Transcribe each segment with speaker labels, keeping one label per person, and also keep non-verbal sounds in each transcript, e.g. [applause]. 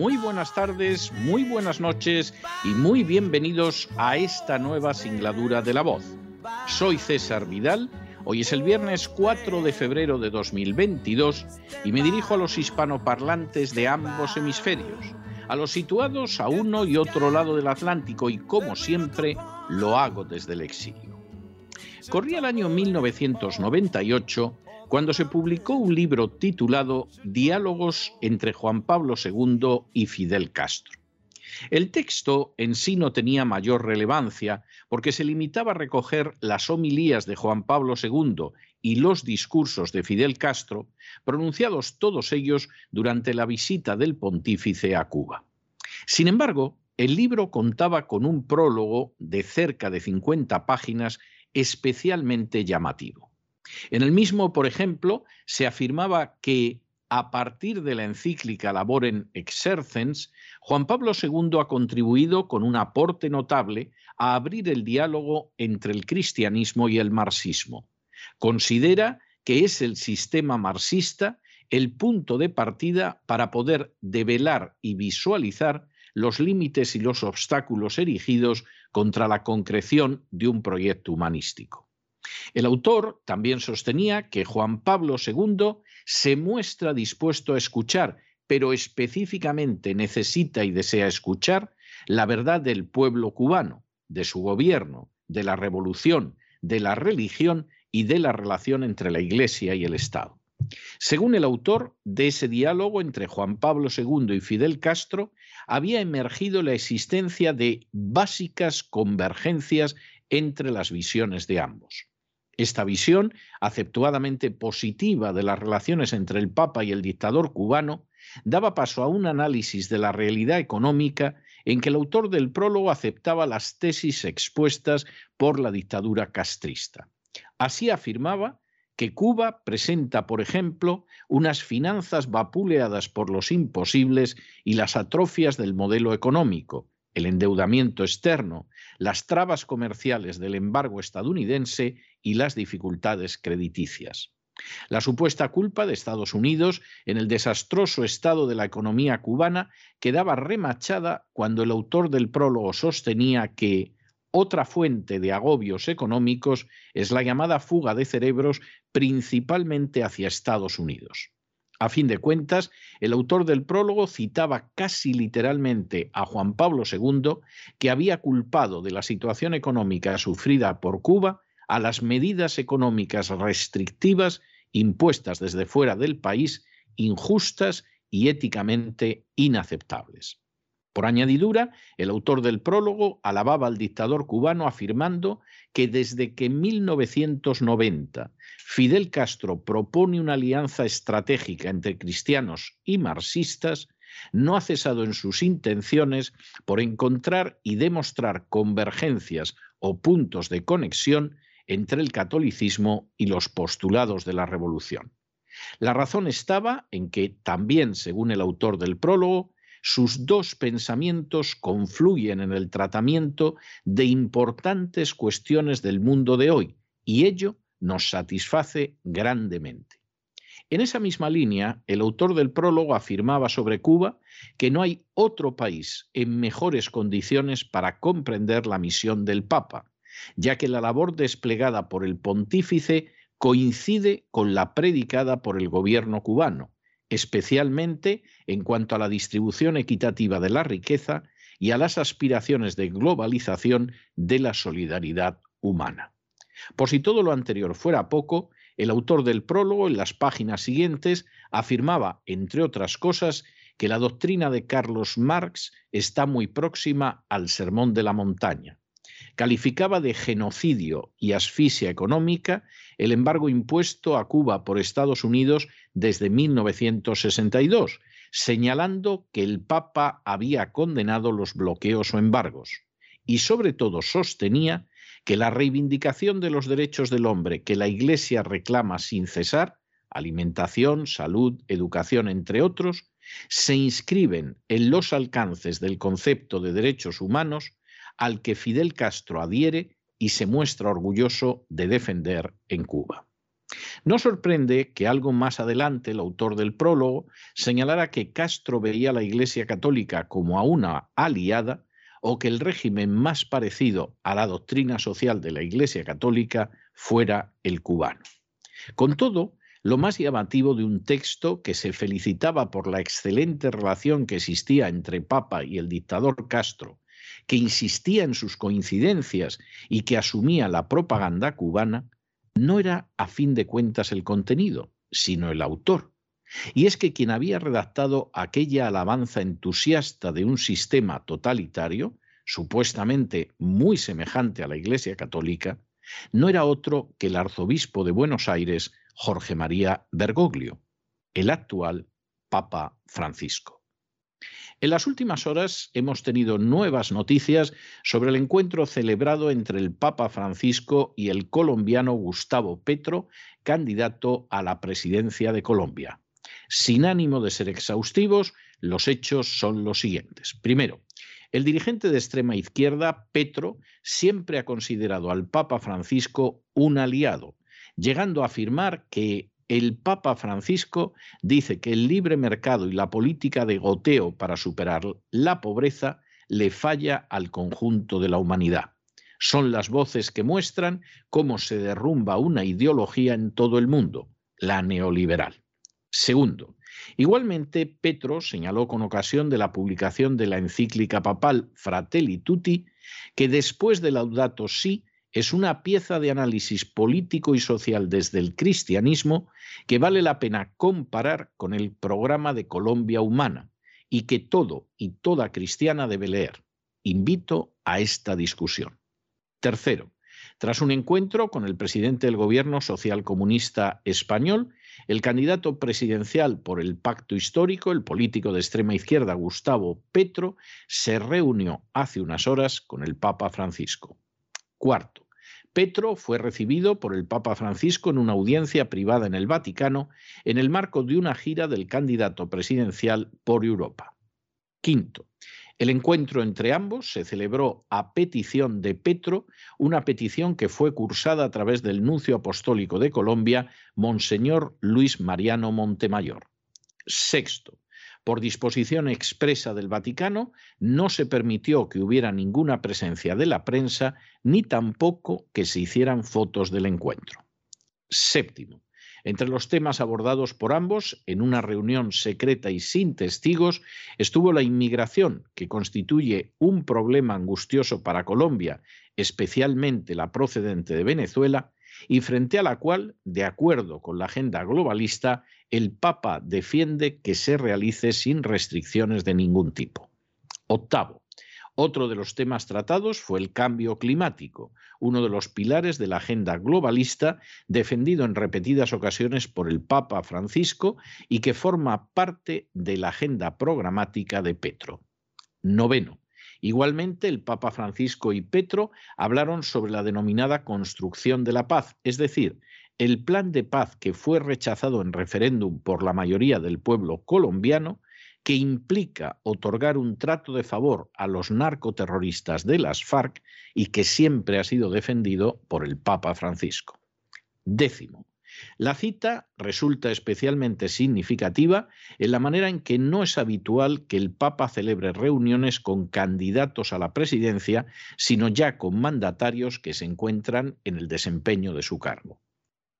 Speaker 1: muy buenas tardes, muy buenas noches y muy bienvenidos a esta nueva singladura de la voz. Soy César Vidal, hoy es el viernes 4 de febrero de 2022 y me dirijo a los hispanoparlantes de ambos hemisferios, a los situados a uno y otro lado del Atlántico y como siempre lo hago desde el exilio. Corría el año 1998 cuando se publicó un libro titulado Diálogos entre Juan Pablo II y Fidel Castro. El texto en sí no tenía mayor relevancia porque se limitaba a recoger las homilías de Juan Pablo II y los discursos de Fidel Castro, pronunciados todos ellos durante la visita del pontífice a Cuba. Sin embargo, el libro contaba con un prólogo de cerca de 50 páginas especialmente llamativo. En el mismo, por ejemplo, se afirmaba que a partir de la encíclica Laboren Exercens, Juan Pablo II ha contribuido con un aporte notable a abrir el diálogo entre el cristianismo y el marxismo. Considera que es el sistema marxista el punto de partida para poder develar y visualizar los límites y los obstáculos erigidos contra la concreción de un proyecto humanístico. El autor también sostenía que Juan Pablo II se muestra dispuesto a escuchar, pero específicamente necesita y desea escuchar la verdad del pueblo cubano, de su gobierno, de la revolución, de la religión y de la relación entre la Iglesia y el Estado. Según el autor, de ese diálogo entre Juan Pablo II y Fidel Castro había emergido la existencia de básicas convergencias entre las visiones de ambos. Esta visión, aceptuadamente positiva de las relaciones entre el Papa y el dictador cubano, daba paso a un análisis de la realidad económica en que el autor del prólogo aceptaba las tesis expuestas por la dictadura castrista. Así afirmaba que Cuba presenta, por ejemplo, unas finanzas vapuleadas por los imposibles y las atrofias del modelo económico, el endeudamiento externo, las trabas comerciales del embargo estadounidense y las dificultades crediticias. La supuesta culpa de Estados Unidos en el desastroso estado de la economía cubana quedaba remachada cuando el autor del prólogo sostenía que otra fuente de agobios económicos es la llamada fuga de cerebros principalmente hacia Estados Unidos. A fin de cuentas, el autor del prólogo citaba casi literalmente a Juan Pablo II, que había culpado de la situación económica sufrida por Cuba a las medidas económicas restrictivas impuestas desde fuera del país, injustas y éticamente inaceptables. Por añadidura, el autor del prólogo alababa al dictador cubano afirmando que desde que en 1990 Fidel Castro propone una alianza estratégica entre cristianos y marxistas, no ha cesado en sus intenciones por encontrar y demostrar convergencias o puntos de conexión entre el catolicismo y los postulados de la revolución. La razón estaba en que, también según el autor del prólogo, sus dos pensamientos confluyen en el tratamiento de importantes cuestiones del mundo de hoy y ello nos satisface grandemente. En esa misma línea, el autor del prólogo afirmaba sobre Cuba que no hay otro país en mejores condiciones para comprender la misión del Papa, ya que la labor desplegada por el pontífice coincide con la predicada por el gobierno cubano, especialmente en cuanto a la distribución equitativa de la riqueza y a las aspiraciones de globalización de la solidaridad humana. Por si todo lo anterior fuera poco, el autor del prólogo en las páginas siguientes afirmaba, entre otras cosas, que la doctrina de Carlos Marx está muy próxima al sermón de la montaña. Calificaba de genocidio y asfixia económica el embargo impuesto a Cuba por Estados Unidos desde 1962, señalando que el Papa había condenado los bloqueos o embargos y sobre todo sostenía que la reivindicación de los derechos del hombre que la Iglesia reclama sin cesar, alimentación, salud, educación, entre otros, se inscriben en los alcances del concepto de derechos humanos al que Fidel Castro adhiere y se muestra orgulloso de defender en Cuba. No sorprende que algo más adelante el autor del prólogo señalara que Castro veía a la Iglesia Católica como a una aliada o que el régimen más parecido a la doctrina social de la Iglesia Católica fuera el cubano. Con todo, lo más llamativo de un texto que se felicitaba por la excelente relación que existía entre Papa y el dictador Castro, que insistía en sus coincidencias y que asumía la propaganda cubana, no era a fin de cuentas el contenido, sino el autor, y es que quien había redactado aquella alabanza entusiasta de un sistema totalitario, supuestamente muy semejante a la Iglesia Católica, no era otro que el arzobispo de Buenos Aires, Jorge María Bergoglio, el actual Papa Francisco. En las últimas horas hemos tenido nuevas noticias sobre el encuentro celebrado entre el Papa Francisco y el colombiano Gustavo Petro, candidato a la presidencia de Colombia. Sin ánimo de ser exhaustivos, los hechos son los siguientes. Primero, el dirigente de extrema izquierda, Petro, siempre ha considerado al Papa Francisco un aliado, llegando a afirmar que el Papa Francisco dice que el libre mercado y la política de goteo para superar la pobreza le falla al conjunto de la humanidad. Son las voces que muestran cómo se derrumba una ideología en todo el mundo, la neoliberal. Segundo, igualmente Petro señaló con ocasión de la publicación de la encíclica papal Fratelli Tutti que después del Laudato Si es una pieza de análisis político y social desde el cristianismo que vale la pena comparar con el programa de Colombia Humana y que todo y toda cristiana debe leer. Invito a esta discusión. Tercero, tras un encuentro con el presidente del gobierno social comunista español, el candidato presidencial por el pacto histórico, el político de extrema izquierda Gustavo Petro, se reunió hace unas horas con el Papa Francisco. Cuarto, Petro fue recibido por el Papa Francisco en una audiencia privada en el Vaticano en el marco de una gira del candidato presidencial por Europa. Quinto, el encuentro entre ambos se celebró a petición de Petro, una petición que fue cursada a través del nuncio apostólico de Colombia, Monseñor Luis Mariano Montemayor. Sexto, por disposición expresa del Vaticano, no se permitió que hubiera ninguna presencia de la prensa ni tampoco que se hicieran fotos del encuentro. Séptimo, entre los temas abordados por ambos en una reunión secreta y sin testigos estuvo la inmigración, que constituye un problema angustioso para Colombia, especialmente la procedente de Venezuela, y frente a la cual, de acuerdo con la agenda globalista, el Papa defiende que se realice sin restricciones de ningún tipo. Octavo, otro de los temas tratados fue el cambio climático, uno de los pilares de la agenda globalista defendido en repetidas ocasiones por el Papa Francisco y que forma parte de la agenda programática de Petro. Noveno. Igualmente, el Papa Francisco y Petro hablaron sobre la denominada construcción de la paz, es decir, el plan de paz que fue rechazado en referéndum por la mayoría del pueblo colombiano que implica otorgar un trato de favor a los narcoterroristas de las FARC y que siempre ha sido defendido por el Papa Francisco. Décimo. La cita resulta especialmente significativa en la manera en que no es habitual que el Papa celebre reuniones con candidatos a la presidencia, sino ya con mandatarios que se encuentran en el desempeño de su cargo.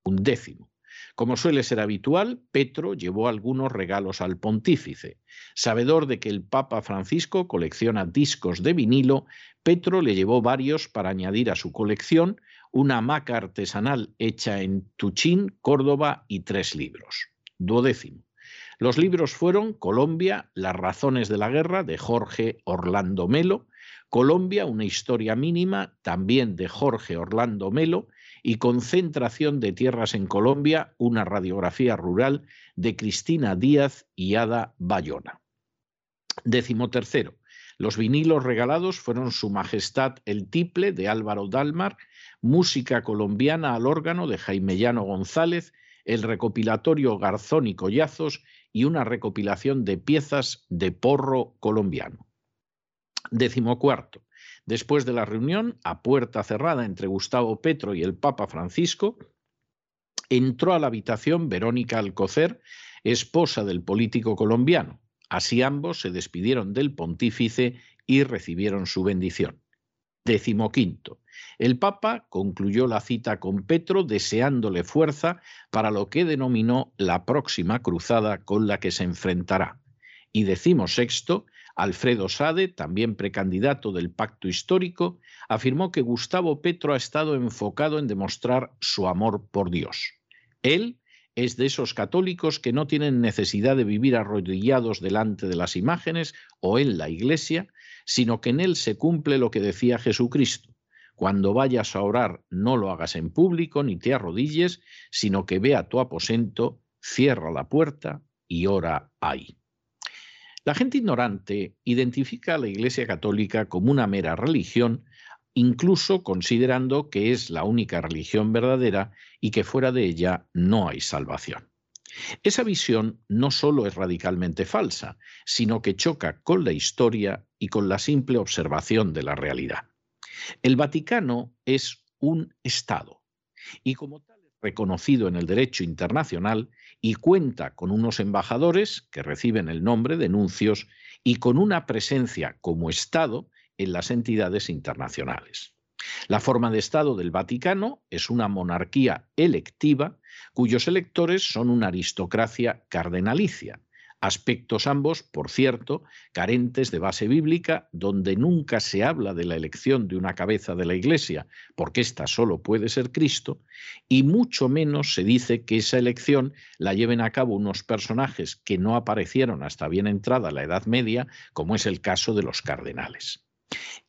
Speaker 1: Un décimo. Como suele ser habitual, Petro llevó algunos regalos al pontífice. Sabedor de que el Papa Francisco colecciona discos de vinilo, Petro le llevó varios para añadir a su colección una hamaca artesanal hecha en Tuchín, Córdoba y tres libros. Duodécimo. Los libros fueron Colombia, Las razones de la guerra, de Jorge Orlando Melo, Colombia, una historia mínima, también de Jorge Orlando Melo, y Concentración de Tierras en Colombia, una radiografía rural de Cristina Díaz y Ada Bayona. Décimo tercero. Los vinilos regalados fueron Su Majestad el Tiple de Álvaro Dalmar, música colombiana al órgano de Jaime Llano González, el recopilatorio Garzón y Collazos y una recopilación de piezas de porro colombiano. Décimo cuarto. Después de la reunión, a puerta cerrada entre Gustavo Petro y el Papa Francisco, entró a la habitación Verónica Alcocer, esposa del político colombiano. Así ambos se despidieron del pontífice y recibieron su bendición. Décimo quinto. El Papa concluyó la cita con Petro deseándole fuerza para lo que denominó la próxima cruzada con la que se enfrentará. Y decimo sexto, Alfredo Sade, también precandidato del pacto histórico, afirmó que Gustavo Petro ha estado enfocado en demostrar su amor por Dios. Él es de esos católicos que no tienen necesidad de vivir arrodillados delante de las imágenes o en la iglesia, sino que en él se cumple lo que decía Jesucristo. Cuando vayas a orar, no lo hagas en público ni te arrodilles, sino que ve a tu aposento, cierra la puerta y ora ahí. La gente ignorante identifica a la Iglesia Católica como una mera religión, incluso considerando que es la única religión verdadera y que fuera de ella no hay salvación. Esa visión no solo es radicalmente falsa, sino que choca con la historia y con la simple observación de la realidad. El Vaticano es un Estado y como tal es reconocido en el derecho internacional y cuenta con unos embajadores que reciben el nombre de nuncios y con una presencia como Estado en las entidades internacionales. La forma de Estado del Vaticano es una monarquía electiva cuyos electores son una aristocracia cardenalicia, aspectos ambos, por cierto, carentes de base bíblica, donde nunca se habla de la elección de una cabeza de la Iglesia, porque ésta solo puede ser Cristo, y mucho menos se dice que esa elección la lleven a cabo unos personajes que no aparecieron hasta bien entrada la Edad Media, como es el caso de los cardenales.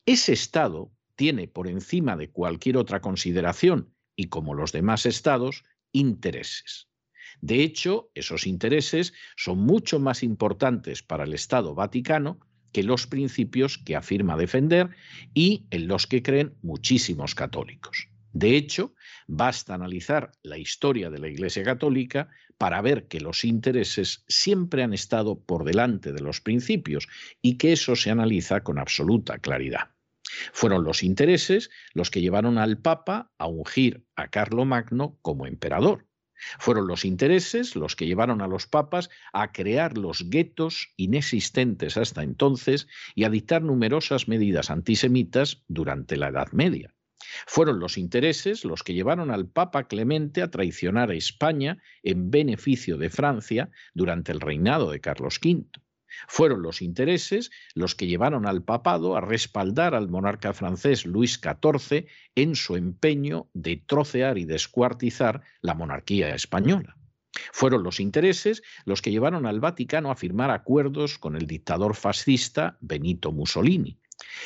Speaker 1: Ese Estado tiene por encima de cualquier otra consideración, y como los demás estados, intereses. De hecho, esos intereses son mucho más importantes para el Estado Vaticano que los principios que afirma defender y en los que creen muchísimos católicos. De hecho, basta analizar la historia de la Iglesia Católica para ver que los intereses siempre han estado por delante de los principios y que eso se analiza con absoluta claridad. Fueron los intereses los que llevaron al Papa a ungir a Carlomagno como emperador. Fueron los intereses los que llevaron a los papas a crear los guetos inexistentes hasta entonces y a dictar numerosas medidas antisemitas durante la Edad Media. Fueron los intereses los que llevaron al Papa Clemente a traicionar a España en beneficio de Francia durante el reinado de Carlos V. Fueron los intereses los que llevaron al papado a respaldar al monarca francés Luis XIV en su empeño de trocear y descuartizar la monarquía española. Fueron los intereses los que llevaron al Vaticano a firmar acuerdos con el dictador fascista Benito Mussolini.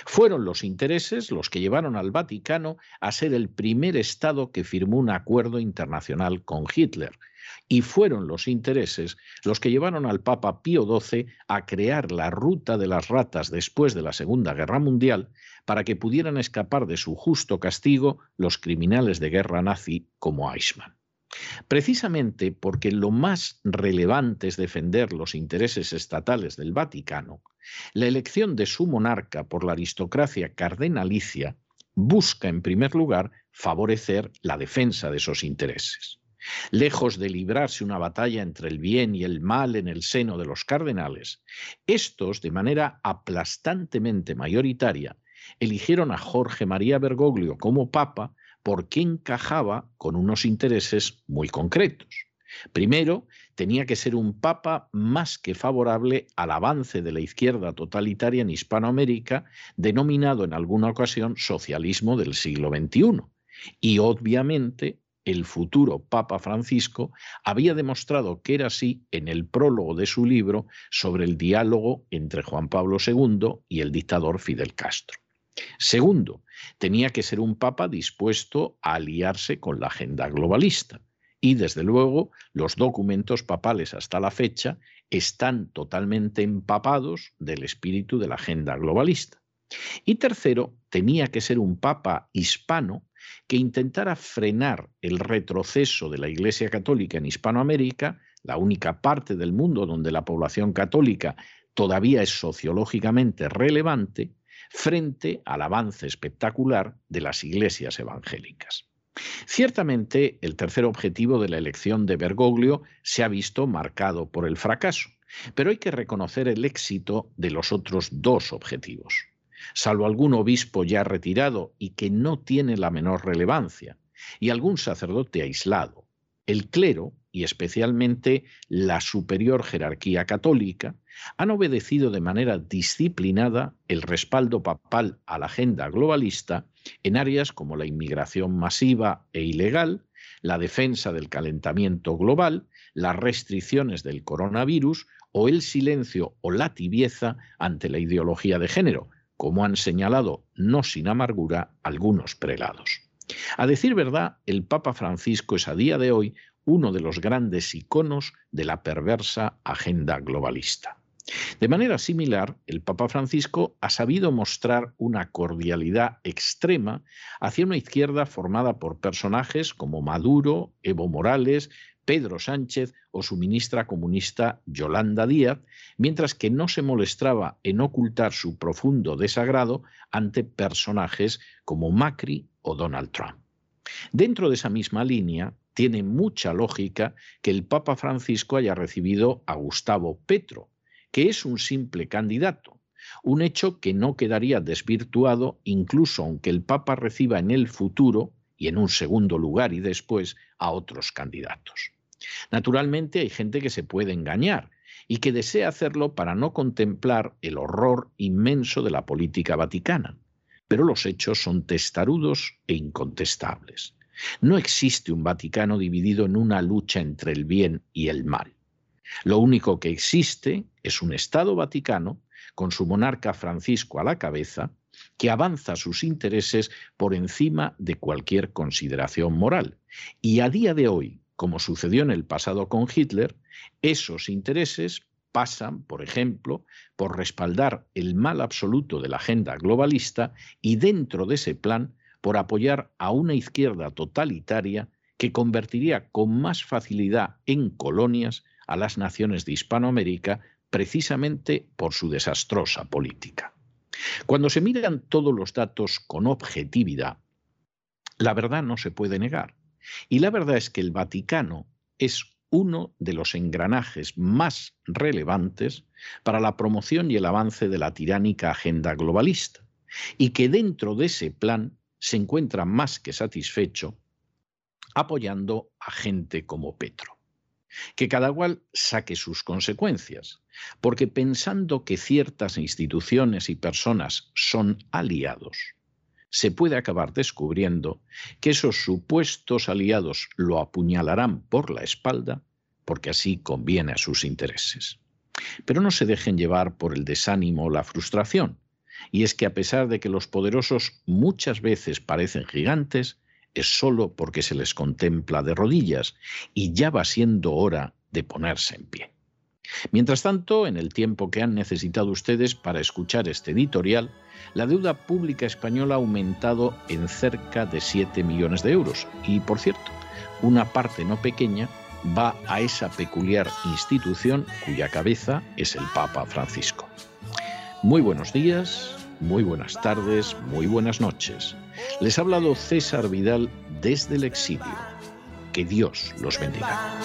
Speaker 1: Fueron los intereses los que llevaron al Vaticano a ser el primer Estado que firmó un acuerdo internacional con Hitler, y fueron los intereses los que llevaron al Papa Pío XII a crear la ruta de las ratas después de la Segunda Guerra Mundial para que pudieran escapar de su justo castigo los criminales de guerra nazi como Eichmann. Precisamente porque lo más relevante es defender los intereses estatales del Vaticano, la elección de su monarca por la aristocracia cardenalicia busca en primer lugar favorecer la defensa de esos intereses. Lejos de librarse una batalla entre el bien y el mal en el seno de los cardenales, estos, de manera aplastantemente mayoritaria, eligieron a Jorge María Bergoglio como papa porque encajaba con unos intereses muy concretos. Primero, tenía que ser un papa más que favorable al avance de la izquierda totalitaria en Hispanoamérica, denominado en alguna ocasión socialismo del siglo XXI. Y obviamente el futuro Papa Francisco había demostrado que era así en el prólogo de su libro sobre el diálogo entre Juan Pablo II y el dictador Fidel Castro. Segundo, tenía que ser un papa dispuesto a aliarse con la agenda globalista. Y desde luego, los documentos papales hasta la fecha están totalmente empapados del espíritu de la agenda globalista. Y tercero, tenía que ser un papa hispano que intentara frenar el retroceso de la Iglesia Católica en Hispanoamérica, la única parte del mundo donde la población católica todavía es sociológicamente relevante, frente al avance espectacular de las iglesias evangélicas. Ciertamente, el tercer objetivo de la elección de Bergoglio se ha visto marcado por el fracaso, pero hay que reconocer el éxito de los otros dos objetivos salvo algún obispo ya retirado y que no tiene la menor relevancia, y algún sacerdote aislado. El clero, y especialmente la superior jerarquía católica, han obedecido de manera disciplinada el respaldo papal a la agenda globalista en áreas como la inmigración masiva e ilegal, la defensa del calentamiento global, las restricciones del coronavirus o el silencio o la tibieza ante la ideología de género, como han señalado no sin amargura algunos prelados. A decir verdad, el Papa Francisco es a día de hoy uno de los grandes iconos de la perversa agenda globalista. De manera similar, el Papa Francisco ha sabido mostrar una cordialidad extrema hacia una izquierda formada por personajes como Maduro, Evo Morales, Pedro Sánchez o su ministra comunista Yolanda Díaz, mientras que no se molestaba en ocultar su profundo desagrado ante personajes como Macri o Donald Trump. Dentro de esa misma línea, tiene mucha lógica que el Papa Francisco haya recibido a Gustavo Petro, que es un simple candidato, un hecho que no quedaría desvirtuado incluso aunque el Papa reciba en el futuro y en un segundo lugar y después a otros candidatos. Naturalmente hay gente que se puede engañar y que desea hacerlo para no contemplar el horror inmenso de la política vaticana. Pero los hechos son testarudos e incontestables. No existe un Vaticano dividido en una lucha entre el bien y el mal. Lo único que existe es un Estado Vaticano, con su monarca Francisco a la cabeza, que avanza sus intereses por encima de cualquier consideración moral. Y a día de hoy, como sucedió en el pasado con Hitler, esos intereses pasan, por ejemplo, por respaldar el mal absoluto de la agenda globalista y dentro de ese plan por apoyar a una izquierda totalitaria que convertiría con más facilidad en colonias a las naciones de Hispanoamérica precisamente por su desastrosa política. Cuando se miran todos los datos con objetividad, la verdad no se puede negar. Y la verdad es que el Vaticano es uno de los engranajes más relevantes para la promoción y el avance de la tiránica agenda globalista, y que dentro de ese plan se encuentra más que satisfecho apoyando a gente como Petro. Que cada cual saque sus consecuencias, porque pensando que ciertas instituciones y personas son aliados, se puede acabar descubriendo que esos supuestos aliados lo apuñalarán por la espalda porque así conviene a sus intereses. Pero no se dejen llevar por el desánimo o la frustración. Y es que a pesar de que los poderosos muchas veces parecen gigantes, es solo porque se les contempla de rodillas y ya va siendo hora de ponerse en pie. Mientras tanto, en el tiempo que han necesitado ustedes para escuchar este editorial, la deuda pública española ha aumentado en cerca de 7 millones de euros. Y, por cierto, una parte no pequeña va a esa peculiar institución cuya cabeza es el Papa Francisco. Muy buenos días, muy buenas tardes, muy buenas noches. Les ha hablado César Vidal desde el exilio. Que Dios los bendiga.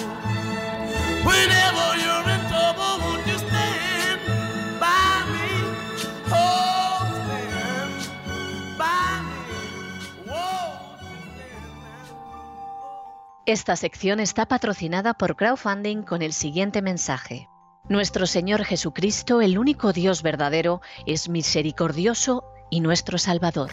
Speaker 2: Esta sección está patrocinada por crowdfunding con el siguiente mensaje. Nuestro Señor Jesucristo, el único Dios verdadero, es misericordioso y nuestro Salvador.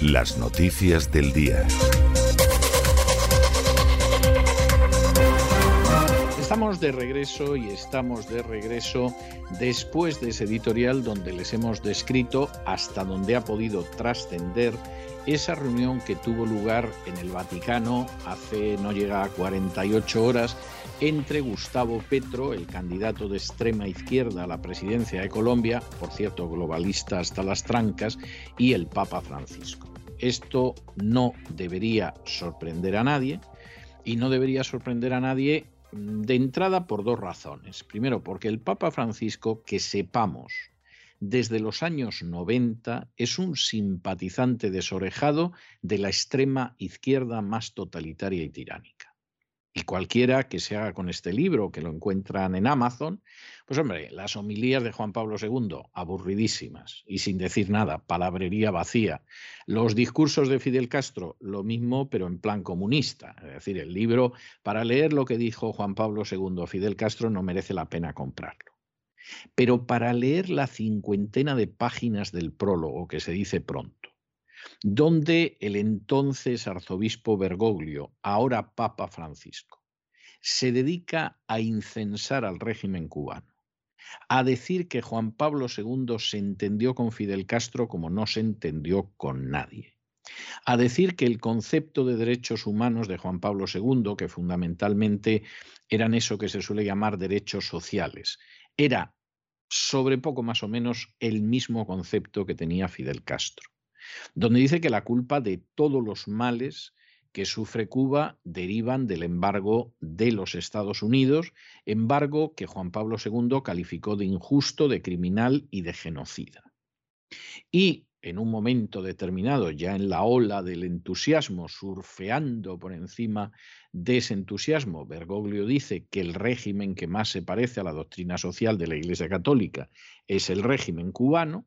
Speaker 3: Las noticias del día.
Speaker 1: Estamos de regreso y estamos de regreso después de ese editorial donde les hemos descrito hasta donde ha podido trascender esa reunión que tuvo lugar en el Vaticano hace no llega a 48 horas entre Gustavo Petro, el candidato de extrema izquierda a la presidencia de Colombia, por cierto globalista hasta las trancas, y el Papa Francisco. Esto no debería sorprender a nadie y no debería sorprender a nadie de entrada por dos razones. Primero, porque el Papa Francisco, que sepamos, desde los años 90 es un simpatizante desorejado de la extrema izquierda más totalitaria y tiránica. Y cualquiera que se haga con este libro, que lo encuentran en Amazon, pues hombre, las homilías de Juan Pablo II, aburridísimas y sin decir nada, palabrería vacía. Los discursos de Fidel Castro, lo mismo, pero en plan comunista. Es decir, el libro, para leer lo que dijo Juan Pablo II Fidel Castro, no merece la pena comprarlo. Pero para leer la cincuentena de páginas del prólogo, que se dice pronto, donde el entonces arzobispo Bergoglio, ahora Papa Francisco, se dedica a incensar al régimen cubano, a decir que Juan Pablo II se entendió con Fidel Castro como no se entendió con nadie, a decir que el concepto de derechos humanos de Juan Pablo II, que fundamentalmente eran eso que se suele llamar derechos sociales, era sobre poco más o menos el mismo concepto que tenía Fidel Castro donde dice que la culpa de todos los males que sufre Cuba derivan del embargo de los Estados Unidos, embargo que Juan Pablo II calificó de injusto, de criminal y de genocida. Y en un momento determinado, ya en la ola del entusiasmo, surfeando por encima de ese entusiasmo, Bergoglio dice que el régimen que más se parece a la doctrina social de la Iglesia Católica es el régimen cubano,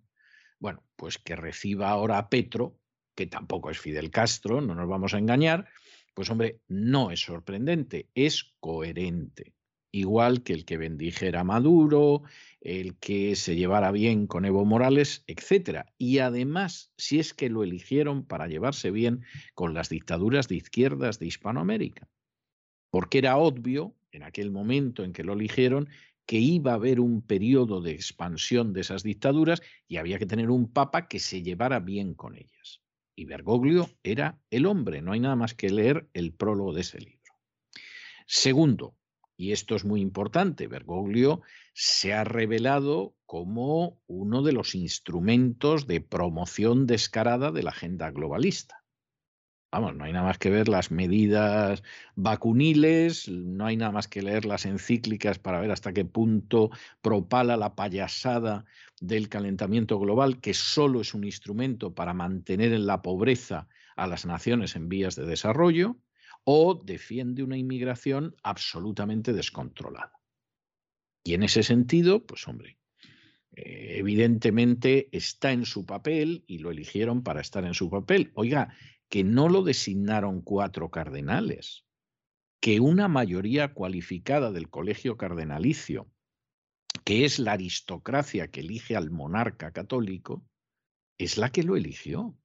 Speaker 1: bueno, pues que reciba ahora a Petro, que tampoco es Fidel Castro, no nos vamos a engañar, pues hombre, no es sorprendente, es coherente. Igual que el que bendijera a Maduro, el que se llevara bien con Evo Morales, etc. Y además, si es que lo eligieron para llevarse bien con las dictaduras de izquierdas de Hispanoamérica. Porque era obvio, en aquel momento en que lo eligieron, que iba a haber un periodo de expansión de esas dictaduras y había que tener un papa que se llevara bien con ellas. Y Bergoglio era el hombre, no hay nada más que leer el prólogo de ese libro. Segundo, y esto es muy importante, Bergoglio se ha revelado como uno de los instrumentos de promoción descarada de la agenda globalista. Vamos, no hay nada más que ver las medidas vacuniles, no hay nada más que leer las encíclicas para ver hasta qué punto propala la payasada del calentamiento global, que solo es un instrumento para mantener en la pobreza a las naciones en vías de desarrollo, o defiende una inmigración absolutamente descontrolada. Y en ese sentido, pues hombre, eh, evidentemente está en su papel y lo eligieron para estar en su papel. Oiga, que no lo designaron cuatro cardenales, que una mayoría cualificada del colegio cardenalicio, que es la aristocracia que elige al monarca católico, es la que lo eligió.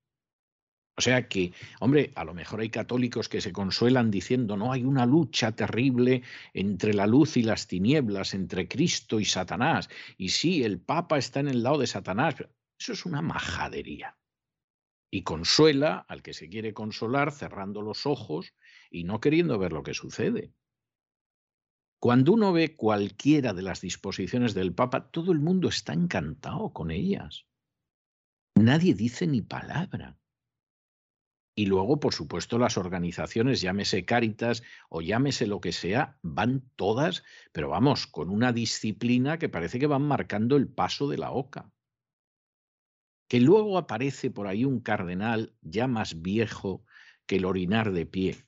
Speaker 1: O sea que, hombre, a lo mejor hay católicos que se consuelan diciendo, no, hay una lucha terrible entre la luz y las tinieblas, entre Cristo y Satanás. Y sí, el Papa está en el lado de Satanás. Pero eso es una majadería y consuela al que se quiere consolar cerrando los ojos y no queriendo ver lo que sucede. Cuando uno ve cualquiera de las disposiciones del Papa, todo el mundo está encantado con ellas. Nadie dice ni palabra. Y luego, por supuesto, las organizaciones, llámese Cáritas o llámese lo que sea, van todas, pero vamos, con una disciplina que parece que van marcando el paso de la oca que luego aparece por ahí un cardenal ya más viejo que el orinar de pie,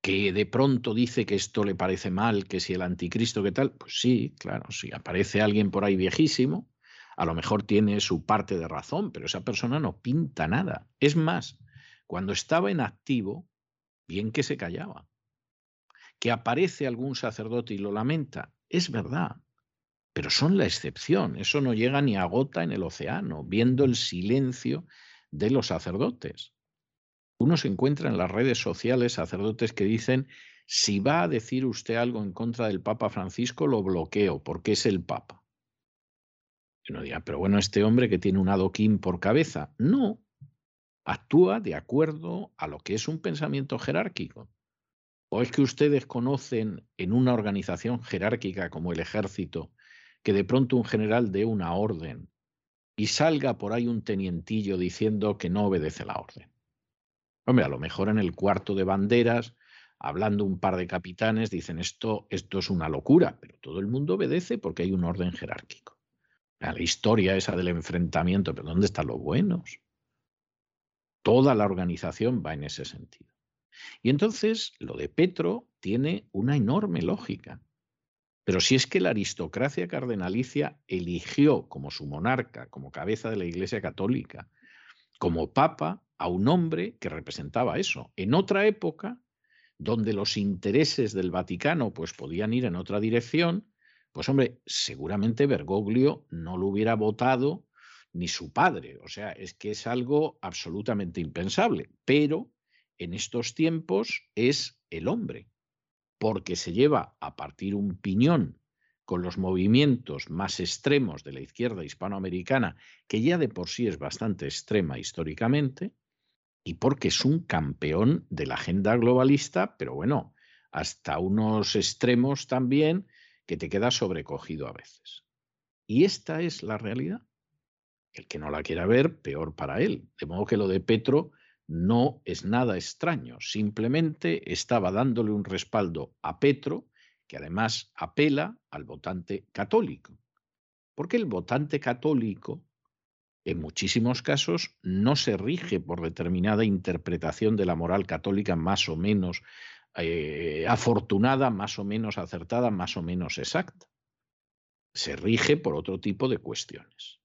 Speaker 1: que de pronto dice que esto le parece mal, que si el anticristo, ¿qué tal? Pues sí, claro, si aparece alguien por ahí viejísimo, a lo mejor tiene su parte de razón, pero esa persona no pinta nada. Es más, cuando estaba en activo, bien que se callaba. Que aparece algún sacerdote y lo lamenta, es verdad, pero son la excepción. Eso no llega ni a gota en el océano, viendo el silencio de los sacerdotes. Uno se encuentra en las redes sociales sacerdotes que dicen, si va a decir usted algo en contra del Papa Francisco, lo bloqueo, porque es el Papa. Uno dirá, pero bueno, este hombre que tiene un adoquín por cabeza. No, actúa de acuerdo a lo que es un pensamiento jerárquico. ¿O es que ustedes conocen en una organización jerárquica como el ejército que de pronto un general dé una orden y salga por ahí un tenientillo diciendo que no obedece la orden? Hombre, a lo mejor en el cuarto de banderas, hablando un par de capitanes, dicen esto, esto es una locura, pero todo el mundo obedece porque hay un orden jerárquico la historia esa del enfrentamiento, pero ¿dónde están los buenos? Toda la organización va en ese sentido. Y entonces lo de Petro tiene una enorme lógica. Pero si es que la aristocracia cardenalicia eligió como su monarca, como cabeza de la Iglesia Católica, como papa, a un hombre que representaba eso. En otra época, donde los intereses del Vaticano pues podían ir en otra dirección, pues hombre, seguramente Bergoglio no lo hubiera votado ni su padre. O sea, es que es algo absolutamente impensable. Pero en estos tiempos es el hombre, porque se lleva a partir un piñón con los movimientos más extremos de la izquierda hispanoamericana, que ya de por sí es bastante extrema históricamente, y porque es un campeón de la agenda globalista, pero bueno, hasta unos extremos también que te queda sobrecogido a veces. Y esta es la realidad. El que no la quiera ver, peor para él. De modo que lo de Petro no es nada extraño, simplemente estaba dándole un respaldo a Petro, que además apela al votante católico. Porque el votante católico, en muchísimos casos, no se rige por determinada interpretación de la moral católica más o menos eh, afortunada, más o menos acertada, más o menos exacta. Se rige por otro tipo de cuestiones.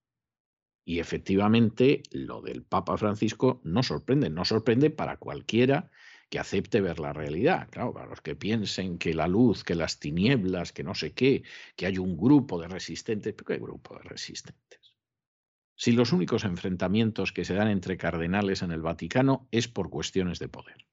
Speaker 1: Y efectivamente lo del Papa Francisco no sorprende, no sorprende para cualquiera que acepte ver la realidad. Claro, para los que piensen que la luz, que las tinieblas, que no sé qué, que hay un grupo de resistentes, ¿pero qué grupo de resistentes? Si los únicos enfrentamientos que se dan entre cardenales en el Vaticano es por cuestiones de poder.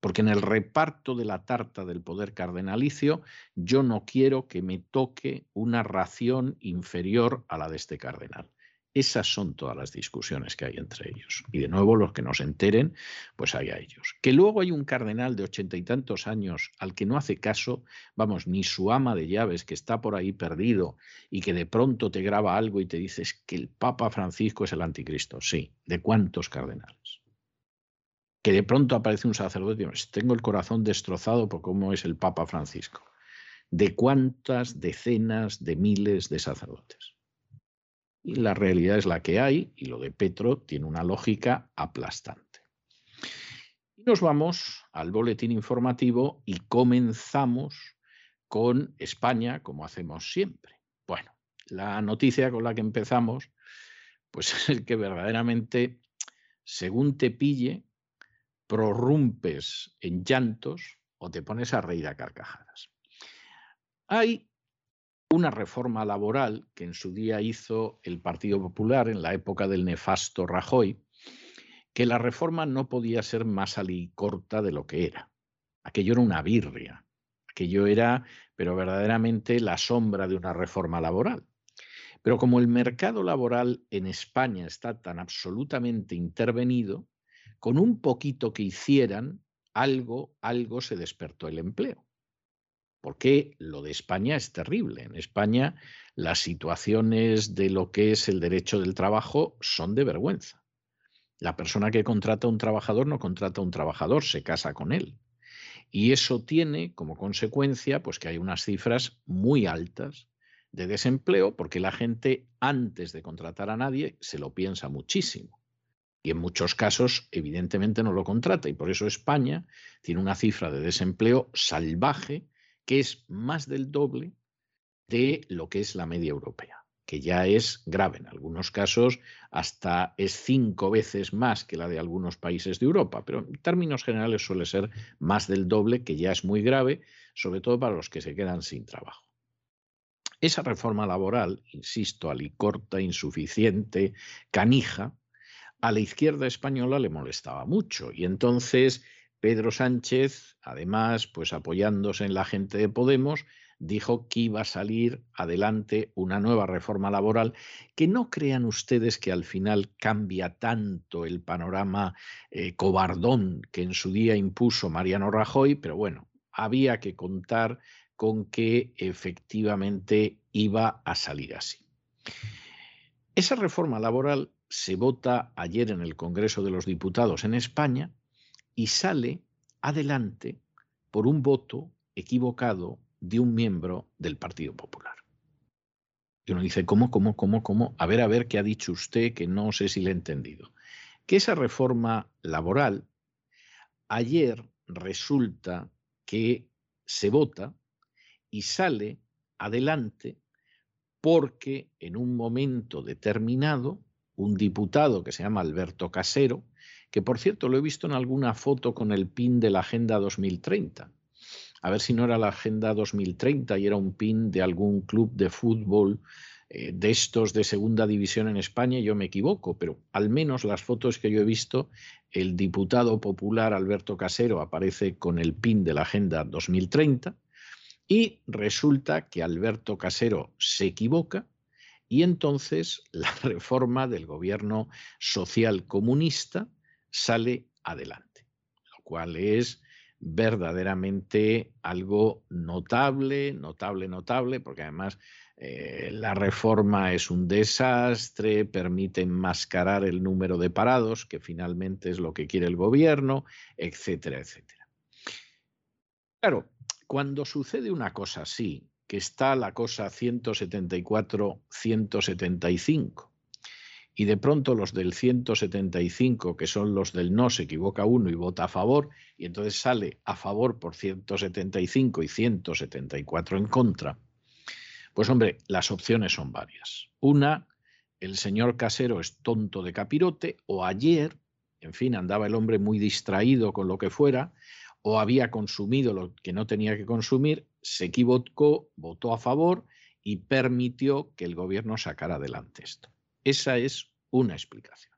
Speaker 1: Porque en el reparto de la tarta del poder cardenalicio yo no quiero que me toque una ración inferior a la de este cardenal. Esas son todas las discusiones que hay entre ellos. Y de nuevo, los que nos enteren, pues hay a ellos. Que luego hay un cardenal de ochenta y tantos años al que no hace caso, vamos, ni su ama de llaves que está por ahí perdido y que de pronto te graba algo y te dices que el Papa Francisco es el anticristo. Sí, ¿de cuántos cardenales? que de pronto aparece un sacerdote y dice, tengo el corazón destrozado por cómo es el Papa Francisco. ¿De cuántas decenas de miles de sacerdotes? Y la realidad es la que hay, y lo de Petro tiene una lógica aplastante. Y nos vamos al boletín informativo y comenzamos con España, como hacemos siempre. Bueno, la noticia con la que empezamos, pues [laughs] es que verdaderamente, según te pille, prorrumpes en llantos o te pones a reír a carcajadas. Hay una reforma laboral que en su día hizo el Partido Popular en la época del nefasto Rajoy, que la reforma no podía ser más corta de lo que era. Aquello era una birria, aquello era, pero verdaderamente la sombra de una reforma laboral. Pero como el mercado laboral en España está tan absolutamente intervenido, con un poquito que hicieran, algo, algo se despertó el empleo. Porque lo de España es terrible. En España las situaciones de lo que es el derecho del trabajo son de vergüenza. La persona que contrata a un trabajador no contrata a un trabajador, se casa con él. Y eso tiene como consecuencia pues que hay unas cifras muy altas de desempleo porque la gente antes de contratar a nadie se lo piensa muchísimo Y en muchos casos, evidentemente, no lo contrata. Y por eso España tiene una cifra de desempleo salvaje que es más del doble de lo que es la media europea, que ya es grave. En algunos casos hasta es cinco veces más que la de algunos países de Europa, pero en términos generales suele ser más del doble, que ya es muy grave, sobre todo para los que se quedan sin trabajo. Esa reforma laboral, insisto, alicorta, insuficiente, canija, a la izquierda española le molestaba mucho y entonces Pedro Sánchez, además, pues apoyándose en la gente de Podemos, dijo que iba a salir adelante una nueva reforma laboral que no crean ustedes que al final cambia tanto el panorama eh, cobardón que en su día impuso Mariano Rajoy, pero bueno, había que contar con que efectivamente iba a salir así. Esa reforma laboral se vota ayer en el Congreso de los Diputados en España y sale adelante por un voto equivocado de un miembro del Partido Popular. Y uno dice, ¿cómo, cómo, cómo, cómo? A ver, a ver, ¿qué ha dicho usted que no sé si le he entendido? Que esa reforma laboral, ayer resulta que se vota y sale adelante porque en un momento determinado un diputado que se llama Alberto Casero, que por cierto lo he visto en alguna foto con el pin de la Agenda 2030. A ver si no era la Agenda 2030 y era un pin de algún club de fútbol eh, de estos de segunda división en España, yo me equivoco, pero al menos las fotos que yo he visto, el diputado popular Alberto Casero aparece con el pin de la Agenda 2030 y resulta que Alberto Casero se equivoca y entonces la [laughs] reforma del gobierno social comunista sale adelante, lo cual es verdaderamente algo notable, notable, notable, porque además eh, la reforma es un desastre, permite enmascarar el número de parados, que finalmente es lo que quiere el gobierno, etcétera, etcétera. Claro, cuando sucede una cosa así, que está la cosa 174-175, y de pronto los del 175, que son los del no, se equivoca uno y vota a favor, y entonces sale a favor por 175 y 174 en contra, pues hombre, las opciones son varias. Una, el señor Casero es tonto de capirote, o ayer, en fin, andaba el hombre muy distraído con lo que fuera, o había consumido lo que no tenía que consumir, se equivocó, votó a favor y permitió que el gobierno sacara adelante esto. Esa es una explicación.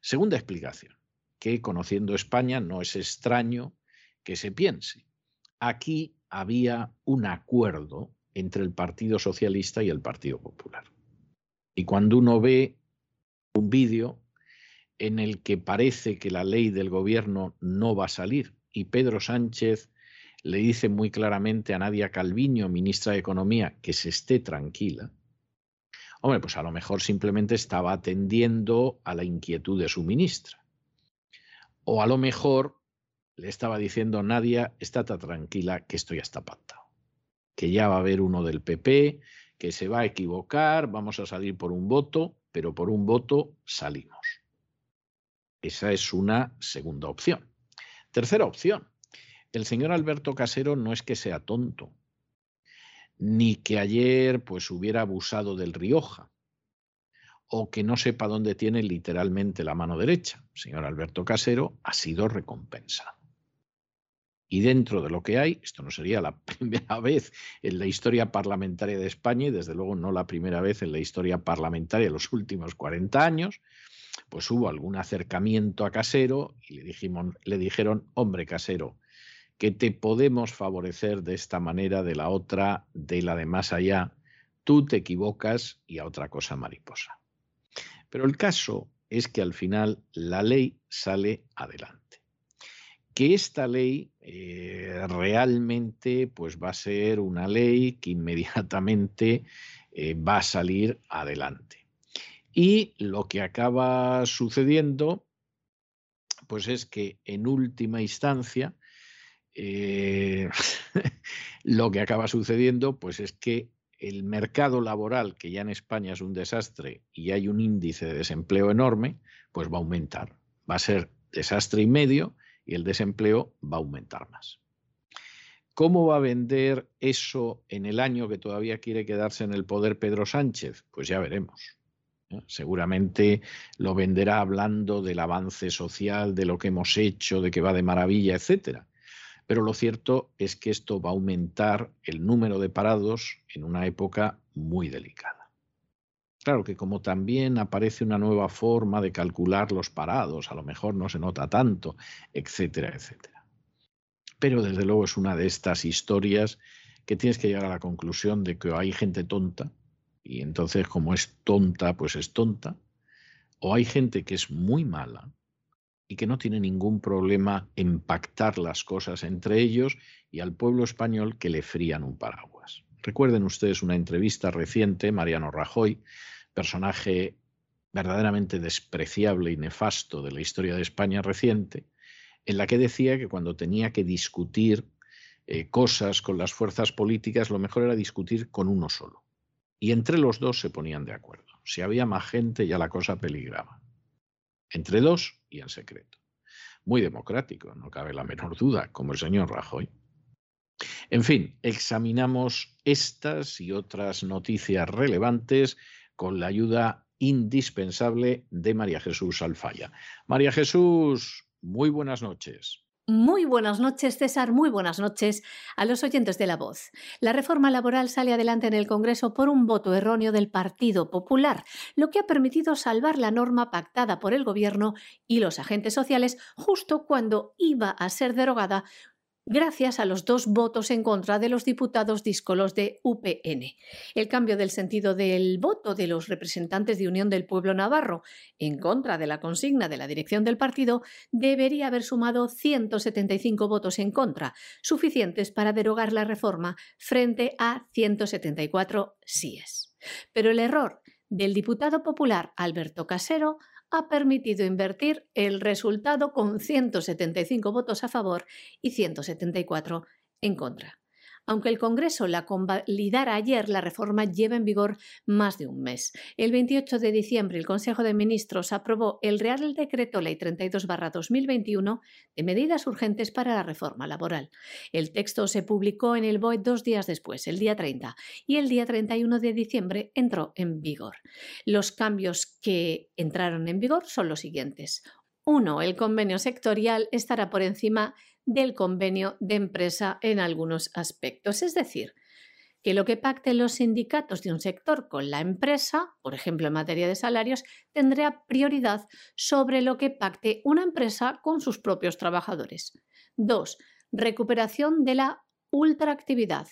Speaker 1: Segunda explicación, que conociendo España no es extraño que se piense. Aquí había un acuerdo entre el Partido Socialista y el Partido Popular. Y cuando uno ve un vídeo en el que parece que la ley del gobierno no va a salir y Pedro Sánchez le dice muy claramente a Nadia Calviño, ministra de Economía, que se esté tranquila, hombre, pues a lo mejor simplemente estaba atendiendo a la inquietud de su ministra. O a lo mejor le estaba diciendo, Nadia, estate tranquila, que esto ya está pactado. Que ya va a haber uno del PP, que se va a equivocar, vamos a salir por un voto, pero por un voto salimos. Esa es una segunda opción. Tercera opción. El señor Alberto Casero no es que sea tonto, ni que ayer pues hubiera abusado del Rioja, o que no sepa dónde tiene literalmente la mano derecha. Señor Alberto Casero ha sido recompensado. Y dentro de lo que hay, esto no sería la [laughs] primera vez en la historia parlamentaria de España y desde luego no la primera vez en la historia parlamentaria de los últimos 40 años, pues hubo algún acercamiento a Casero y le, dijimos, le dijeron, hombre Casero, que te podemos favorecer de esta manera, de la otra, de la de más allá, tú te equivocas y a otra cosa mariposa. Pero el caso es que al final la ley sale adelante. Que esta ley eh, realmente pues va a ser una ley que inmediatamente eh, va a salir adelante. Y lo que acaba sucediendo, pues es que en última instancia, eh, [laughs] lo que acaba sucediendo, pues es que el mercado laboral, que ya en España es un desastre y hay un índice de desempleo enorme, pues va a aumentar. Va a ser desastre y medio y el desempleo va a aumentar más. ¿Cómo va a vender eso en el año que todavía quiere quedarse en el poder Pedro Sánchez? Pues ya veremos. Seguramente lo venderá hablando del avance social, de lo que hemos hecho, de que va de maravilla, etcétera. Pero lo cierto es que esto va a aumentar el número de parados en una época muy delicada. Claro que como también aparece una nueva forma de calcular los parados, a lo mejor no se nota tanto, etcétera, etcétera. Pero desde luego es una de estas historias que tienes que llegar a la conclusión de que hay gente tonta, y entonces como es tonta, pues es tonta, o hay gente que es muy mala y que no tiene ningún problema en pactar las cosas entre ellos y al pueblo español que le frían un paraguas. Recuerden ustedes una entrevista reciente, Mariano Rajoy, personaje verdaderamente despreciable y nefasto de la historia de España reciente, en la que decía que cuando tenía que discutir eh, cosas con las fuerzas políticas, lo mejor era discutir con uno solo. Y entre los dos se ponían de acuerdo. Si había más gente ya la cosa peligraba. Entre dos y en secreto. Muy democrático, no cabe la menor duda, como el señor Rajoy. En fin, examinamos estas y otras noticias relevantes con la ayuda indispensable de María Jesús Alfaya. María Jesús, muy buenas noches.
Speaker 4: Muy buenas noches, César. Muy buenas noches a los oyentes de la voz. La reforma laboral sale adelante en el Congreso por un voto erróneo del Partido Popular, lo que ha permitido salvar la norma pactada por el Gobierno y los agentes sociales justo cuando iba a ser derogada gracias a los dos votos en contra de los diputados díscolos de UPN. El cambio del sentido del voto de los representantes de Unión del Pueblo Navarro en contra de la consigna de la dirección del partido debería haber sumado 175 votos en contra, suficientes para derogar la reforma frente a 174 síes. Pero el error del diputado popular Alberto Casero ha permitido invertir el resultado con 175 votos a favor y 174 en contra. Aunque el Congreso la convalidara ayer, la reforma lleva en vigor más de un mes. El 28 de diciembre, el Consejo de Ministros aprobó el Real Decreto Ley 32-2021 de medidas urgentes para la reforma laboral. El texto se publicó en el BOE dos días después, el día 30, y el día 31 de diciembre entró en vigor. Los cambios que entraron en vigor son los siguientes. Uno, el convenio sectorial estará por encima del convenio de empresa en algunos aspectos. Es decir, que lo que pacten los sindicatos de un sector con la empresa, por ejemplo en materia de salarios, tendrá prioridad sobre lo que pacte una empresa con sus propios trabajadores. Dos, recuperación de la ultraactividad.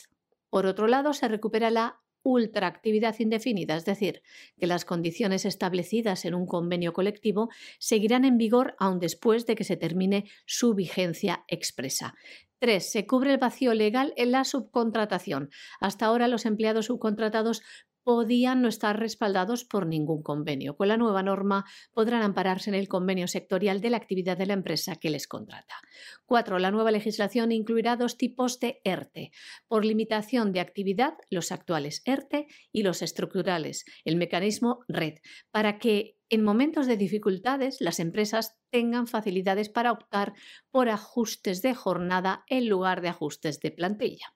Speaker 4: Por otro lado, se recupera la ultraactividad indefinida, es decir, que las condiciones establecidas en un convenio colectivo seguirán en vigor aun después de que se termine su vigencia expresa. 3. Se cubre el vacío legal en la subcontratación. Hasta ahora los empleados subcontratados podían no estar respaldados por ningún convenio. Con la nueva norma podrán ampararse en el convenio sectorial de la actividad de la empresa que les contrata. 4. La nueva legislación incluirá dos tipos de ERTE. Por limitación de actividad, los actuales ERTE y los estructurales, el mecanismo RED, para que en momentos de dificultades las empresas tengan facilidades para optar por ajustes de jornada en lugar de ajustes de plantilla.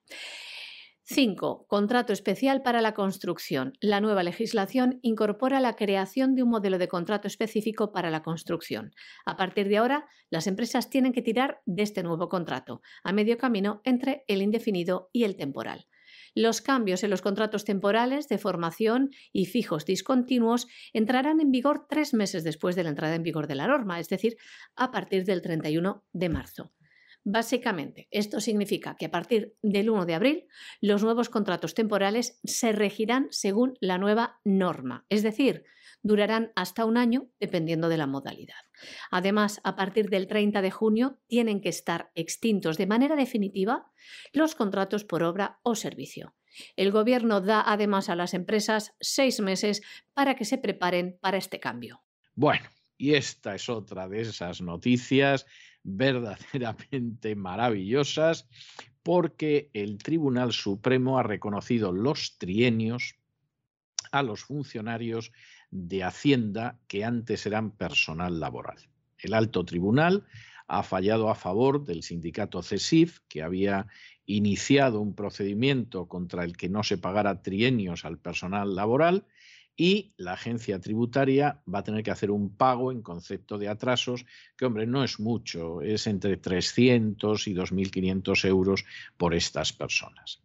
Speaker 4: 5. Contrato especial para la construcción. La nueva legislación incorpora la creación de un modelo de contrato específico para la construcción. A partir de ahora, las empresas tienen que tirar de este nuevo contrato, a medio camino entre el indefinido y el temporal. Los cambios en los contratos temporales de formación y fijos discontinuos entrarán en vigor tres meses después de la entrada en vigor de la norma, es decir, a partir del 31 de marzo. Básicamente, esto significa que a partir del 1 de abril los nuevos contratos temporales se regirán según la nueva norma, es decir, durarán hasta un año dependiendo de la modalidad. Además, a partir del 30 de junio tienen que estar extintos de manera definitiva los contratos por obra o servicio. El Gobierno da además a las empresas seis meses para que se preparen para este cambio.
Speaker 1: Bueno, y esta es otra de esas noticias verdaderamente maravillosas, porque el Tribunal Supremo ha reconocido los trienios a los funcionarios de Hacienda que antes eran personal laboral. El alto tribunal ha fallado a favor del sindicato CESIF, que había iniciado un procedimiento contra el que no se pagara trienios al personal laboral y la agencia tributaria va a tener que hacer un pago en concepto de atrasos, que hombre, no es mucho, es entre 300 y 2.500 euros por estas personas.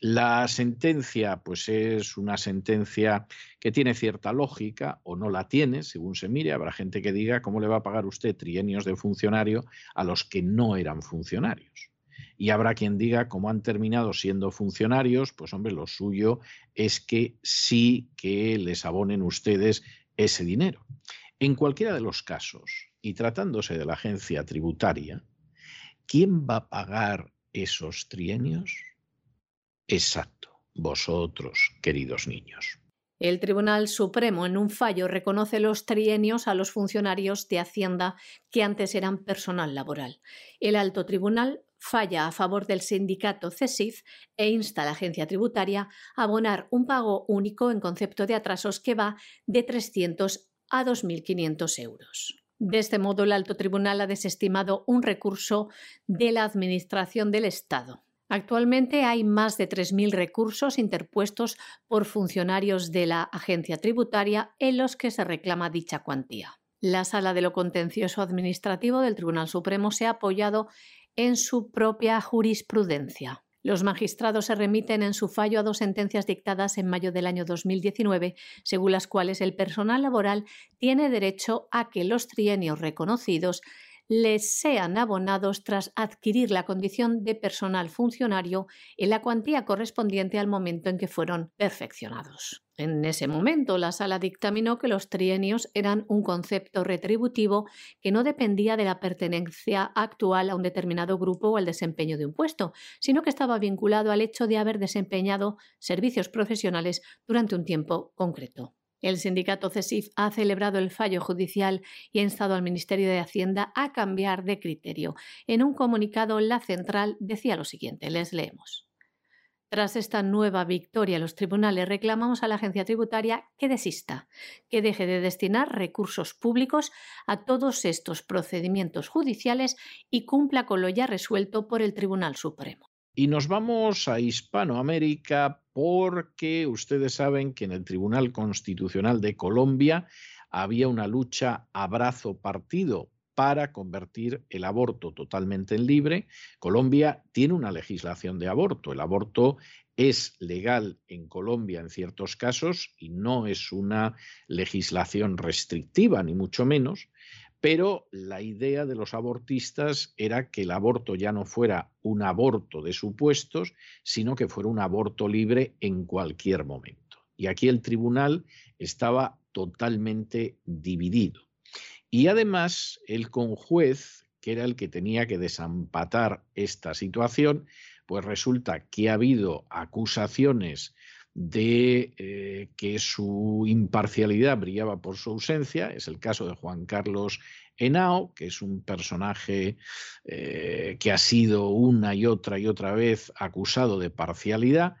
Speaker 1: La sentencia, pues es una sentencia que tiene cierta lógica o no la tiene, según se mire. Habrá gente que diga cómo le va a pagar usted trienios de funcionario a los que no eran funcionarios. Y habrá quien diga, como han terminado siendo funcionarios, pues hombre, lo suyo es que sí que les abonen ustedes ese dinero. En cualquiera de los casos, y tratándose de la agencia tributaria, ¿quién va a pagar esos trienios? Exacto, vosotros, queridos niños.
Speaker 4: El Tribunal Supremo en un fallo reconoce los trienios a los funcionarios de Hacienda que antes eran personal laboral. El alto tribunal falla a favor del sindicato CESIF e insta a la agencia tributaria a abonar un pago único en concepto de atrasos que va de 300 a 2.500 euros. De este modo, el alto tribunal ha desestimado un recurso de la Administración del Estado. Actualmente hay más de 3.000 recursos interpuestos por funcionarios de la agencia tributaria en los que se reclama dicha cuantía. La Sala de lo Contencioso Administrativo del Tribunal Supremo se ha apoyado en su propia jurisprudencia. Los magistrados se remiten en su fallo a dos sentencias dictadas en mayo del año 2019, según las cuales el personal laboral tiene derecho a que los trienios reconocidos les sean abonados tras adquirir la condición de personal funcionario en la cuantía correspondiente al momento en que fueron perfeccionados. En ese momento, la sala dictaminó que los trienios eran un concepto retributivo que no dependía de la pertenencia actual a un determinado grupo o al desempeño de un puesto, sino que estaba vinculado al hecho de haber desempeñado servicios profesionales durante un tiempo concreto. El sindicato CESIF ha celebrado el fallo judicial y ha instado al Ministerio de Hacienda a cambiar de criterio. En un comunicado, la central decía lo siguiente, les leemos. Tras esta nueva victoria, los tribunales reclamamos a la agencia tributaria que desista, que deje de destinar recursos públicos a todos estos procedimientos judiciales y cumpla con lo ya resuelto por el Tribunal Supremo.
Speaker 1: Y nos vamos a Hispanoamérica porque ustedes saben que en el Tribunal Constitucional de Colombia había una lucha abrazo partido para convertir el aborto totalmente en libre. Colombia tiene una legislación de aborto. El aborto es legal en Colombia en ciertos casos y no es una legislación restrictiva, ni mucho menos, pero la idea de los abortistas era que el aborto ya no fuera un aborto de supuestos, sino que fuera un aborto libre en cualquier momento. Y aquí el tribunal estaba totalmente dividido. Y además el conjuez, que era el que tenía que desampatar esta situación, pues resulta que ha habido acusaciones de eh, que su imparcialidad brillaba por su ausencia. Es el caso de Juan Carlos Henao, que es un personaje eh, que ha sido una y otra y otra vez acusado de parcialidad.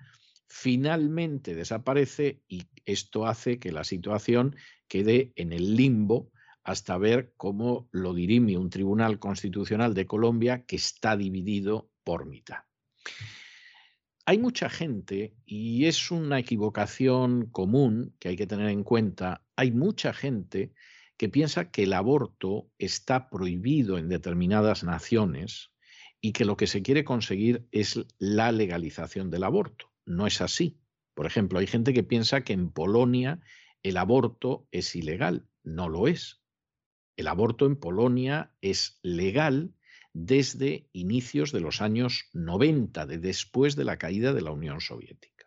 Speaker 1: Finalmente desaparece y esto hace que la situación quede en el limbo hasta ver cómo lo dirime un tribunal constitucional de Colombia que está dividido por mitad. Hay mucha gente, y es una equivocación común que hay que tener en cuenta, hay mucha gente que piensa que el aborto está prohibido en determinadas naciones y que lo que se quiere conseguir es la legalización del aborto. No es así. Por ejemplo, hay gente que piensa que en Polonia el aborto es ilegal. No lo es. El aborto en Polonia es legal desde inicios de los años 90, de después de la caída de la Unión Soviética.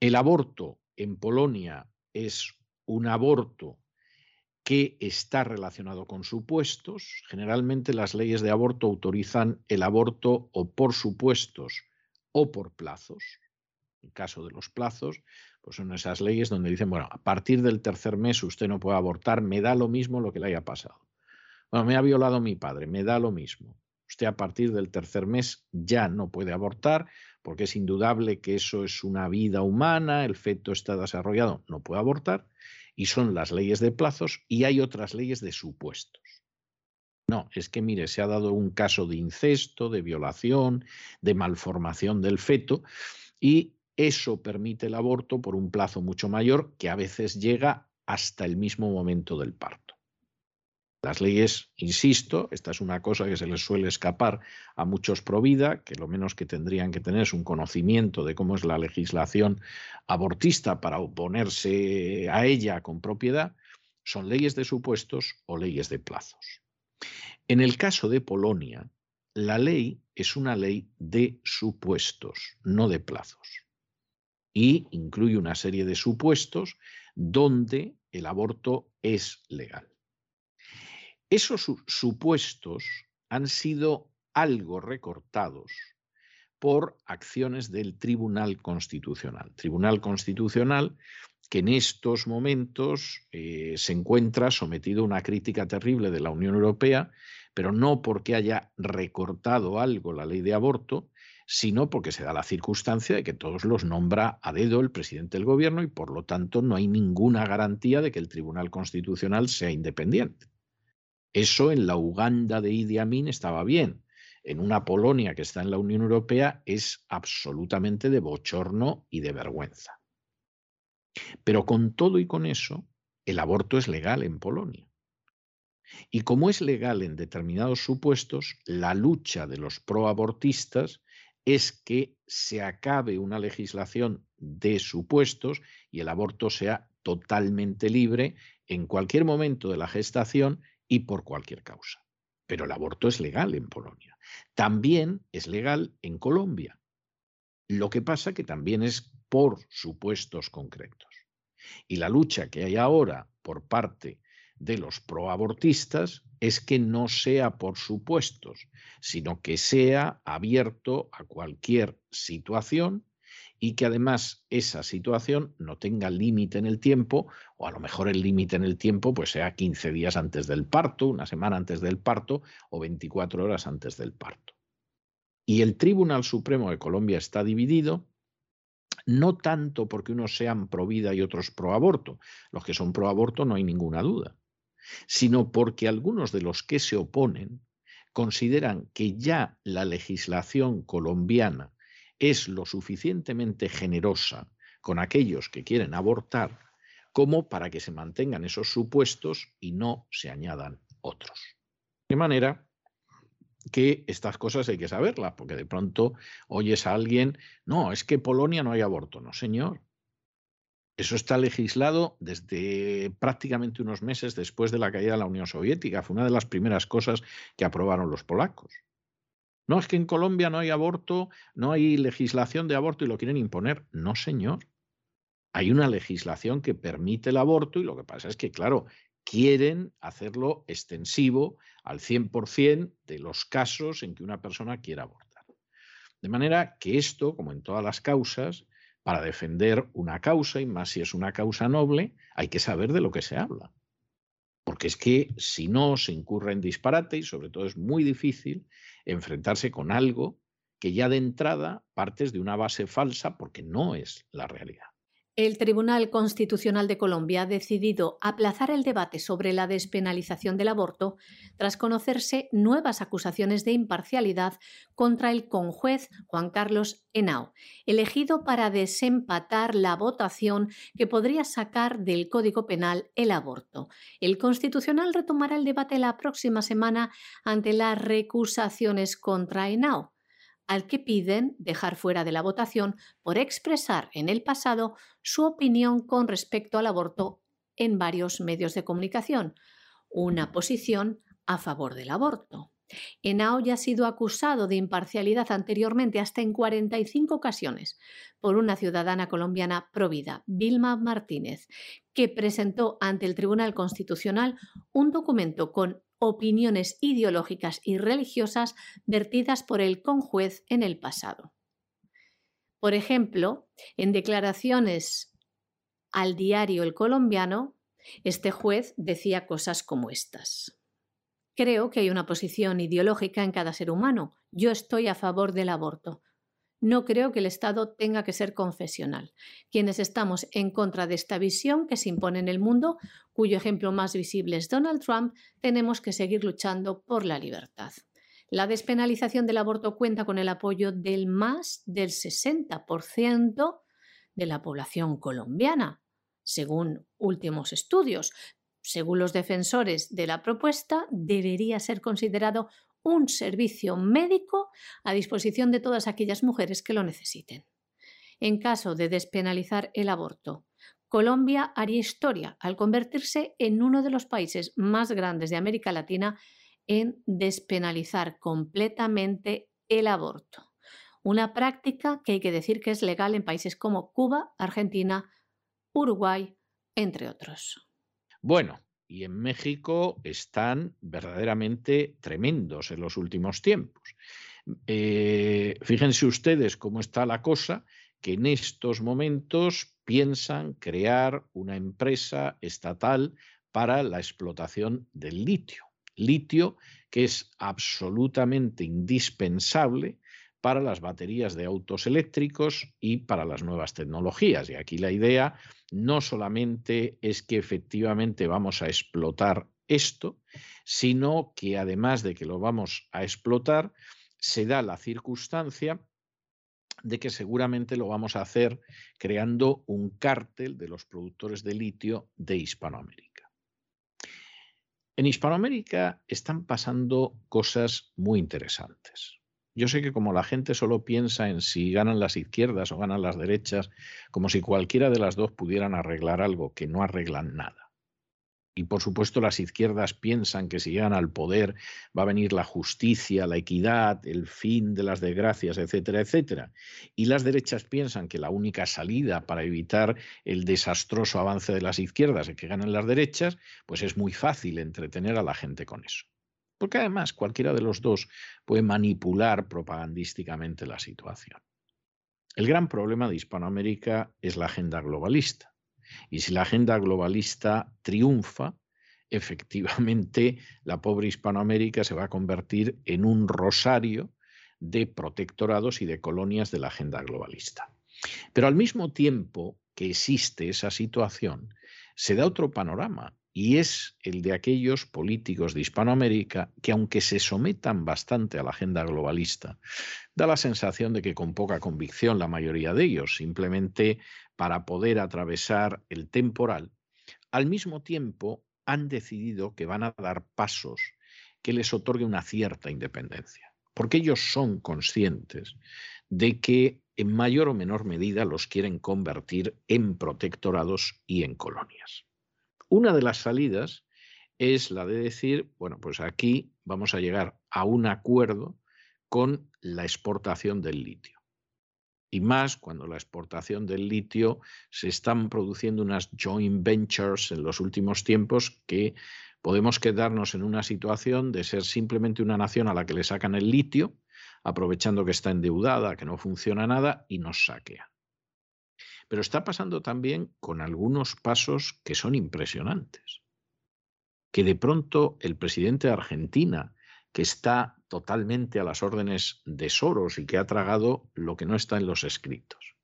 Speaker 1: El aborto en Polonia es un aborto que está relacionado con supuestos. Generalmente las leyes de aborto autorizan el aborto o por supuestos o por plazos. En caso de los plazos, pues son esas leyes donde dicen, bueno, a partir del tercer mes usted no puede abortar, me da lo mismo lo que le haya pasado. Bueno, me ha violado mi padre, me da lo mismo. Usted a partir del tercer mes ya no puede abortar porque es indudable que eso es una vida humana, el feto está desarrollado, no puede abortar, y son las leyes de plazos y hay otras leyes de supuestos. No, es que mire, se ha dado un caso de incesto, de violación, de malformación del feto y eso permite el aborto por un plazo mucho mayor que a veces llega hasta el mismo momento del parto. Las leyes, insisto, esta es una cosa que se les suele escapar a muchos pro vida, que lo menos que tendrían que tener es un conocimiento de cómo es la legislación abortista para oponerse a ella con propiedad, son leyes de supuestos o leyes de plazos. En el caso de Polonia, la ley es una ley de supuestos, no de plazos. Y incluye una serie de supuestos donde el aborto es legal. Esos supuestos han sido algo recortados por acciones del Tribunal Constitucional. Tribunal Constitucional que en estos momentos eh, se encuentra sometido a una crítica terrible de la Unión Europea, pero no porque haya recortado algo la ley de aborto, sino porque se da la circunstancia de que todos los nombra a dedo el presidente del gobierno y por lo tanto no hay ninguna garantía de que el Tribunal Constitucional sea independiente. Eso en la Uganda de Idi Amin estaba bien. En una Polonia que está en la Unión Europea es absolutamente de bochorno y de vergüenza. Pero con todo y con eso, el aborto es legal en Polonia. Y como es legal en determinados supuestos, la lucha de los proabortistas es que se acabe una legislación de supuestos y el aborto sea totalmente libre en cualquier momento de la gestación y por cualquier causa. Pero el aborto es legal en Polonia. También es legal en Colombia. Lo que pasa que también es por supuestos concretos. Y la lucha que hay ahora por parte de los proabortistas es que no sea por supuestos, sino que sea abierto a cualquier situación y que además esa situación no tenga límite en el tiempo, o a lo mejor el límite en el tiempo pues sea 15 días antes del parto, una semana antes del parto o 24 horas antes del parto. Y el Tribunal Supremo de Colombia está dividido no tanto porque unos sean pro vida y otros pro aborto, los que son pro aborto no hay ninguna duda, sino porque algunos de los que se oponen consideran que ya la legislación colombiana es lo suficientemente generosa con aquellos que quieren abortar como para que se mantengan esos supuestos y no se añadan otros. De manera que estas cosas hay que saberlas, porque de pronto oyes a alguien, no, es que Polonia no hay aborto. No, señor. Eso está legislado desde prácticamente unos meses después de la caída de la Unión Soviética. Fue una de las primeras cosas que aprobaron los polacos. No es que en Colombia no hay aborto, no hay legislación de aborto y lo quieren imponer. No, señor. Hay una legislación que permite el aborto y lo que pasa es que, claro, quieren hacerlo extensivo al 100% de los casos en que una persona quiera abortar. De manera que esto, como en todas las causas, para defender una causa, y más si es una causa noble, hay que saber de lo que se habla. Porque es que si no se incurre en disparate y sobre todo es muy difícil enfrentarse con algo que ya de entrada partes de una base falsa porque no es la realidad.
Speaker 4: El Tribunal Constitucional de Colombia ha decidido aplazar el debate sobre la despenalización del aborto tras conocerse nuevas acusaciones de imparcialidad contra el conjuez Juan Carlos Henao, elegido para desempatar la votación que podría sacar del Código Penal el aborto. El Constitucional retomará el debate la próxima semana ante las recusaciones contra Henao al que piden dejar fuera de la votación por expresar en el pasado su opinión con respecto al aborto en varios medios de comunicación, una posición a favor del aborto. Henao ya ha sido acusado de imparcialidad anteriormente hasta en 45 ocasiones por una ciudadana colombiana provida, Vilma Martínez, que presentó ante el Tribunal Constitucional un documento con opiniones ideológicas y religiosas vertidas por el conjuez en el pasado. Por ejemplo, en declaraciones al diario El Colombiano, este juez decía cosas como estas. Creo que hay una posición ideológica en cada ser humano. Yo estoy a favor del aborto. No creo que el Estado tenga que ser confesional. Quienes estamos en contra de esta visión que se impone en el mundo, cuyo ejemplo más visible es Donald Trump, tenemos que seguir luchando por la libertad. La despenalización del aborto cuenta con el apoyo del más del 60% de la población colombiana, según últimos estudios, según los defensores de la propuesta, debería ser considerado un servicio médico a disposición de todas aquellas mujeres que lo necesiten. En caso de despenalizar el aborto, Colombia haría historia al convertirse en uno de los países más grandes de América Latina en despenalizar completamente el aborto. Una práctica que hay que decir que es legal en países como Cuba, Argentina, Uruguay, entre otros.
Speaker 1: Bueno, y en México están verdaderamente tremendos en los últimos tiempos. Eh, fíjense ustedes cómo está la cosa, que en estos momentos piensan crear una empresa estatal para la explotación del litio. Litio que es absolutamente indispensable para las baterías de autos eléctricos y para las nuevas tecnologías. Y aquí la idea no solamente es que efectivamente vamos a explotar esto, sino que además de que lo vamos a explotar, se da la circunstancia de que seguramente lo vamos a hacer creando un cártel de los productores de litio de Hispanoamérica. En Hispanoamérica están pasando cosas muy interesantes. Yo sé que como la gente solo piensa en si ganan las izquierdas o ganan las derechas, como si cualquiera de las dos pudieran arreglar algo, que no arreglan nada. Y por supuesto las izquierdas piensan que si llegan al poder va a venir la justicia, la equidad, el fin de las desgracias, etcétera, etcétera. Y las derechas piensan que la única salida para evitar el desastroso avance de las izquierdas es que ganen las derechas, pues es muy fácil entretener a la gente con eso. Porque además cualquiera de los dos puede manipular propagandísticamente la situación. El gran problema de Hispanoamérica es la agenda globalista. Y si la agenda globalista triunfa, efectivamente la pobre Hispanoamérica se va a convertir en un rosario de protectorados y de colonias de la agenda globalista. Pero al mismo tiempo que existe esa situación, se da otro panorama y es el de aquellos políticos de Hispanoamérica que, aunque se sometan bastante a la agenda globalista, da la sensación de que con poca convicción la mayoría de ellos, simplemente para poder atravesar el temporal, al mismo tiempo han decidido que van a dar pasos que les otorgue una cierta independencia, porque ellos son conscientes de que en mayor o menor medida los quieren convertir en protectorados y en colonias. Una de las salidas es la de decir, bueno, pues aquí vamos a llegar a un acuerdo con la exportación del litio. Y más cuando la exportación del litio se están produciendo unas joint ventures en los últimos tiempos que podemos quedarnos en una situación de ser simplemente una nación a la que le sacan el litio, aprovechando que está endeudada, que no funciona nada, y nos saquea. Pero está pasando también con algunos pasos que son impresionantes. Que de pronto el presidente de Argentina, que está totalmente a las órdenes de Soros y que ha tragado lo que no está en los escritos,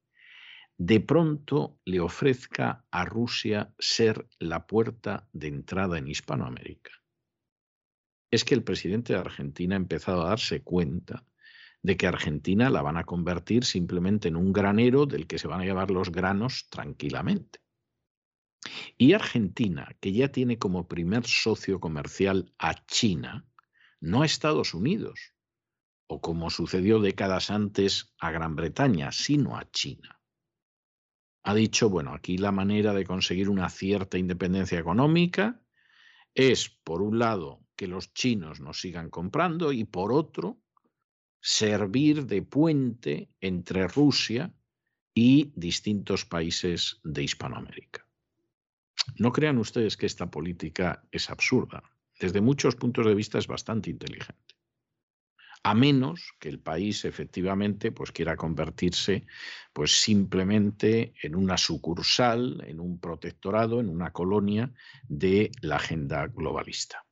Speaker 1: de pronto le ofrezca a Rusia ser la puerta de entrada en Hispanoamérica. Es que el presidente de Argentina ha empezado a darse cuenta de que Argentina la van a convertir simplemente en un granero del que se van a llevar los granos tranquilamente. Y Argentina, que ya tiene como primer socio comercial a China, no a Estados Unidos, o como sucedió décadas antes a Gran Bretaña, sino a China. Ha dicho, bueno, aquí la manera de conseguir una cierta independencia económica es, por un lado, que los chinos nos sigan comprando y por otro, servir de puente entre Rusia y distintos países de Hispanoamérica. No crean ustedes que esta política es absurda. Desde muchos puntos de vista es bastante inteligente. A menos que el país efectivamente pues, quiera convertirse pues, simplemente en una sucursal, en un protectorado, en una colonia de la agenda globalista.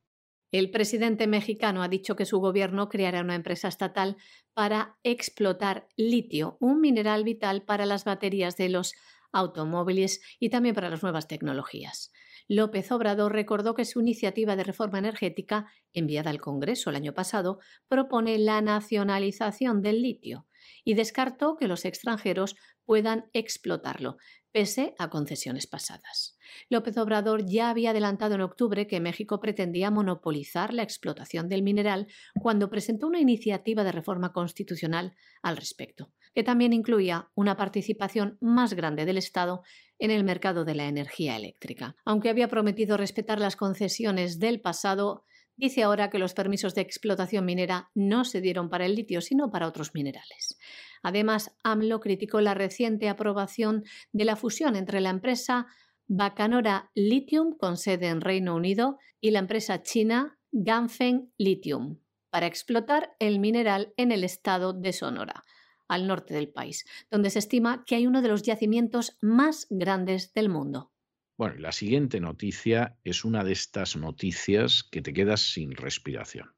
Speaker 4: El presidente mexicano ha dicho que su gobierno creará una empresa estatal para explotar litio, un mineral vital para las baterías de los automóviles y también para las nuevas tecnologías. López Obrador recordó que su iniciativa de reforma energética, enviada al Congreso el año pasado, propone la nacionalización del litio y descartó que los extranjeros puedan explotarlo, pese a concesiones pasadas. López Obrador ya había adelantado en octubre que México pretendía monopolizar la explotación del mineral cuando presentó una iniciativa de reforma constitucional al respecto, que también incluía una participación más grande del Estado en el mercado de la energía eléctrica. Aunque había prometido respetar las concesiones del pasado, dice ahora que los permisos de explotación minera no se dieron para el litio, sino para otros minerales. Además, AMLO criticó la reciente aprobación de la fusión entre la empresa Bacanora Lithium, con sede en Reino Unido, y la empresa china Ganfeng Lithium, para explotar el mineral en el estado de Sonora, al norte del país, donde se estima que hay uno de los yacimientos más grandes del mundo.
Speaker 1: Bueno, la siguiente noticia es una de estas noticias que te quedas sin respiración.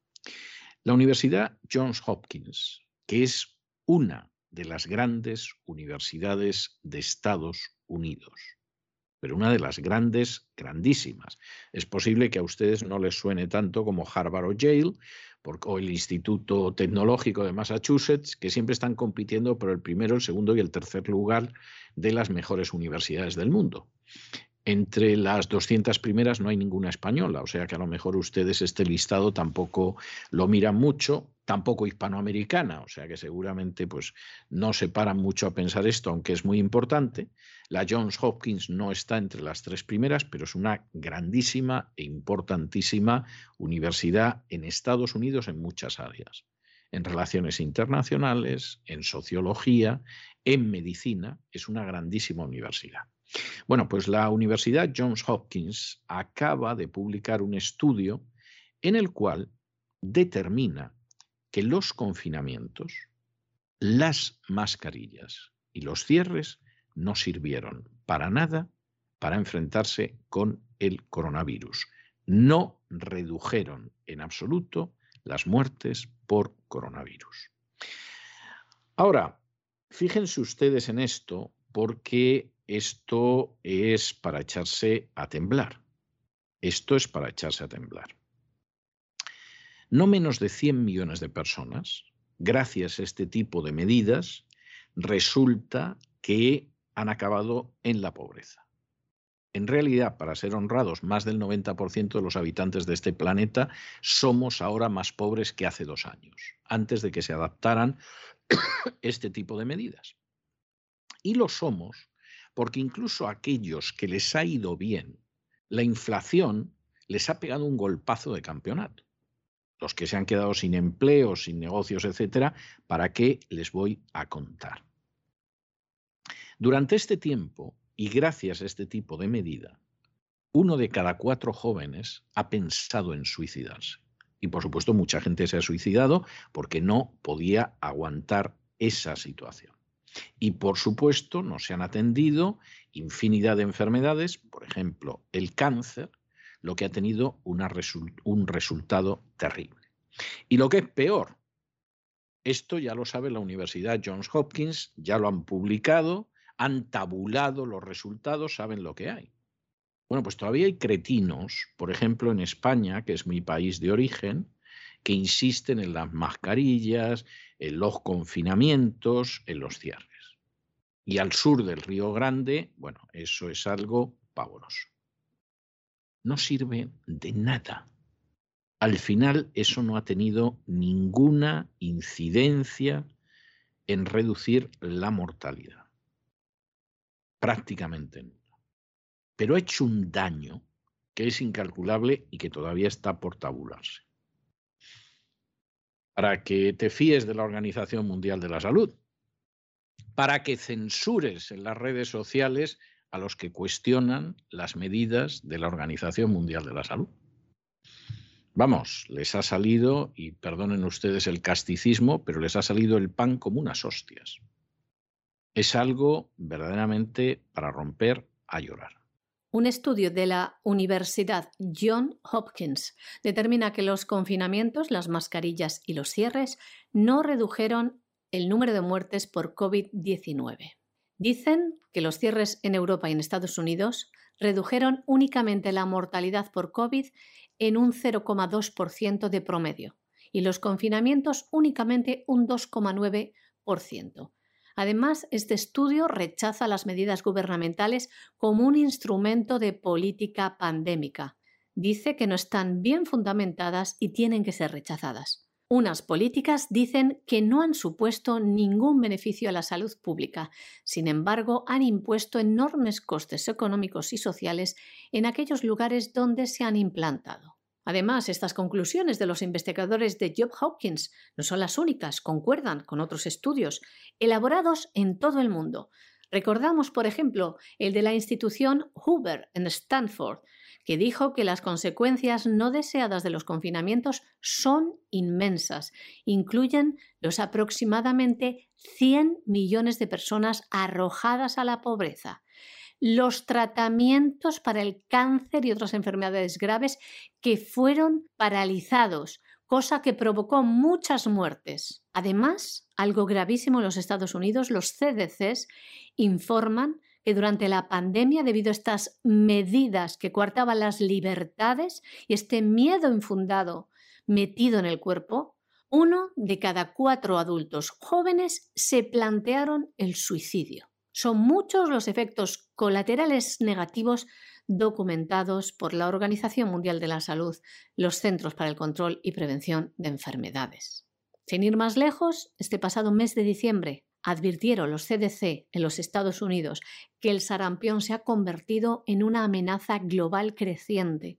Speaker 1: La Universidad Johns Hopkins, que es una de las grandes universidades de Estados Unidos, pero una de las grandes, grandísimas. Es posible que a ustedes no les suene tanto como Harvard o Yale o el Instituto Tecnológico de Massachusetts, que siempre están compitiendo por el primero, el segundo y el tercer lugar de las mejores universidades del mundo. Entre las 200 primeras no hay ninguna española, o sea que a lo mejor ustedes este listado tampoco lo miran mucho, tampoco hispanoamericana, o sea que seguramente pues no se paran mucho a pensar esto, aunque es muy importante. La Johns Hopkins no está entre las tres primeras, pero es una grandísima e importantísima universidad en Estados Unidos en muchas áreas, en relaciones internacionales, en sociología, en medicina, es una grandísima universidad. Bueno, pues la Universidad Johns Hopkins acaba de publicar un estudio en el cual determina que los confinamientos, las mascarillas y los cierres no sirvieron para nada para enfrentarse con el coronavirus. No redujeron en absoluto las muertes por coronavirus. Ahora, fíjense ustedes en esto porque esto es para echarse a temblar. Esto es para echarse a temblar. No menos de 100 millones de personas, gracias a este tipo de medidas, resulta que han acabado en la pobreza. En realidad, para ser honrados, más del 90% de los habitantes de este planeta somos ahora más pobres que hace dos años, antes de que se adaptaran [coughs] este tipo de medidas. Y lo somos porque incluso a aquellos que les ha ido bien, la inflación les ha pegado un golpazo de campeonato. Los que se han quedado sin empleo, sin negocios, etcétera, ¿para qué les voy a contar? Durante este tiempo, y gracias a este tipo de medida, uno de cada cuatro jóvenes ha pensado en suicidarse. Y por supuesto, mucha gente se ha suicidado porque no podía aguantar esa situación. Y por supuesto, no se han atendido infinidad de enfermedades, por ejemplo, el cáncer, lo que ha tenido un resultado terrible. Y lo que es peor, esto ya lo sabe la Universidad Johns Hopkins, ya lo han publicado, han tabulado los resultados, saben lo que hay. Bueno, pues todavía hay cretinos, por ejemplo en España, que es mi país de origen, que insisten en las mascarillas, en los confinamientos, en los cierres. Y al sur del Río Grande, bueno, eso es algo pavoroso. No sirve de nada. Al final eso no ha tenido ninguna incidencia en reducir la mortalidad. Prácticamente nada. Pero ha hecho un daño que es incalculable y que todavía está por tabularse para que te fíes de la Organización Mundial de la Salud, para que censures en las redes sociales a los que cuestionan las medidas de la Organización Mundial de la Salud. Vamos, les ha salido, y perdonen ustedes el casticismo, pero les ha salido el pan como unas hostias. Es algo verdaderamente para romper a llorar.
Speaker 4: Un estudio de la Universidad John Hopkins determina que los confinamientos, las mascarillas y los cierres no redujeron el número de muertes por COVID-19. Dicen que los cierres en Europa y en Estados Unidos redujeron únicamente la mortalidad por COVID en un 0,2% de promedio y los confinamientos únicamente un 2,9%. Además, este estudio rechaza las medidas gubernamentales como un instrumento de política pandémica. Dice que no están bien fundamentadas y tienen que ser rechazadas. Unas políticas dicen que no han supuesto ningún beneficio a la salud pública, sin embargo, han impuesto enormes costes económicos y sociales en aquellos lugares donde se han implantado. Además, estas conclusiones de los investigadores de Job Hopkins no son las únicas, concuerdan con otros estudios elaborados en todo el mundo. Recordamos, por ejemplo, el de la institución Hoover en Stanford, que dijo que las consecuencias no deseadas de los confinamientos son inmensas. Incluyen los aproximadamente 100 millones de personas arrojadas a la pobreza, los tratamientos para el cáncer y otras enfermedades graves que fueron paralizados, cosa que provocó muchas muertes. Además, algo gravísimo en los Estados Unidos, los CDCs informan que durante la pandemia, debido a estas medidas que coartaban las libertades y este miedo infundado metido en el cuerpo, uno de cada cuatro adultos jóvenes se plantearon el suicidio. Son muchos los efectos colaterales negativos documentados por la Organización Mundial de la Salud, los Centros para el Control y Prevención de Enfermedades. Sin ir más lejos, este pasado mes de diciembre advirtieron los CDC en los Estados Unidos que el sarampión se ha convertido en una amenaza global creciente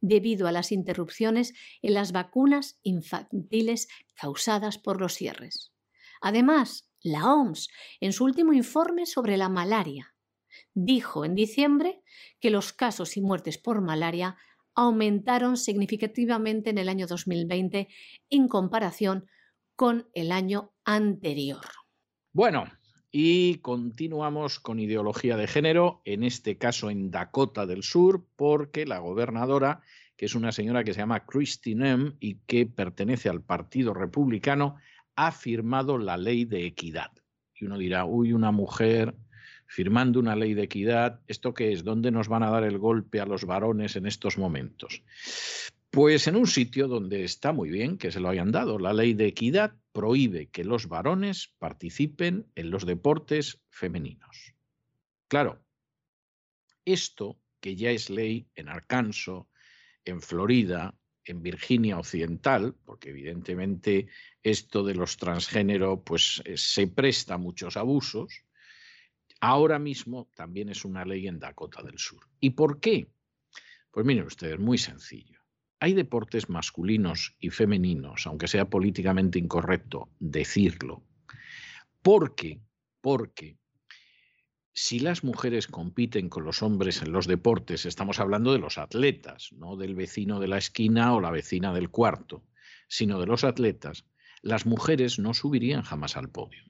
Speaker 4: debido a las interrupciones en las vacunas infantiles causadas por los cierres. Además, la OMS, en su último informe sobre la malaria, dijo en diciembre que los casos y muertes por malaria aumentaron significativamente en el año 2020 en comparación con el año anterior.
Speaker 1: Bueno, y continuamos con ideología de género, en este caso en Dakota del Sur, porque la gobernadora, que es una señora que se llama Christine M. y que pertenece al Partido Republicano, ha firmado la ley de equidad. Y uno dirá, uy, una mujer firmando una ley de equidad, ¿esto qué es? ¿Dónde nos van a dar el golpe a los varones en estos momentos? Pues en un sitio donde está muy bien que se lo hayan dado. La ley de equidad prohíbe que los varones participen en los deportes femeninos. Claro, esto que ya es ley en Arkansas, en Florida, en Virginia Occidental, porque evidentemente esto de los transgénero pues eh, se presta a muchos abusos, ahora mismo también es una ley en Dakota del Sur. ¿Y por qué? Pues miren ustedes, muy sencillo. Hay deportes masculinos y femeninos, aunque sea políticamente incorrecto decirlo, porque, porque si las mujeres compiten con los hombres en los deportes, estamos hablando de los atletas, no del vecino de la esquina o la vecina del cuarto, sino de los atletas, las mujeres no subirían jamás al podio.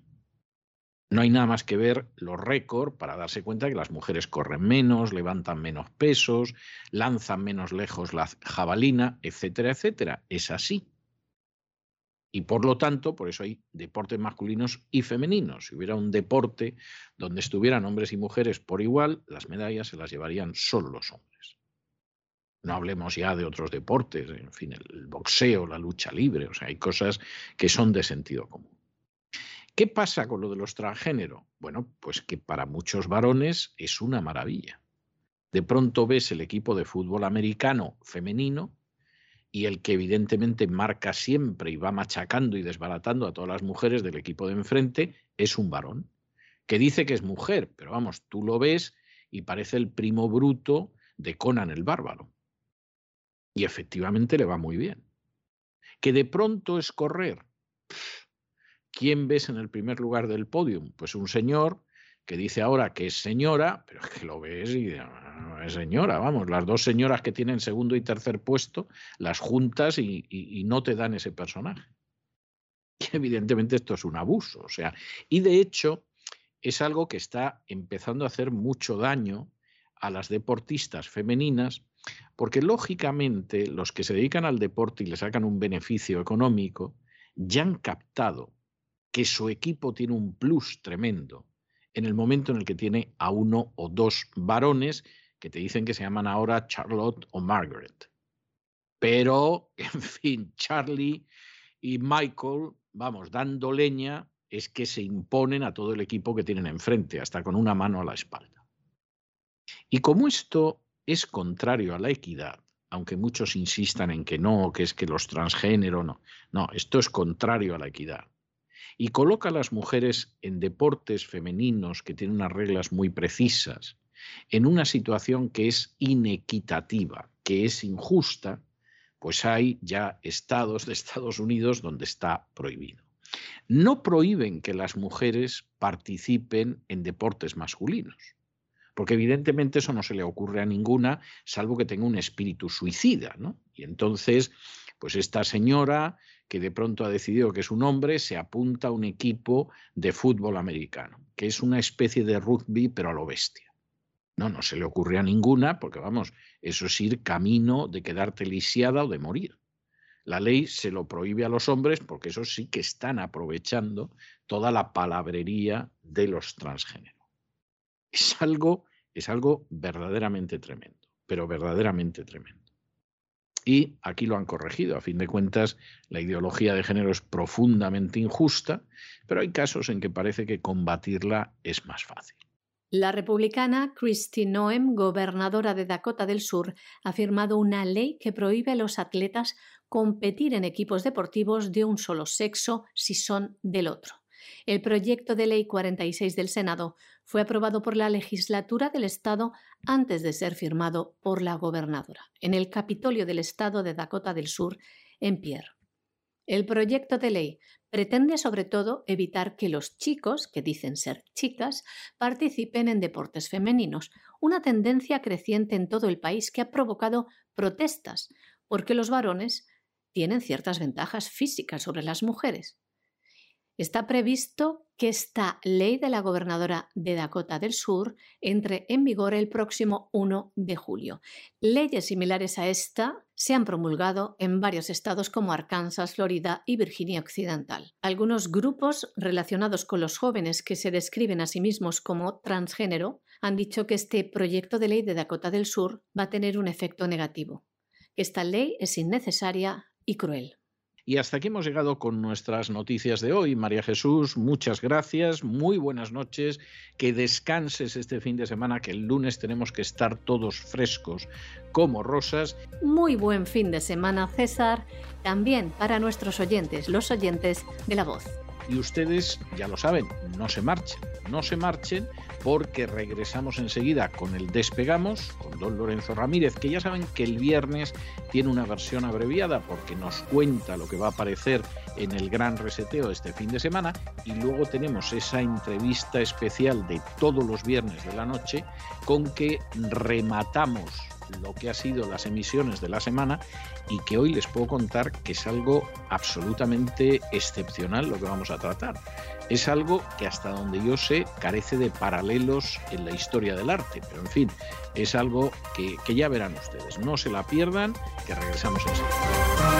Speaker 1: No hay nada más que ver los récords para darse cuenta que las mujeres corren menos, levantan menos pesos, lanzan menos lejos la jabalina, etcétera, etcétera. Es así. Y por lo tanto, por eso hay deportes masculinos y femeninos. Si hubiera un deporte donde estuvieran hombres y mujeres por igual, las medallas se las llevarían solo los hombres. No hablemos ya de otros deportes, en fin, el boxeo, la lucha libre, o sea, hay cosas que son de sentido común. ¿Qué pasa con lo de los transgénero? Bueno, pues que para muchos varones es una maravilla. De pronto ves el equipo de fútbol americano femenino y el que evidentemente marca siempre y va machacando y desbaratando a todas las mujeres del equipo de enfrente es un varón, que dice que es mujer, pero vamos, tú lo ves y parece el primo bruto de Conan el bárbaro. Y efectivamente le va muy bien. Que de pronto es correr. ¿Quién ves en el primer lugar del podium? Pues un señor que dice ahora que es señora, pero es que lo ves y no es señora, vamos, las dos señoras que tienen segundo y tercer puesto, las juntas y, no te dan ese personaje. [laughs] Evidentemente esto es un abuso, o sea, y de hecho es algo que está empezando a hacer mucho daño a las deportistas femeninas, porque lógicamente los que se dedican al deporte y le sacan un beneficio económico, ya han captado que su equipo tiene un plus tremendo en el momento en el que tiene a uno o dos varones que te dicen que se llaman ahora Charlotte o Margaret. Pero, [laughs] en fin, Charlie y Michael, vamos, dando leña, es que se imponen a todo el equipo que tienen enfrente, hasta con una mano a la espalda. Y como esto es contrario a la equidad, aunque muchos insistan en que no, que es que los transgénero no, no, esto es contrario a la equidad. Y coloca a las mujeres en deportes femeninos que tienen unas reglas muy precisas, en una situación que es inequitativa, que es injusta, pues hay ya estados de Estados Unidos donde está prohibido. No prohíben que las mujeres participen en deportes masculinos, porque evidentemente eso no se le ocurre a ninguna, salvo que tenga un espíritu suicida, ¿no? Y entonces, pues esta señora que de pronto ha decidido que es un hombre, se apunta a un equipo de fútbol americano, que es una especie de rugby, pero a lo bestia. No, no se le ocurre a ninguna, porque vamos, eso es ir camino de quedarte lisiada o de morir. La ley se lo prohíbe a los hombres porque eso sí que están aprovechando toda la palabrería de los transgéneros. Es algo, es algo verdaderamente tremendo, pero verdaderamente tremendo. Y aquí lo han corregido. A fin de cuentas, la ideología de género es profundamente injusta, pero hay casos en que parece que combatirla es más fácil.
Speaker 4: La republicana Kristi Noem, gobernadora de Dakota del Sur, ha firmado una ley que prohíbe a los atletas competir en equipos deportivos de un solo sexo si son del otro. El proyecto de ley 46 del Senado fue aprobado por la legislatura del Estado antes de ser firmado por la gobernadora, en el Capitolio del Estado de Dakota del Sur, en Pierre. El proyecto de ley pretende sobre todo evitar que los chicos, que dicen ser chicas, participen en deportes femeninos, una tendencia creciente en todo el país que ha provocado protestas, porque los varones tienen ciertas ventajas físicas sobre las mujeres. Está previsto que esta ley de la gobernadora de Dakota del Sur entre en vigor el próximo 1 de julio. Leyes similares a esta se han promulgado en varios estados como Arkansas, Florida y Virginia Occidental. Algunos grupos relacionados con los jóvenes que se describen a sí mismos como transgénero han dicho que este proyecto de ley de Dakota del Sur va a tener un efecto negativo, esta ley es innecesaria y cruel.
Speaker 1: Y hasta aquí hemos llegado con nuestras noticias de hoy. María Jesús, muchas gracias, muy buenas noches, que descanses este fin de semana, que el lunes tenemos que estar todos frescos como rosas.
Speaker 4: Muy buen fin de semana, César, también para nuestros oyentes, los oyentes de la voz.
Speaker 1: Y ustedes ya lo saben, no se marchen, no se marchen porque regresamos enseguida con el Despegamos, con don Lorenzo Ramírez, que ya saben que el viernes tiene una versión abreviada porque nos cuenta lo que va a aparecer en el gran reseteo este fin de semana y luego tenemos esa entrevista especial de todos los viernes de la noche con que rematamos lo que ha sido las emisiones de la semana y que hoy les puedo contar que es algo absolutamente excepcional lo que vamos a tratar. Es algo que hasta donde yo sé carece de paralelos en la historia del arte, pero en fin, es algo que, que ya verán ustedes. No se la pierdan, que regresamos enseguida.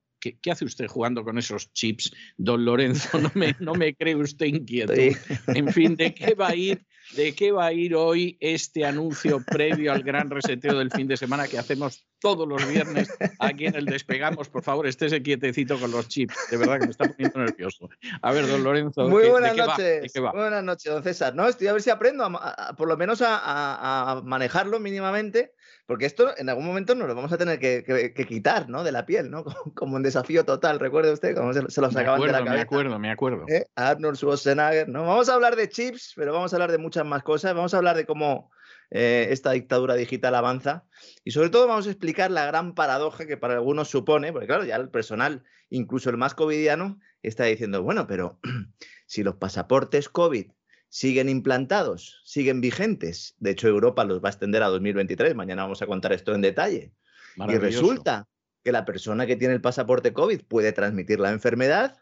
Speaker 1: ¿Qué, hace usted jugando con esos chips, don Lorenzo? No me, no me cree usted inquieto. En fin, ¿de qué va a ir? ¿De qué va a ir hoy este anuncio previo al gran reseteo del fin de semana que hacemos todos los viernes aquí en el Despegamos? Por favor, estése quietecito con los chips. De verdad que me está poniendo nervioso. A ver, don Lorenzo.
Speaker 5: Muy buenas noches. Buenas noches, don César. No, estoy a ver si aprendo por lo menos a manejarlo mínimamente porque esto en algún momento nos lo vamos a tener que, quitar, ¿no? De la piel, ¿no? [laughs] Como, un desafío total, ¿recuerda usted? Como se, lo sacaban de la cabeza.
Speaker 1: Me acuerdo, me acuerdo.
Speaker 5: ¿Eh? Arnold Schwarzenegger, ¿no? Vamos a hablar de chips, pero vamos a hablar de muchas más cosas. Vamos a hablar de cómo eh, esta dictadura digital avanza. Y sobre todo vamos a explicar la gran paradoja que para algunos supone, porque claro, ya el personal, incluso el más covidiano, está diciendo, bueno, pero [clears throat] si los pasaportes COVID siguen implantados, siguen vigentes. De hecho, Europa los va a extender a 2023. Mañana vamos a contar esto en detalle. Y resulta que la persona que tiene el pasaporte COVID puede transmitir la enfermedad.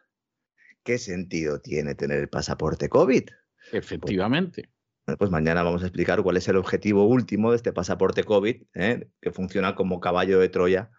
Speaker 5: ¿Qué sentido tiene tener el pasaporte COVID?
Speaker 1: Efectivamente.
Speaker 5: Pues, mañana vamos a explicar cuál es el objetivo último de este pasaporte COVID, ¿eh? que funciona como caballo de Troya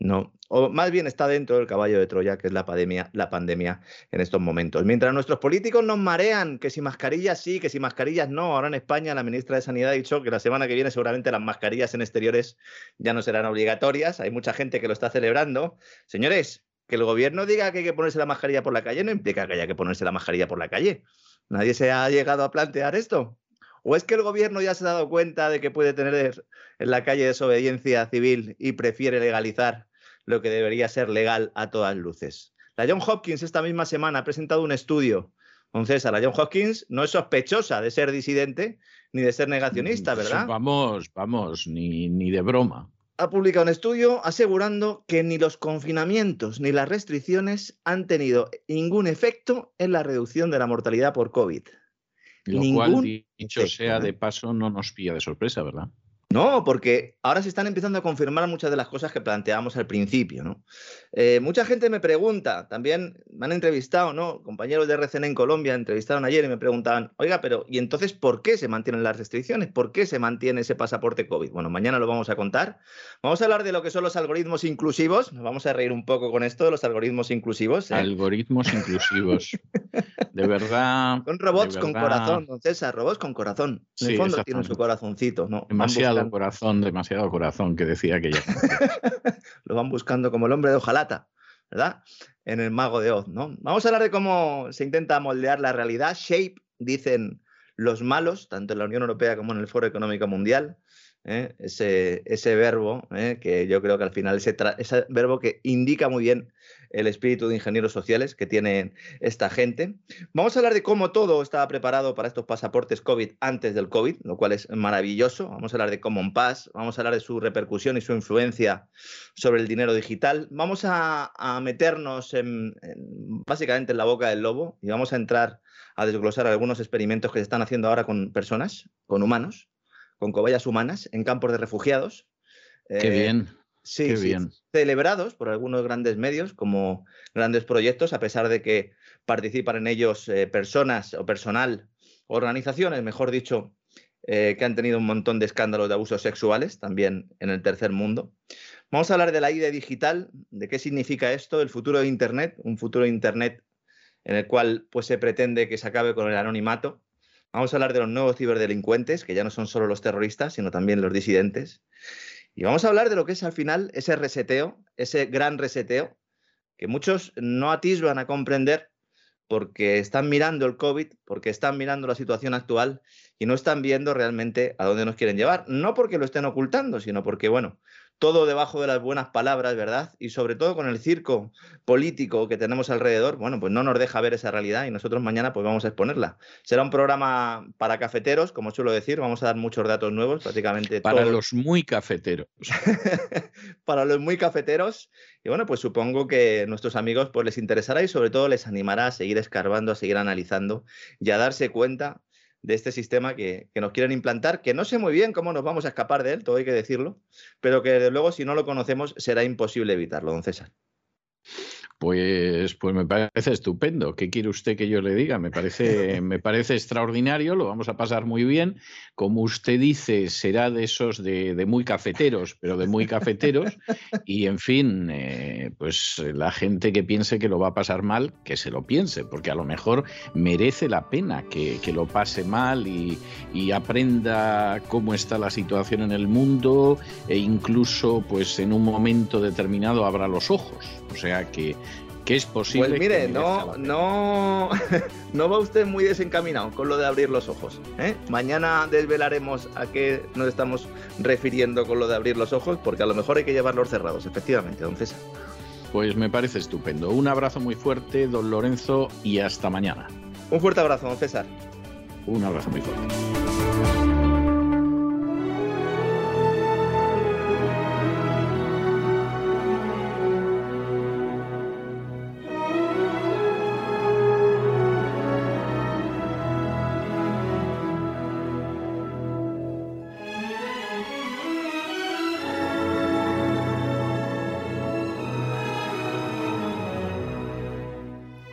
Speaker 5: no, o más bien está dentro del caballo de Troya, que es la pandemia, la pandemia en estos momentos. Mientras nuestros políticos nos marean, que si mascarillas sí, que si mascarillas no, ahora en España la ministra de Sanidad ha dicho que la semana que viene seguramente las mascarillas en exteriores ya no serán obligatorias. Hay mucha gente que lo está celebrando. Señores, que el gobierno diga que hay que ponerse la mascarilla por la calle no implica que haya que ponerse la mascarilla por la calle. Nadie se ha llegado a plantear esto. ¿O es que el gobierno ya se ha dado cuenta de que puede tener en la calle desobediencia civil y prefiere legalizar lo que debería ser legal a todas luces. La John Hopkins esta misma semana ha presentado un estudio. Con César, la John Hopkins no es sospechosa de ser disidente ni de ser negacionista, ¿verdad?
Speaker 1: Vamos, vamos, ni, ni de broma.
Speaker 5: Ha publicado un estudio asegurando que ni los confinamientos ni las restricciones han tenido ningún efecto en la reducción de la mortalidad por COVID.
Speaker 1: Lo cual, dicho sea de ¿eh? paso, no nos pilla de sorpresa, ¿verdad?
Speaker 5: No, porque ahora se están empezando a confirmar muchas de las cosas que planteábamos al principio, ¿no? Eh, mucha gente me pregunta, también me han entrevistado, ¿no? Compañeros de RCN en Colombia entrevistaron ayer y me preguntaban, oiga, pero ¿y entonces por qué se mantienen las restricciones? ¿Por qué se mantiene ese pasaporte COVID? Bueno, mañana lo vamos a contar. Vamos a hablar de lo que son los algoritmos inclusivos. Nos vamos a reír un poco con esto de los algoritmos inclusivos.
Speaker 1: ¿eh? Algoritmos inclusivos. [laughs] De verdad.
Speaker 5: Son robots con corazón, don César, robots con corazón. En el fondo tienen su corazoncito, ¿no?
Speaker 1: Demasiado corazón, demasiado corazón, que decía que ya. [laughs]
Speaker 5: Lo van buscando como el hombre de hojalata, ¿verdad? En el mago de Oz, ¿no? Vamos a hablar de cómo se intenta moldear la realidad. Shape, dicen los malos, tanto en la Unión Europea como en el Foro Económico Mundial. ¿eh? Ese, ese, verbo, ¿eh? que yo creo que al final ese, ese verbo que indica muy bien el espíritu de ingenieros sociales que tiene esta gente. Vamos a hablar de cómo todo estaba preparado para estos pasaportes COVID antes del COVID, lo cual es maravilloso. Vamos a hablar de Common Pass, vamos a hablar de su repercusión y su influencia sobre el dinero digital. Vamos a, meternos básicamente en la boca del lobo y vamos a entrar a desglosar algunos experimentos que se están haciendo ahora con personas, con humanos, con cobayas humanas en campos de refugiados.
Speaker 1: Qué eh, bien.
Speaker 5: Sí, bien. celebrados por algunos grandes medios como grandes proyectos, a pesar de que participan en ellos eh, personas o personal, organizaciones, mejor dicho, eh, que han tenido un montón de escándalos de abusos sexuales, también en el tercer mundo. Vamos a hablar de la ID digital, de qué significa esto, el futuro de Internet, un futuro de Internet en el cual pues, se pretende que se acabe con el anonimato. Vamos a hablar de los nuevos ciberdelincuentes, que ya no son solo los terroristas, sino también los disidentes. Y vamos a hablar de lo que es al final ese reseteo, ese gran reseteo, que muchos no atisban a comprender porque están mirando el COVID, porque están mirando la situación actual y no están viendo realmente a dónde nos quieren llevar. No porque lo estén ocultando, sino porque, bueno, todo debajo de las buenas palabras, ¿verdad? Y sobre todo con el circo político que tenemos alrededor, bueno, pues no nos deja ver esa realidad y nosotros mañana pues vamos a exponerla. Será un programa para cafeteros, como suelo decir, vamos a dar muchos datos nuevos, prácticamente.
Speaker 1: Para los muy cafeteros. [laughs]
Speaker 5: para los muy cafeteros. Y bueno, pues supongo que nuestros amigos pues les interesará y sobre todo les animará a seguir escarbando, a seguir analizando y a darse cuenta de este sistema que, nos quieren implantar, que no sé muy bien cómo nos vamos a escapar de él, todo hay que decirlo, pero que desde luego si no lo conocemos será imposible evitarlo, don César.
Speaker 1: Pues, pues me parece estupendo. ¿Qué quiere usted que yo le diga? Me parece, [laughs] me parece extraordinario, lo vamos a pasar muy bien. Como usted dice, será de esos de, muy cafeteros, pero de muy cafeteros. Y en fin, eh, pues la gente que piense que lo va a pasar mal, que se lo piense, porque a lo mejor merece la pena que, lo pase mal y, y, aprenda cómo está la situación en el mundo e incluso pues en un momento determinado abra los ojos. O sea que que es posible.
Speaker 5: Pues mire, no, no, [laughs] no va usted muy desencaminado con lo de abrir los ojos. ¿eh? Mañana desvelaremos a qué nos estamos refiriendo con lo de abrir los ojos, porque a lo mejor hay que llevarlos cerrados, efectivamente, don César.
Speaker 1: Pues me parece estupendo. Un abrazo muy fuerte, don Lorenzo, y hasta mañana.
Speaker 5: Un fuerte abrazo, don César.
Speaker 1: Un abrazo muy fuerte.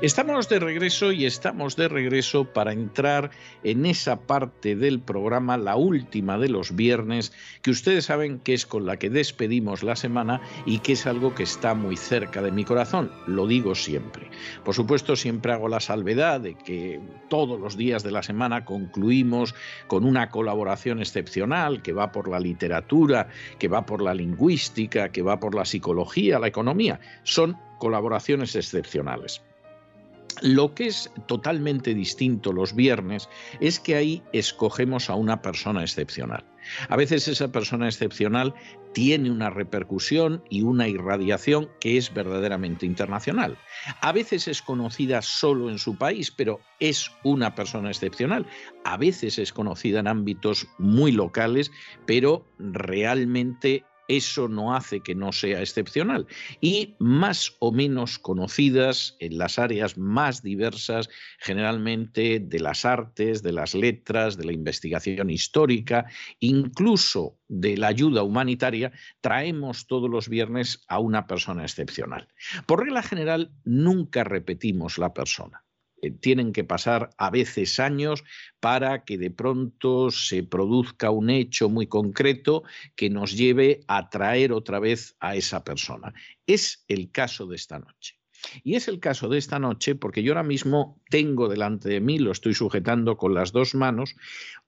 Speaker 1: Estamos de regreso y estamos de regreso para entrar en esa parte del programa, la última de los viernes, que ustedes saben que es con la que despedimos la semana y que es algo que está muy cerca de mi corazón, lo digo siempre. Por supuesto, siempre hago la salvedad de que todos los días de la semana concluimos con una colaboración excepcional que va por la literatura, que va por la lingüística, que va por la psicología, la economía. Son colaboraciones excepcionales. Lo que es totalmente distinto los viernes es que ahí escogemos a una persona excepcional. A veces esa persona excepcional tiene una repercusión y una irradiación que es verdaderamente internacional. A veces es conocida solo en su país, pero es una persona excepcional. A veces es conocida en ámbitos muy locales, pero realmente eso no hace que no sea excepcional. Y más o menos conocidas en las áreas más diversas, generalmente de las artes, de las letras, de la investigación histórica, incluso de la ayuda humanitaria, traemos todos los viernes a una persona excepcional. Por regla general, nunca repetimos la persona. Eh, tienen que pasar a veces años para que de pronto se produzca un hecho muy concreto que nos lleve a traer otra vez a esa persona. Es el caso de esta noche. Y es el caso de esta noche porque yo ahora mismo tengo delante de mí, lo estoy sujetando con las dos manos,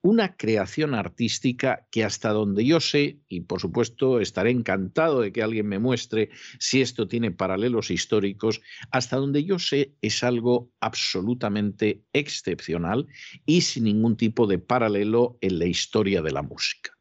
Speaker 1: una creación artística que hasta donde yo sé, y por supuesto estaré encantado de que alguien me muestre si esto tiene paralelos históricos, hasta donde yo sé es algo absolutamente excepcional y sin ningún tipo de paralelo en la historia de la música.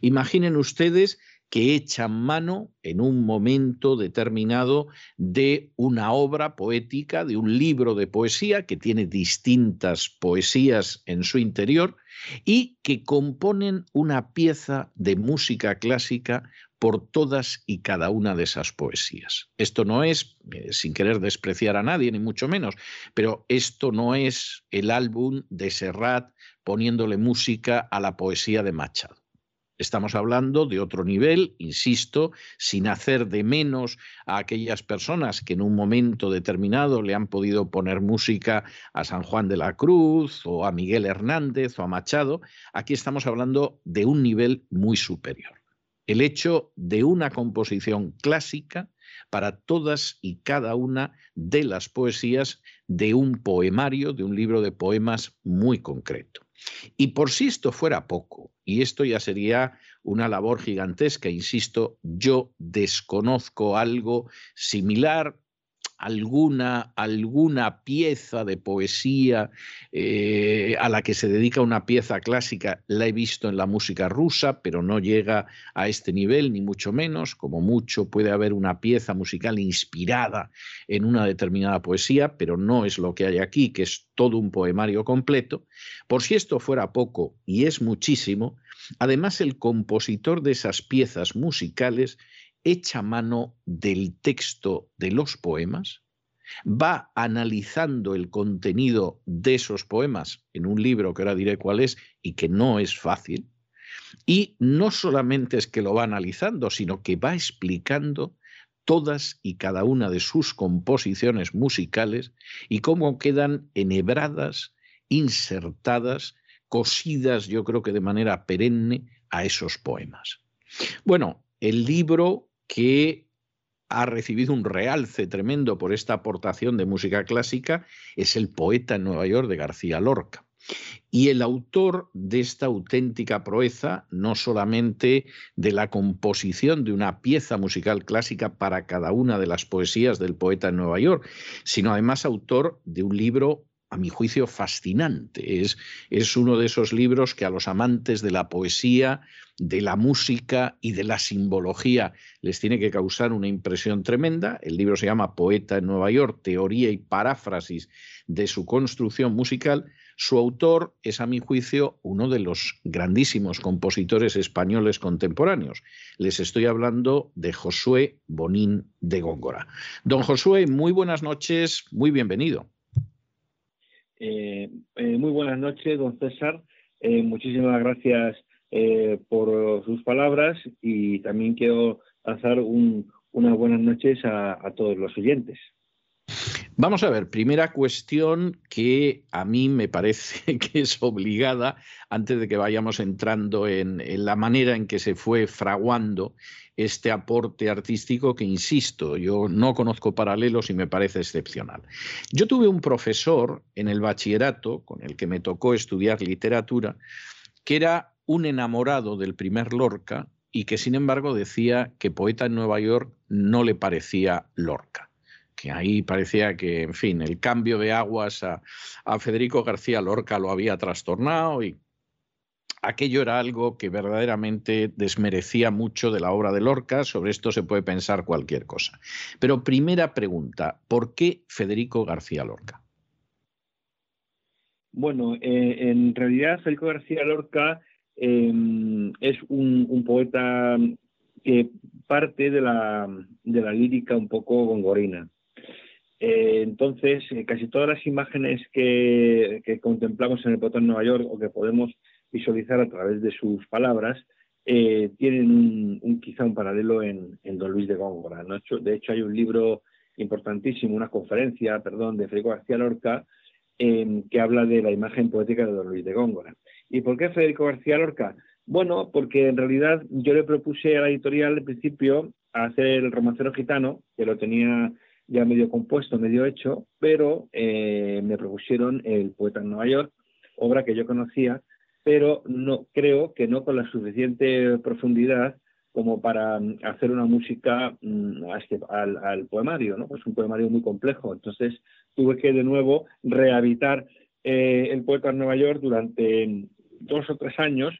Speaker 1: Imaginen ustedes que echan mano en un momento determinado de una obra poética, de un libro de poesía que tiene distintas poesías en su interior y que componen una pieza de música clásica por todas y cada una de esas poesías. Esto no es, eh, sin querer despreciar a nadie, ni mucho menos, pero esto no es el álbum de Serrat poniéndole música a la poesía de Machado. Estamos hablando de otro nivel, insisto, sin hacer de menos a aquellas personas que en un momento determinado le han podido poner música a San Juan de la Cruz o a Miguel Hernández o a Machado. Aquí estamos hablando de un nivel muy superior. El hecho de una composición clásica para todas y cada una de las poesías de un poemario, de un libro de poemas muy concreto. Y por si esto fuera poco, y esto ya sería una labor gigantesca, insisto, yo desconozco algo similar alguna, alguna pieza de poesía eh, a la que se dedica una pieza clásica, la he visto en la música rusa, pero no llega a este nivel, ni mucho menos. Como mucho puede haber una pieza musical inspirada en una determinada poesía, pero no es lo que hay aquí, que es todo un poemario completo. Por si esto fuera poco, y es muchísimo, además el compositor de esas piezas musicales echa mano del texto de los poemas, va analizando el contenido de esos poemas en un libro que ahora diré cuál es y que no es fácil, y no solamente es que lo va analizando, sino que va explicando todas y cada una de sus composiciones musicales y cómo quedan enhebradas, insertadas, cosidas, yo creo que de manera perenne, a esos poemas. Bueno, el libro que ha recibido un realce tremendo por esta aportación de música clásica es el poeta en Nueva York de García Lorca. Y el autor de esta auténtica proeza, no solamente de la composición de una pieza musical clásica para cada una de las poesías del poeta en Nueva York, sino además autor de un libro a mi juicio, fascinante. Es, es uno de esos libros que a los amantes de la poesía, de la música y de la simbología les tiene que causar una impresión tremenda. El libro se llama Poeta en Nueva York, teoría y paráfrasis de su construcción musical. Su autor es, a mi juicio, uno de los grandísimos compositores españoles contemporáneos. Les estoy hablando de Josué Bonín de Góngora. Don Josué, muy buenas noches, muy bienvenido.
Speaker 6: Eh, eh, muy buenas noches, don César. Eh, muchísimas gracias por sus palabras y también quiero lanzar unas buenas noches a, todos los oyentes.
Speaker 1: Vamos a ver, primera cuestión que a mí me parece [laughs] que es obligada, antes de que vayamos entrando en, en, la manera en que se fue fraguando este aporte artístico que, insisto, yo no conozco paralelos y me parece excepcional. Yo tuve un profesor en el bachillerato con el que me tocó estudiar literatura, que era un enamorado del primer Lorca y que sin embargo decía que poeta en Nueva York no le parecía Lorca que ahí parecía que, en fin, el cambio de aguas a, Federico García Lorca lo había trastornado y aquello era algo que verdaderamente desmerecía mucho de la obra de Lorca, sobre esto se puede pensar cualquier cosa. Pero primera pregunta, ¿por qué Federico García Lorca?
Speaker 6: Bueno, eh, en realidad Federico García Lorca em, es un, poeta que parte de la, lírica un poco gongorina. Eh, entonces, eh, casi todas las imágenes que, contemplamos en el de Nueva York o que podemos visualizar a través de sus palabras, eh, tienen un, quizá un paralelo en, Don Luis de Góngora. De hecho, hay un libro importantísimo, una conferencia, perdón, de Federico García Lorca, em, que habla de la imagen poética de Don Luis de Góngora. ¿Y por qué Federico García Lorca? Bueno, porque en realidad yo le propuse a la editorial al principio hacer el romancero gitano, que lo tenía ya medio compuesto, medio hecho, pero eh, me propusieron el poeta en Nueva York, obra que yo conocía, pero no creo que no con la suficiente profundidad como para mm, hacer una música mm, este, al, poemario, ¿no? Pues un poemario muy complejo. Entonces tuve que de nuevo rehabitar eh, el poeta en Nueva York durante dos o tres años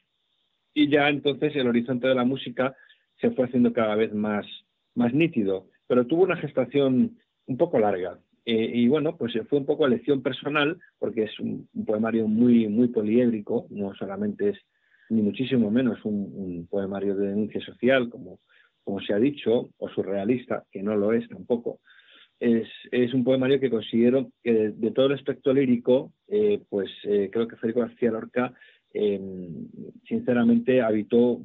Speaker 6: y ya entonces el horizonte de la música se fue haciendo cada vez más, más nítido. Pero tuvo una gestación un poco larga. Eh, y bueno, pues fue un poco elección personal, porque es un, poemario muy, muy poliédrico, no solamente es, ni muchísimo menos, un, poemario de denuncia social, como, como se ha dicho, o surrealista, que no lo es tampoco. Es, es un poemario que considero que de, todo el aspecto lírico, eh, pues eh, creo que Federico García Lorca, em, sinceramente, habitó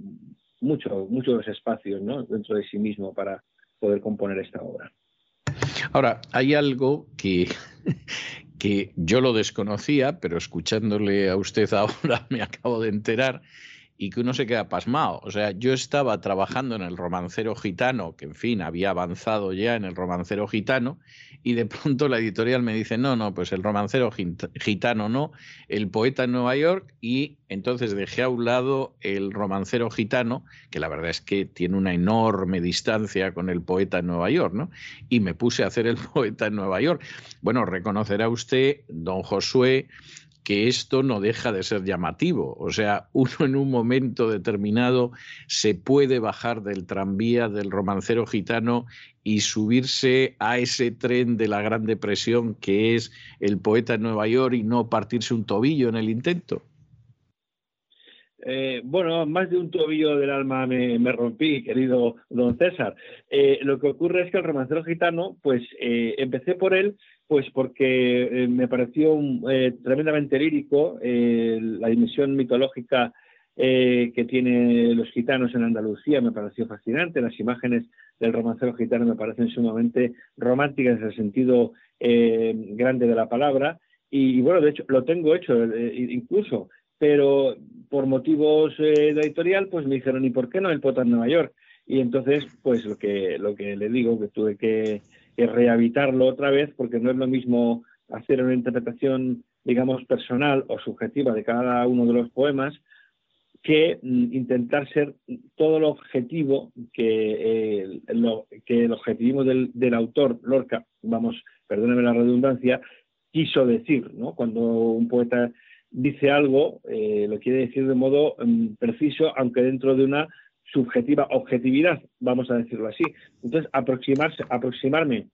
Speaker 6: mucho, muchos espacios ¿no? dentro de sí mismo para poder componer esta obra.
Speaker 1: Ahora, hay algo que, [laughs] que yo lo desconocía, pero escuchándole a usted ahora [laughs] me acabo de enterar, y que uno se queda pasmado. O sea, yo estaba trabajando en el romancero gitano, que en fin, había avanzado ya en el romancero gitano, y de pronto la editorial me dice, no, no, pues el romancero gitano no, el poeta en Nueva York, y entonces dejé a un lado el romancero gitano, que la verdad es que tiene una enorme distancia con el poeta en Nueva York, ¿no? Y me puse a hacer el [laughs] poeta en Nueva York. Bueno, reconocerá usted, don Josué, que esto no deja de ser llamativo. O sea, uno en un momento determinado se puede bajar del tranvía del romancero gitano y subirse a ese tren de la Gran Depresión que es el poeta en Nueva York y no partirse un tobillo en el intento.
Speaker 6: Eh, bueno, más de un tobillo del alma me, rompí, querido don César. Eh, lo que ocurre es que el romancero gitano, pues eh, empecé por él pues porque me pareció tremendamente lírico la dimensión mitológica que tienen los gitanos en Andalucía, me pareció fascinante. Las imágenes del romancero gitano me parecen sumamente románticas en el sentido grande de la palabra. Y, bueno, de hecho, lo tengo hecho incluso, pero por motivos de editorial, pues me dijeron, ¿y por qué no el poeta en Nueva York? Y entonces, pues lo que, lo que le digo, que tuve que rehabitarlo otra vez, porque no es lo mismo hacer una interpretación, digamos, personal o subjetiva de cada uno de los poemas, que mm, intentar ser todo lo objetivo que, eh, lo, que el objetivismo del, autor, Lorca, vamos, perdóneme la redundancia, quiso decir, ¿no? Cuando un poeta dice algo, eh, lo quiere decir de modo mm, preciso, aunque dentro de una subjetiva objetividad, vamos a decirlo así. Entonces, aproximarse, aproximarme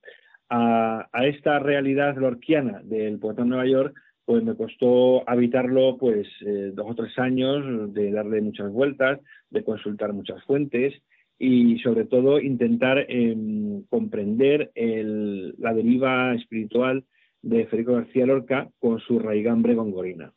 Speaker 6: a, esta realidad lorquiana del poeta de Nueva York, pues me costó habitarlo pues eh, dos o tres años, de darle muchas vueltas, de consultar muchas fuentes y sobre todo intentar em, comprender la deriva espiritual de Federico García Lorca con su raigambre gongorina.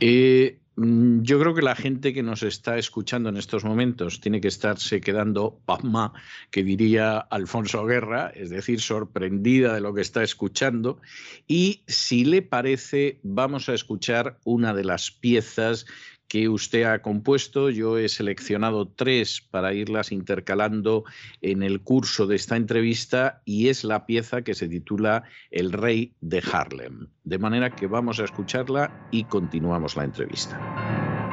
Speaker 1: Eh, Mm, yo creo que la gente que nos está escuchando en estos momentos tiene que estarse quedando pasma, que diría Alfonso Guerra, es decir, sorprendida de lo que está escuchando. Y si le parece, vamos a escuchar una de las piezas que usted ha compuesto. Yo he seleccionado tres para irlas intercalando en el curso de esta entrevista y es la pieza que se titula El Rey de Harlem. De manera que vamos a escucharla y continuamos la entrevista.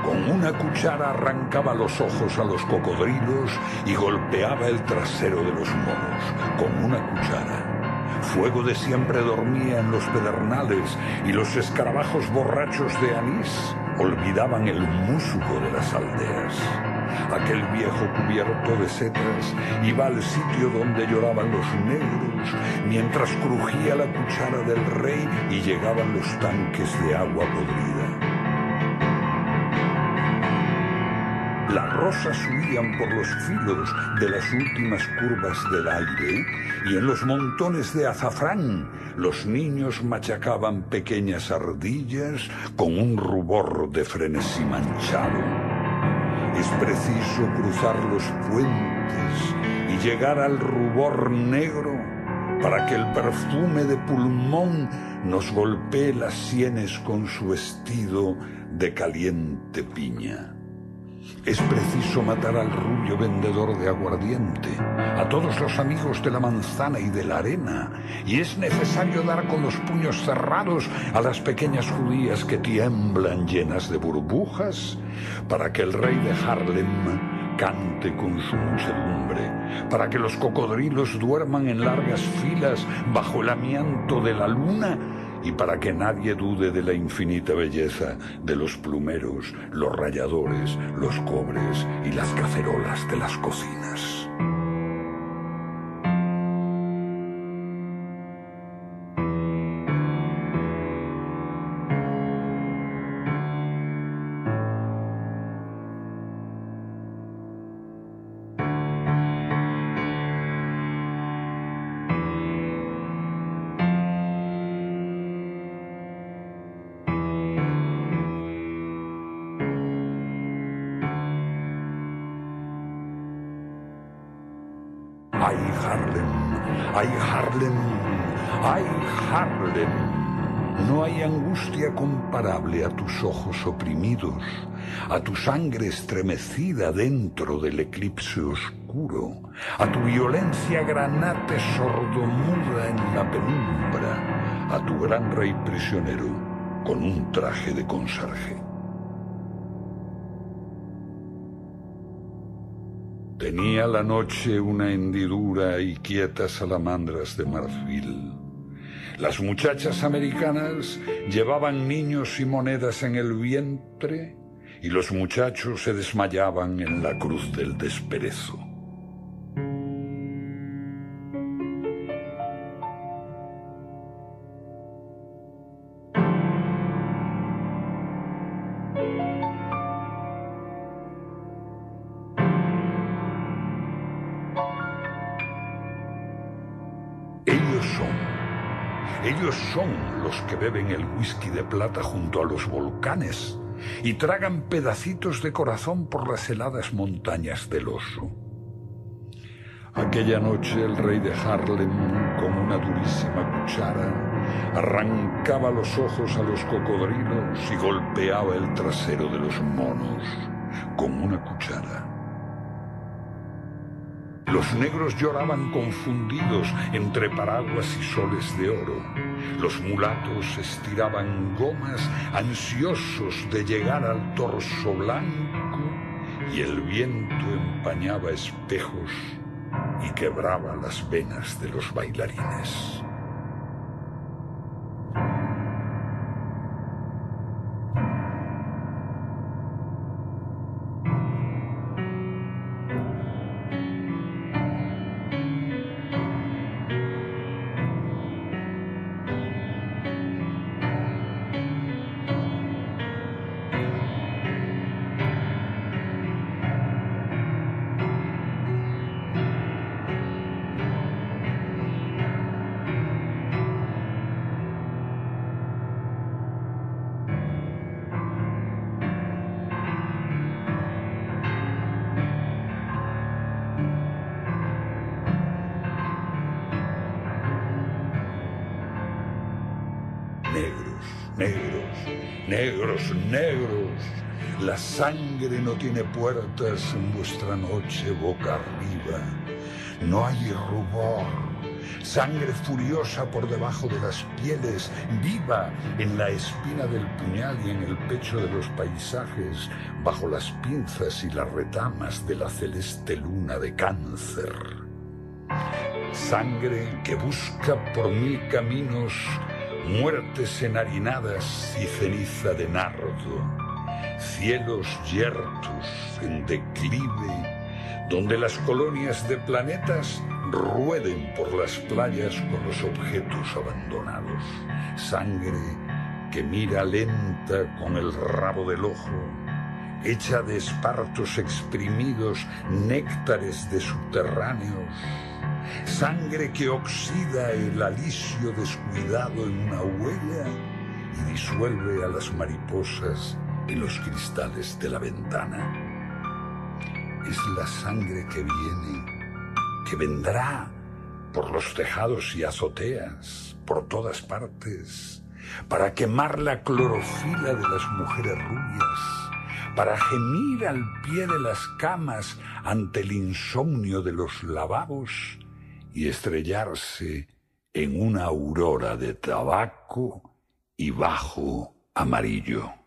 Speaker 7: Con una cuchara arrancaba los ojos a los cocodrilos y golpeaba el trasero de los monos. Con una cuchara. Fuego de siempre dormía en los pedernales y los escarabajos borrachos de anís olvidaban el musgo de las aldeas. Aquel viejo cubierto de setas iba al sitio donde lloraban los negros, mientras crujía la cuchara del rey y llegaban los tanques de agua podrida. Las rosas huían por los filos de las últimas curvas del aire y en los montones de azafrán los niños machacaban pequeñas ardillas con un rubor de frenesí manchado. Es preciso cruzar los puentes y llegar al rubor negro para que el perfume de pulmón nos golpee las sienes con su vestido de caliente piña. Es preciso matar al rubio vendedor de aguardiente, a todos los amigos de la manzana y de la arena, y es necesario dar con los puños cerrados a las pequeñas judías que tiemblan llenas de burbujas, para que el rey de Harlem cante con su muchedumbre, para que los cocodrilos duerman en largas filas bajo el amianto de la luna, y para que nadie dude de la infinita belleza de los plumeros, los rayadores, los cobres y las cacerolas de las cocinas. Comparable a tus ojos oprimidos, a tu sangre estremecida dentro del eclipse oscuro, a tu violencia granate sordomuda en la penumbra, a tu gran rey prisionero con un traje de conserje. Tenía la noche una hendidura y quietas salamandras de marfil. Las muchachas americanas llevaban niños y monedas en el vientre y los muchachos se desmayaban en la cruz del desperezo. Que beben el whisky de plata junto a los volcanes y tragan pedacitos de corazón por las heladas montañas del oso. Aquella noche el rey de Harlem, con una durísima cuchara, arrancaba los ojos a los cocodrilos y golpeaba el trasero de los monos con una cuchara. Los negros lloraban confundidos entre paraguas y soles de oro. Los mulatos estiraban gomas ansiosos de llegar al torso blanco y el viento empañaba espejos y quebraba las venas de los bailarines. No tiene puertas en vuestra noche boca arriba. No hay rubor. Sangre furiosa por debajo de las pieles, viva en la espina del puñal y en el pecho de los paisajes, bajo las pinzas y las retamas de la celeste luna de cáncer. Sangre que busca por mil caminos muertes enharinadas y ceniza de nardo, cielos yertos en declive, donde las colonias de planetas rueden por las playas con los objetos abandonados, sangre que mira lenta con el rabo del ojo, hecha de espartos exprimidos, néctares de subterráneos, sangre que oxida el alicio descuidado en una huella y disuelve a las mariposas en los cristales de la ventana. Es la sangre que viene, que vendrá por los tejados y azoteas, por todas partes, para quemar la clorofila de las mujeres rubias, para gemir al pie de las camas ante el insomnio de los lavabos y estrellarse en una aurora de tabaco y bajo amarillo.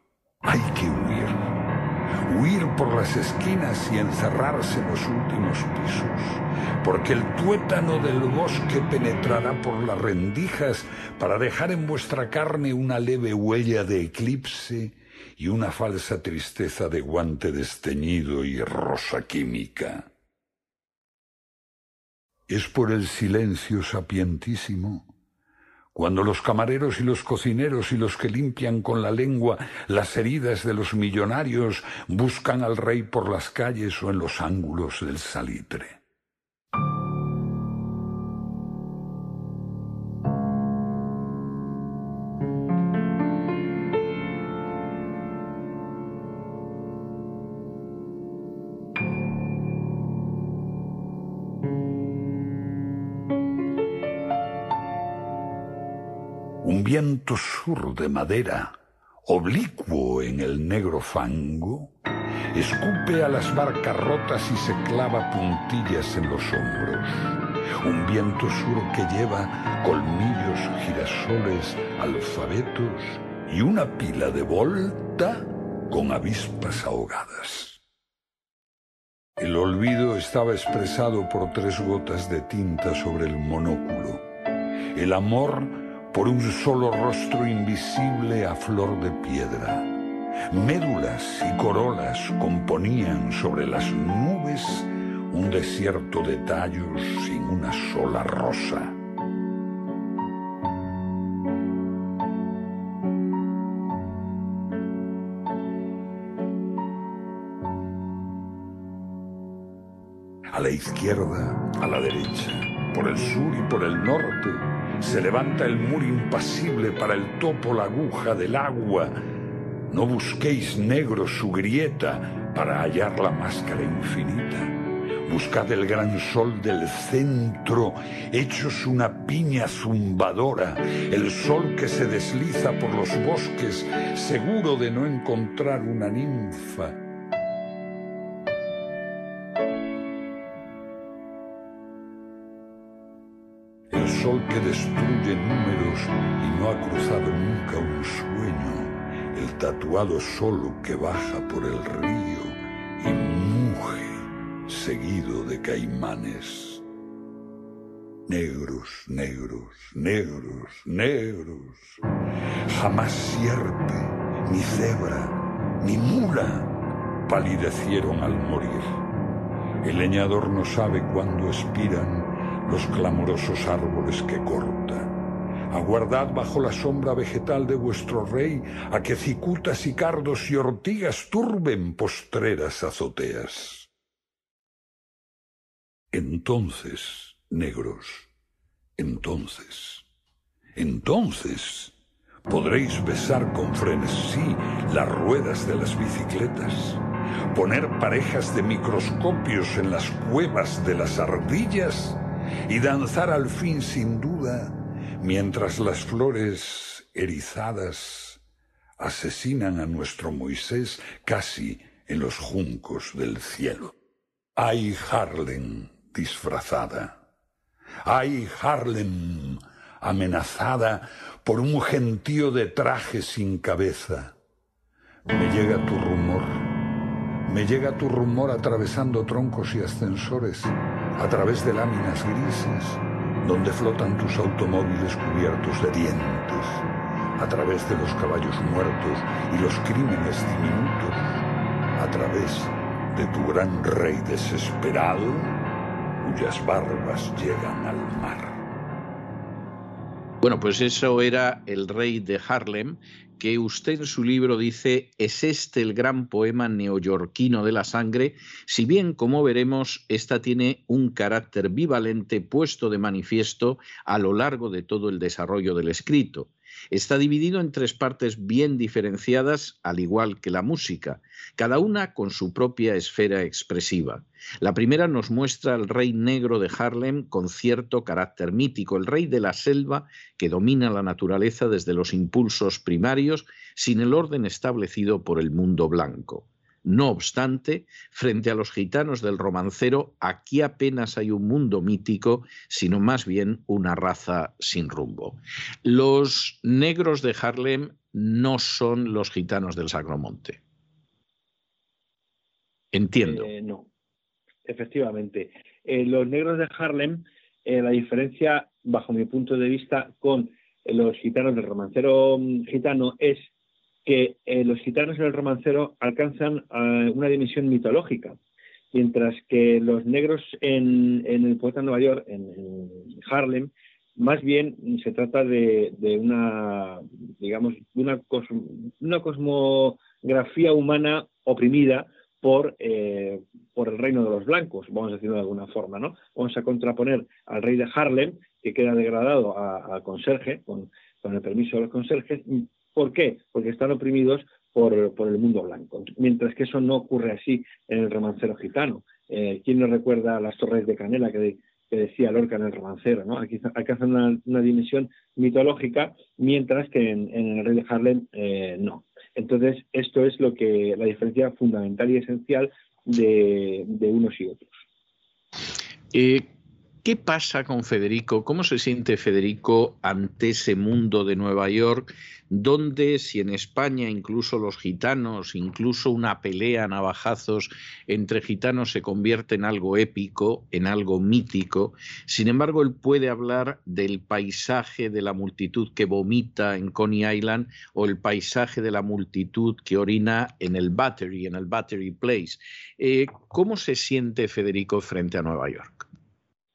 Speaker 7: Hay que huir, huir por las esquinas y encerrarse en los últimos pisos, porque el tuétano del bosque penetrará por las rendijas para dejar en vuestra carne una leve huella de eclipse y una falsa tristeza de guante desteñido y rosa química. Es por el silencio sapientísimo, cuando los camareros y los cocineros y los que limpian con la lengua las heridas de los millonarios buscan al rey por las calles o en los ángulos del salitre. Viento sur de madera oblicuo en el negro fango, escupe a las barcas rotas y se clava puntillas en los hombros. Un viento sur que lleva colmillos, girasoles, alfabetos y una pila de volta con avispas ahogadas. El olvido estaba expresado por tres gotas de tinta sobre el monóculo. El amor por un solo rostro invisible a flor de piedra. Médulas y corolas componían sobre las nubes un desierto de tallos sin una sola rosa. A la izquierda, a la derecha, por el sur y por el norte, se levanta el muro impasible para el topo la aguja del agua. No busquéis negro su grieta para hallar la máscara infinita. Buscad el gran sol del centro, hechos una piña zumbadora, el sol que se desliza por los bosques, seguro de no encontrar una ninfa sol que destruye números y no ha cruzado nunca un sueño, el tatuado solo que baja por el río y muge seguido de caimanes. Negros, negros, negros, negros. Jamás sierpe, ni cebra, ni mula palidecieron al morir. El leñador no sabe cuándo expiran los clamorosos árboles que corta. Aguardad bajo la sombra vegetal de vuestro rey a que cicutas y cardos y ortigas turben postreras azoteas. Entonces, negros, entonces, entonces podréis besar con frenesí las ruedas de las bicicletas, poner parejas de microscopios en las cuevas de las ardillas y danzar al fin sin duda mientras las flores erizadas asesinan a nuestro Moisés casi en los juncos del cielo. ¡Ay, Harlem disfrazada! ¡Ay, Harlem amenazada por un gentío de traje sin cabeza! Me llega tu rumor, me llega tu rumor atravesando troncos y ascensores a través de láminas grises donde flotan tus automóviles cubiertos de dientes, a través de los caballos muertos y los crímenes diminutos, a través de tu gran rey desesperado, cuyas barbas llegan al mar.
Speaker 1: Bueno, pues eso era el rey de Harlem, que usted en su libro dice es este el gran poema neoyorquino de la sangre, si bien, como veremos, esta tiene un carácter bivalente puesto de manifiesto a lo largo de todo el desarrollo del escrito. Está dividido en tres partes bien diferenciadas, al igual que la música, cada una con su propia esfera expresiva. La primera nos muestra al rey negro de Harlem con cierto carácter mítico, el rey de la selva que domina la naturaleza desde los impulsos primarios sin el orden establecido por el mundo blanco. No obstante, frente a los gitanos del romancero, aquí apenas hay un mundo mítico, sino más bien una raza sin rumbo. Los negros de Harlem no son los gitanos del Sacromonte. Entiendo.
Speaker 6: Eh, no, efectivamente. Eh, los negros de Harlem, eh, la diferencia, bajo mi punto de vista, con los gitanos del romancero mm, gitano es que eh, los gitanos en el romancero alcanzan eh, una dimensión mitológica, mientras que los negros en, el poeta Nueva York, en, Harlem, más bien se trata de, una, digamos, una, una cosmografía humana oprimida por, eh, por el reino de los blancos, vamos a decirlo de alguna forma, ¿no? Vamos a contraponer al rey de Harlem, que queda degradado al conserje, con, con el permiso de los conserjes, ¿Por qué? Porque están oprimidos por, el mundo blanco, mientras que eso no ocurre así en el romancero gitano. Eh, ¿Quién nos recuerda las torres de Canela que, decía Lorca en el romancero? ¿no? Aquí alcanzan una, una, dimensión mitológica, mientras que en, el rey de Harlem eh, no. Entonces, esto es lo que la diferencia fundamental y esencial de, unos y otros.
Speaker 1: Eh, ¿Qué pasa con Federico? ¿Cómo se siente Federico ante ese mundo de Nueva York, donde si en España incluso los gitanos, incluso una pelea a navajazos entre gitanos se convierte en algo épico, en algo mítico, sin embargo él puede hablar del paisaje de la multitud que vomita en Coney Island o el paisaje de la multitud que orina en el Battery, en el Battery Place. Eh, ¿Cómo se siente Federico frente a Nueva York?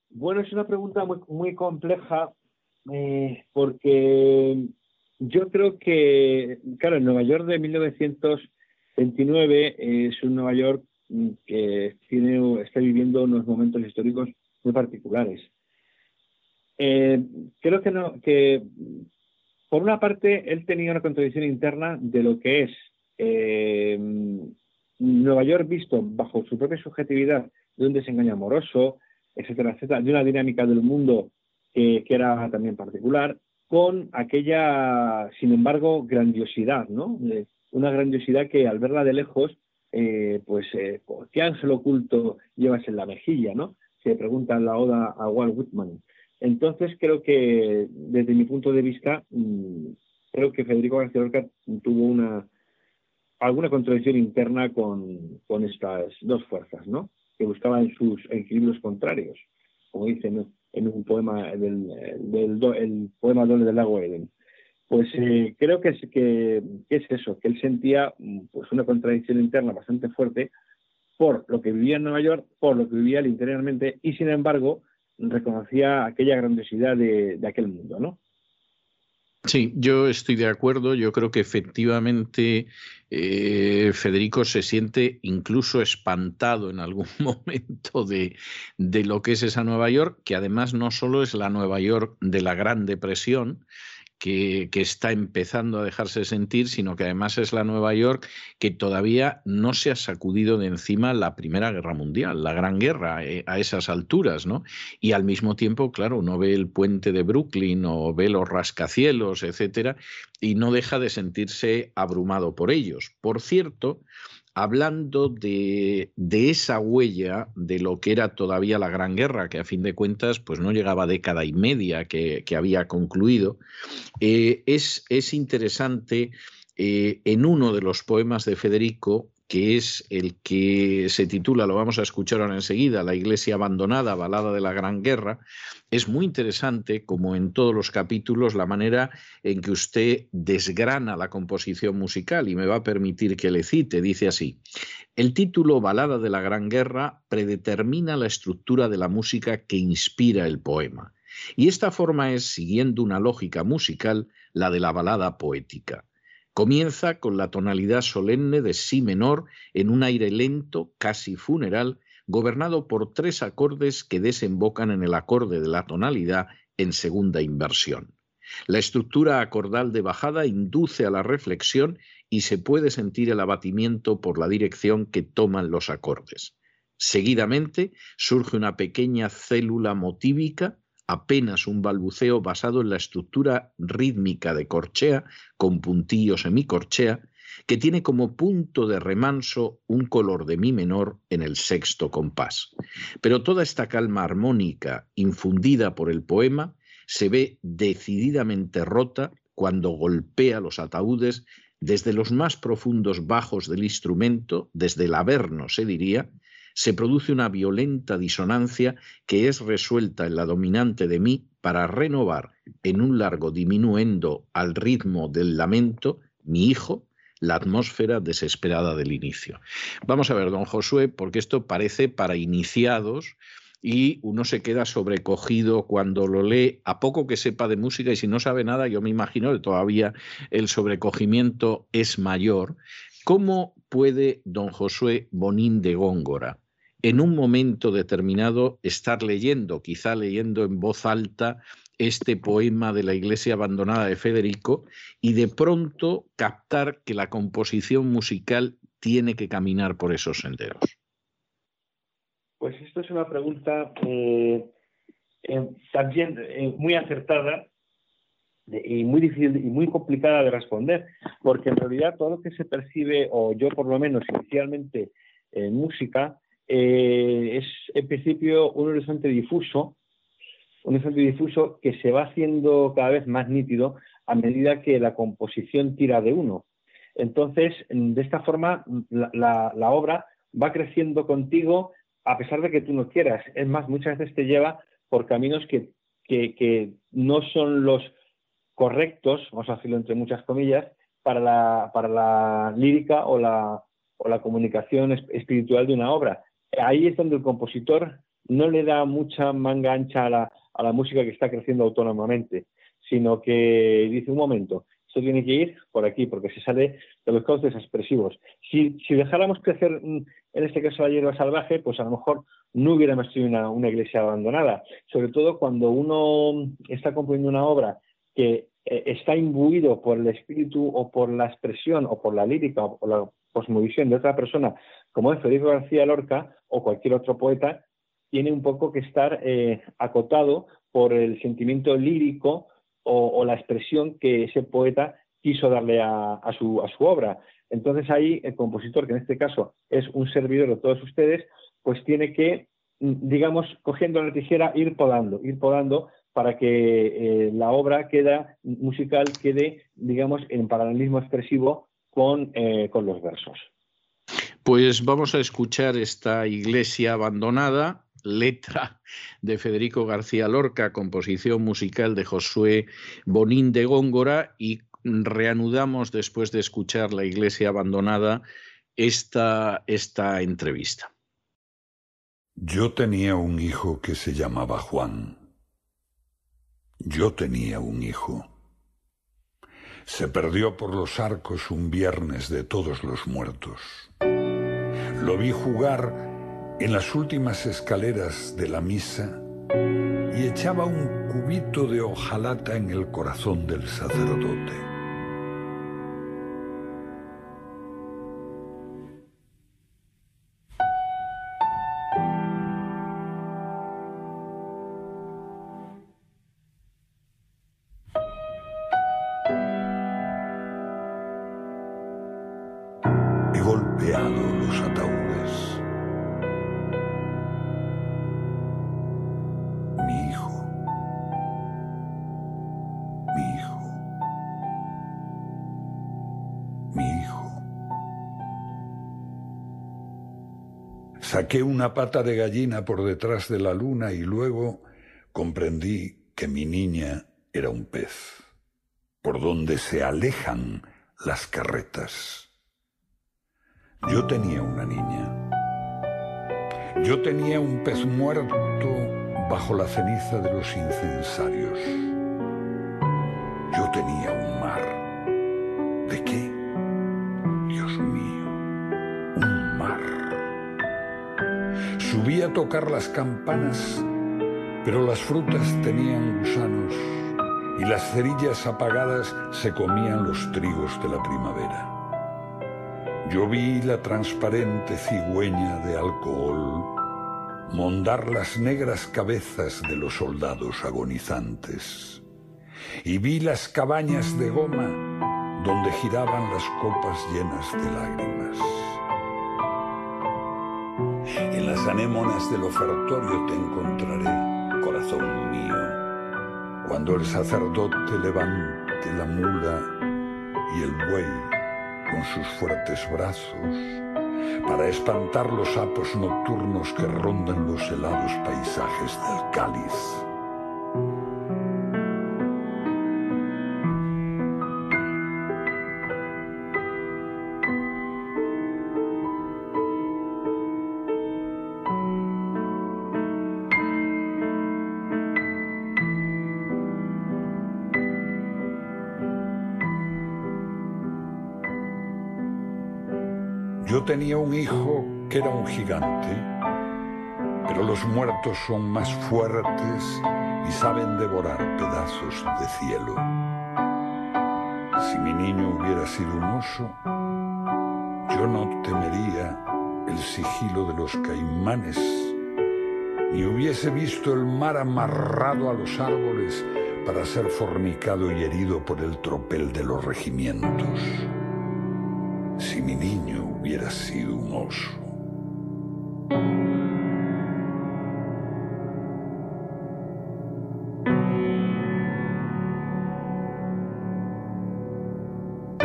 Speaker 6: Bueno, es una pregunta muy, compleja eh, porque yo creo que, claro, el Nueva York de 1929 es un Nueva York que tiene, está viviendo unos momentos históricos muy particulares. Eh, creo que por una parte él tenía una contradicción interna de lo que es eh, Nueva York visto bajo su propia subjetividad de un desengaño amoroso, etcétera, etcétera, de una dinámica del mundo que, era también particular, con aquella, sin embargo, grandiosidad, ¿no? una grandiosidad que al verla de lejos, eh, pues, eh, ¿qué ángel oculto llevas en la mejilla, no? Se pregunta en la oda a Walt Whitman. Entonces creo que, desde mi punto de vista, mm, creo que Federico García Lorca tuvo una alguna contradicción interna con, con estas dos fuerzas, ¿no? Que buscaba en sus equilibrios contrarios, como dice en, un poema del, el poema doble del lago Eden. Pues eh, creo que es, que, es eso, que él sentía pues una contradicción interna bastante fuerte por lo que vivía en Nueva York, por lo que vivía interiormente, y sin embargo reconocía aquella grandiosidad de, de aquel mundo, ¿no?
Speaker 1: Sí, yo estoy de acuerdo. Yo creo que efectivamente eh, Federico se siente incluso espantado en algún [laughs] momento de, de, lo que es esa Nueva York, que además no solo es la Nueva York de la Gran Depresión, que, está empezando a dejarse sentir, sino que además es la Nueva York que todavía no se ha sacudido de encima la Primera Guerra Mundial, la Gran Guerra eh, a esas alturas, ¿no? Y al mismo tiempo, claro, uno ve el puente de Brooklyn o ve los rascacielos, etcétera, y no deja de sentirse abrumado por ellos. Por cierto, hablando de, esa huella de lo que era todavía la Gran Guerra, que a fin de cuentas pues no llegaba década y media que, había concluido, eh, es, es, interesante eh, en uno de los poemas de Federico que es el que se titula, lo vamos a escuchar ahora enseguida, La Iglesia Abandonada, Balada de la Gran Guerra, es muy interesante, como en todos los capítulos, la manera en que usted desgrana la composición musical y me va a permitir que le cite. Dice así, el título Balada de la Gran Guerra predetermina la estructura de la música que inspira el poema. Y esta forma es, siguiendo una lógica musical, la de la balada poética. Comienza con la tonalidad solemne de si menor en un aire lento, casi funeral, gobernado por tres acordes que desembocan en el acorde de la tonalidad en segunda inversión. La estructura acordal de bajada induce a la reflexión y se puede sentir el abatimiento por la dirección que toman los acordes. Seguidamente surge una pequeña célula motívica apenas un balbuceo basado en la estructura rítmica de corchea con puntillo semicorchea, que tiene como punto de remanso un color de mi menor en el sexto compás. Pero toda esta calma armónica infundida por el poema se ve decididamente rota cuando golpea los ataúdes desde los más profundos bajos del instrumento, desde el averno se diría, se produce una violenta disonancia que es resuelta en la dominante de mí para renovar en un largo diminuendo al ritmo del lamento mi hijo la atmósfera desesperada del inicio. Vamos a ver, don Josué, porque esto parece para iniciados y uno se queda sobrecogido cuando lo lee, a poco que sepa de música y si no sabe nada, yo me imagino que todavía el sobrecogimiento es mayor. ¿Cómo puede don Josué Bonín de Góngora en un momento determinado estar leyendo, quizá leyendo en voz alta este poema de la iglesia abandonada de Federico y de pronto captar que la composición musical tiene que caminar por esos senderos?
Speaker 6: Pues esto es una pregunta eh, eh, también eh, muy acertada y muy difícil y muy complicada de responder, porque en realidad todo lo que se percibe, o yo por lo menos inicialmente en música, eh, es en principio un horizonte difuso, un horizonte difuso que se va haciendo cada vez más nítido a medida que la composición tira de uno. Entonces, de esta forma, la, la obra va creciendo contigo a pesar de que tú no quieras. Es más, muchas veces te lleva por caminos que, que, no son los correctos, vamos a decirlo entre muchas comillas, para la, para la lírica o la, o la comunicación espiritual de una obra. Ahí es donde el compositor no le da mucha manga ancha a la, a la música que está creciendo autónomamente, sino que dice un momento, esto tiene que ir por aquí, porque se sale de los cauces expresivos. Si, si dejáramos crecer, mm, en este caso, la hierba salvaje, pues a lo mejor no hubiéramos tenido una, iglesia abandonada. Sobre todo cuando uno está componiendo una obra que eh, está imbuido por el espíritu o por la expresión o por la lírica o la cosmovisión de otra persona, como es Federico García Lorca o cualquier otro poeta, tiene un poco que estar eh, acotado por el sentimiento lírico o, la expresión que ese poeta quiso darle a, su, a su obra. Entonces ahí el compositor, que en este caso es un servidor de todos ustedes, pues tiene que, mm, digamos, cogiendo la tijera, ir podando, ir podando para que eh, la obra queda, musical quede, digamos, en paralelismo expresivo con, eh, con los versos.
Speaker 1: Pues vamos a escuchar esta iglesia abandonada letra de Federico García Lorca, composición musical de Josué Bonín de Góngora y reanudamos después de escuchar La Iglesia Abandonada esta, esta entrevista.
Speaker 7: Yo tenía un hijo que se llamaba Juan. Yo tenía un hijo. Se perdió por los arcos un viernes de todos los muertos. Lo vi jugar en las últimas escaleras de la misa y echaba un cubito de hojalata en el corazón del sacerdote. Saqué una pata de gallina por detrás de la luna y luego comprendí que mi niña era un pez, por donde se alejan las carretas. Yo tenía una niña. Yo tenía un pez muerto bajo la ceniza de los incensarios. Tocar las campanas, pero las frutas tenían gusanos y las cerillas apagadas se comían los trigos de la primavera. Yo vi la transparente cigüeña de alcohol mondar las negras cabezas de los soldados agonizantes y vi las cabañas de goma donde giraban las copas llenas de lágrimas. Las anémonas del ofertorio te encontraré, corazón mío, cuando el sacerdote levante la mula y el buey con sus fuertes brazos para espantar los sapos nocturnos que rondan los helados paisajes del cáliz. Gigante, pero los muertos son más fuertes y saben devorar pedazos de cielo. Si mi niño hubiera sido un oso, yo no temería el sigilo de los caimanes, ni hubiese visto el mar amarrado a los árboles para ser fornicado y herido por el tropel de los regimientos. Si mi niño hubiera sido un oso.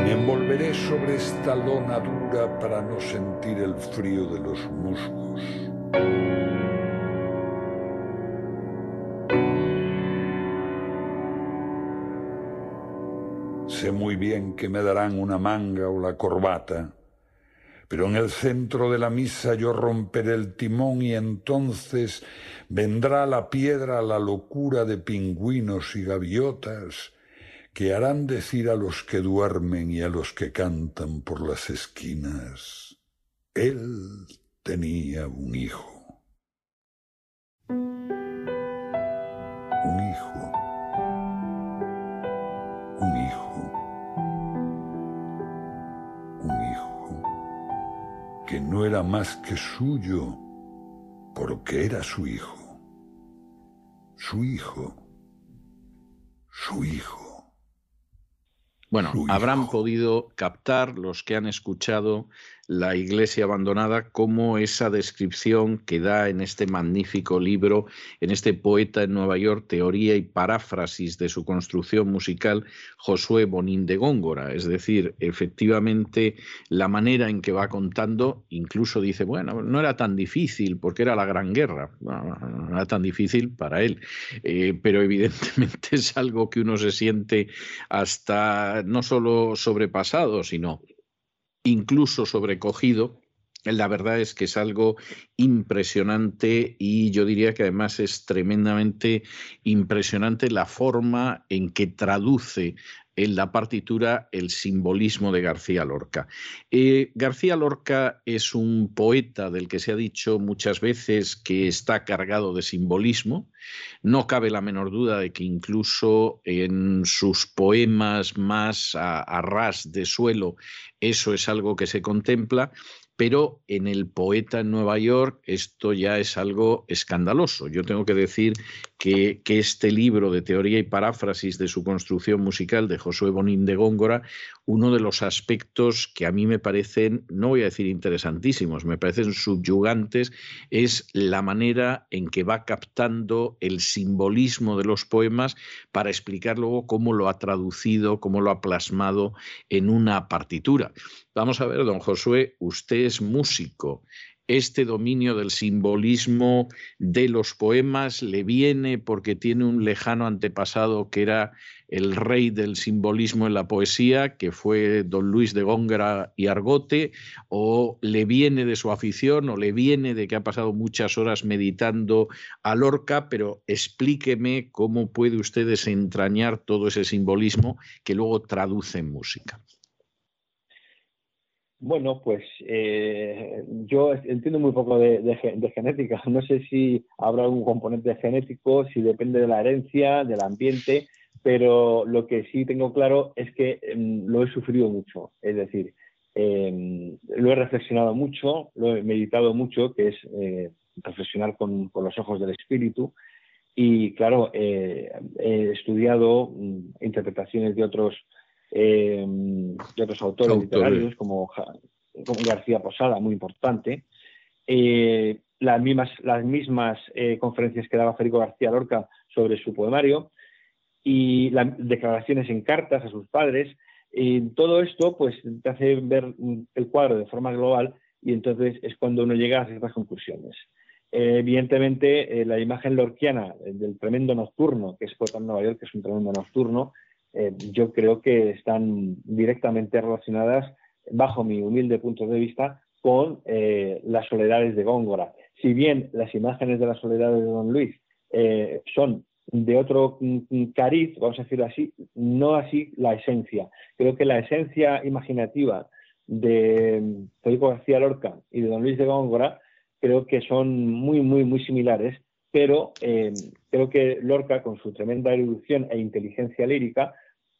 Speaker 7: Me envolveré sobre esta lona dura para no sentir el frío de los musgos. Sé muy bien que me darán una manga o la corbata, pero en el centro de la misa yo romperé el timón y entonces vendrá la piedra la locura de pingüinos y gaviotas que harán decir a los que duermen y a los que cantan por las esquinas, él tenía un hijo. No era más que suyo porque era su hijo. Su hijo. Su hijo.
Speaker 1: Bueno, habrán podido captar los que han escuchado la iglesia abandonada como esa descripción que da en este magnífico libro, en este poeta en Nueva York, teoría y paráfrasis de su construcción musical, Josué Bonín de Góngora. Es decir, efectivamente, la manera en que va contando, incluso dice, bueno, no era tan difícil porque era la Gran Guerra, no, era tan difícil para él, eh, pero evidentemente [laughs] es algo que uno se siente hasta no solo sobrepasado, sino incluso sobrecogido. La verdad es que es algo impresionante y yo diría que además es tremendamente impresionante la forma en que traduce en la partitura el simbolismo de García Lorca. Eh, García Lorca es un poeta del que se ha dicho muchas veces que está cargado de simbolismo. No cabe la menor duda de que incluso en sus poemas más a ras de suelo eso es algo que se contempla pero en el poeta en Nueva York esto ya es algo escandaloso. Yo tengo que decir que, este libro de teoría y paráfrasis de su construcción musical de Josué Bonín de Góngora, uno de los aspectos que a mí me parecen, no voy a decir interesantísimos, me parecen subyugantes, es la manera en que va captando el simbolismo de los poemas para explicar luego cómo lo ha traducido, cómo lo ha plasmado en una partitura. Vamos a ver, don Josué, usted es músico. Este dominio del simbolismo de los poemas le viene porque tiene un lejano antepasado que era el rey del simbolismo en la poesía, que fue don Luis de Góngora y Argote, o le viene de su afición, o le viene de que ha pasado muchas horas meditando a Lorca, pero explíqueme cómo puede usted desentrañar todo ese simbolismo que luego traduce en música.
Speaker 6: Bueno, pues eh, yo entiendo muy poco de, genética. [laughs] No sé si habrá algún componente genético, si depende de la herencia, del ambiente, pero lo que sí tengo claro es que em, lo he sufrido mucho. Es decir, em, lo he reflexionado mucho, lo he meditado mucho, que es eh, reflexionar con, los ojos del espíritu. Y claro, eh, he estudiado mm, interpretaciones de otros eh, de otros autores, literarios como, García Posada, muy importante. Eh, las mismas, las mismas eh, conferencias que daba Federico García Lorca sobre su poemario y las declaraciones en cartas a sus padres. Y todo esto pues te hace ver el cuadro de forma global y entonces es cuando uno llega a ciertas conclusiones. evidentemente, la imagen lorquiana del tremendo nocturno, que es en Nueva York, que es un tremendo nocturno, eh, yo creo que están directamente relacionadas, bajo mi humilde punto de vista, con eh, las soledades de Góngora. Si bien las imágenes de las soledades de Don Luis eh, son de otro cariz, vamos a decirlo así, no así la esencia. Creo que la esencia imaginativa de Federico García Lorca y de Don Luis de Góngora creo que son muy, muy, muy similares, pero creo que Lorca, con su tremenda erudición e inteligencia lírica,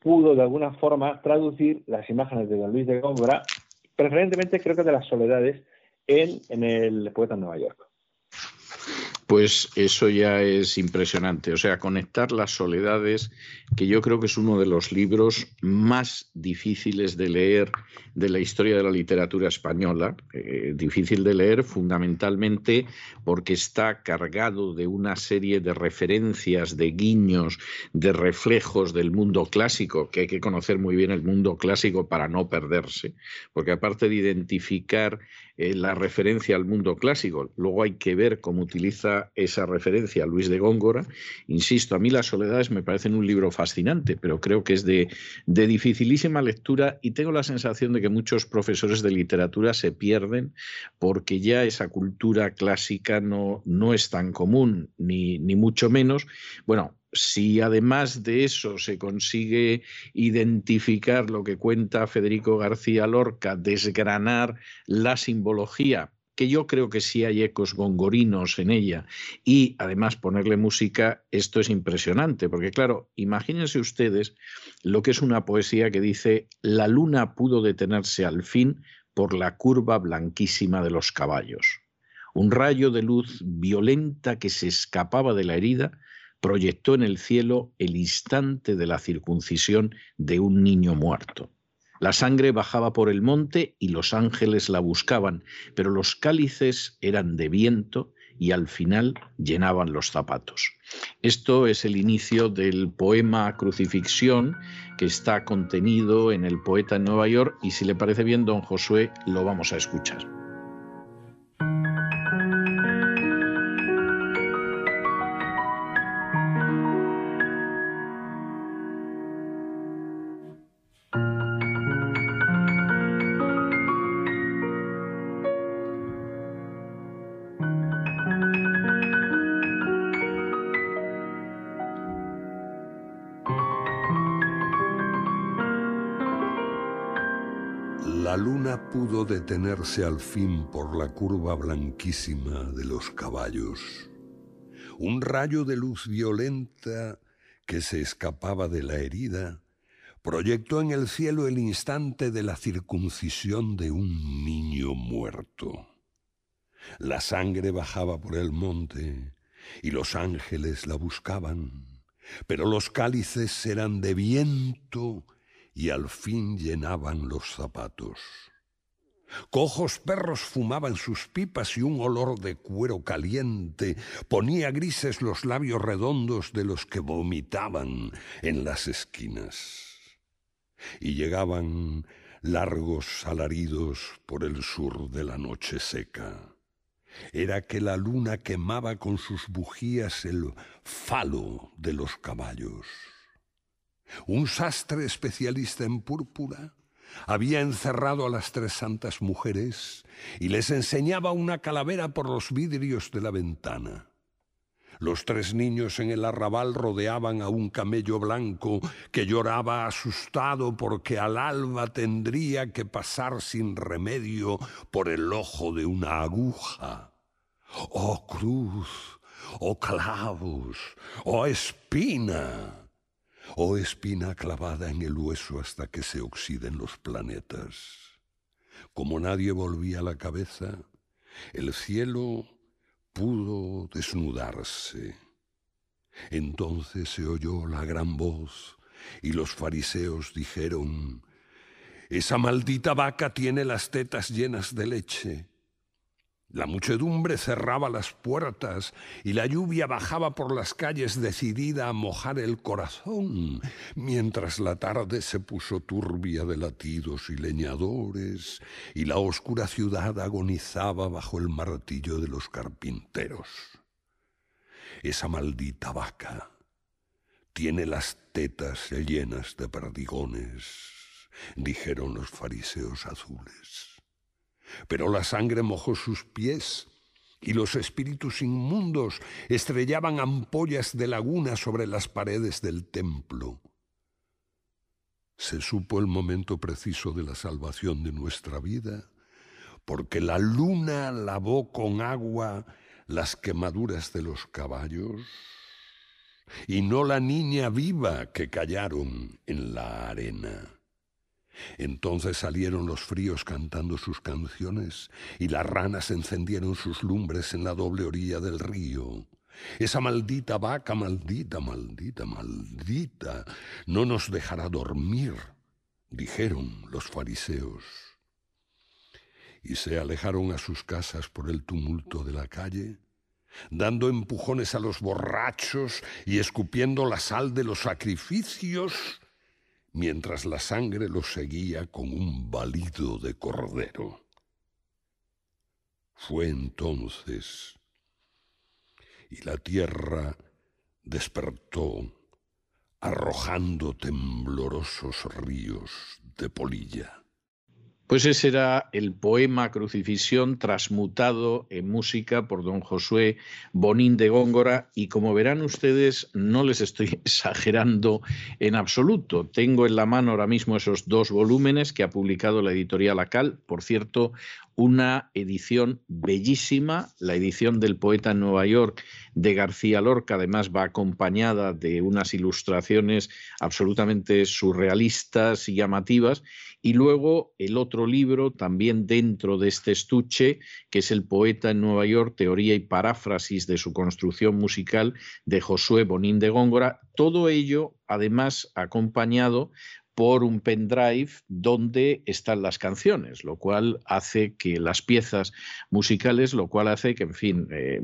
Speaker 6: pudo de alguna forma traducir las imágenes de Don Luis de Góngora, preferentemente creo que de las soledades, en, el poeta en Nueva York.
Speaker 1: Pues eso ya es impresionante. O sea, conectar las soledades, que yo creo que es uno de los libros más difíciles de leer de la historia de la literatura española. Eh, difícil de leer fundamentalmente porque está cargado de una serie de referencias, de guiños, de reflejos del mundo clásico, que hay que conocer muy bien el mundo clásico para no perderse. Porque aparte de identificar eh, la referencia al mundo clásico. Luego hay que ver cómo utiliza esa referencia Luis de Góngora. Insisto, a mí Las Soledades me parecen un libro fascinante, pero creo que es de, de dificilísima lectura y tengo la sensación de que muchos profesores de literatura se pierden porque ya esa cultura clásica no, no es tan común, ni, ni mucho menos. Bueno, si además de eso se consigue identificar lo que cuenta Federico García Lorca, desgranar la simbología, que yo creo que sí hay ecos gongorinos en ella, y además ponerle música, esto es impresionante, porque claro, imagínense ustedes lo que es una poesía que dice, la luna pudo detenerse al fin por la curva blanquísima de los caballos. Un rayo de luz violenta que se escapaba de la herida proyectó en el cielo el instante de la circuncisión de un niño muerto. La sangre bajaba por el monte y los ángeles la buscaban, pero los cálices eran de viento y al final llenaban los zapatos. Esto es el inicio del poema Crucifixión que está contenido en el poeta en Nueva York y si le parece bien, don Josué, lo vamos a escuchar.
Speaker 7: Pudo detenerse al fin por la curva blanquísima de los caballos. Un rayo de luz violenta que se escapaba de la herida proyectó en el cielo el instante de la circuncisión de un niño muerto. La sangre bajaba por el monte y los ángeles la buscaban, pero los cálices eran de viento y al fin llenaban los zapatos. Cojos perros fumaban sus pipas y un olor de cuero caliente ponía grises los labios redondos de los que vomitaban en las esquinas. Y llegaban largos alaridos por el sur de la noche seca. Era que la luna quemaba con sus bujías el falo de los caballos. Un sastre especialista en púrpura había encerrado a las tres santas mujeres y les enseñaba una calavera por los vidrios de la ventana. Los tres niños en el arrabal rodeaban a un camello blanco que lloraba asustado porque al alba tendría que pasar sin remedio por el ojo de una aguja. ¡Oh cruz! ¡Oh clavos! ¡Oh espina! Oh espina clavada en el hueso hasta que se oxiden los planetas. Como nadie volvía la cabeza, el cielo pudo desnudarse. Entonces se oyó la gran voz y los fariseos dijeron, Esa maldita vaca tiene las tetas llenas de leche. La muchedumbre cerraba las puertas y la lluvia bajaba por las calles decidida a mojar el corazón, mientras la tarde se puso turbia de latidos y leñadores y la oscura ciudad agonizaba bajo el martillo de los carpinteros. Esa maldita vaca tiene las tetas llenas de perdigones, dijeron los fariseos azules pero la sangre mojó sus pies y los espíritus inmundos estrellaban ampollas de laguna sobre las paredes del templo. Se supo el momento preciso de la salvación de nuestra vida, porque la luna lavó con agua las quemaduras de los caballos, y no la niña viva que callaron en la arena. Entonces salieron los fríos cantando sus canciones y las ranas encendieron sus lumbres en la doble orilla del río. Esa maldita vaca, maldita, maldita, maldita, no nos dejará dormir, dijeron los fariseos. Y se alejaron a sus casas por el tumulto de la calle, dando empujones a los borrachos y escupiendo la sal de los sacrificios mientras la sangre los seguía con un balido de cordero. Fue entonces, y la tierra despertó, arrojando temblorosos ríos de polilla.
Speaker 1: Pues ese era el poema Crucifixión transmutado en música por don Josué Bonín de Góngora y como verán ustedes no les estoy [laughs] exagerando en absoluto. Tengo en la mano ahora mismo esos dos volúmenes que ha publicado la editorial Acal. Por cierto, una edición bellísima, la edición del poeta en Nueva York de García Lorca, además va acompañada de unas ilustraciones absolutamente surrealistas y llamativas, y luego el otro libro, también dentro de este estuche, que es El poeta en Nueva York, teoría y paráfrasis de su construcción musical de Josué Bonín de Góngora, todo ello además acompañado por un pendrive donde están las canciones, lo cual hace que las piezas musicales, lo cual hace que, en fin, eh,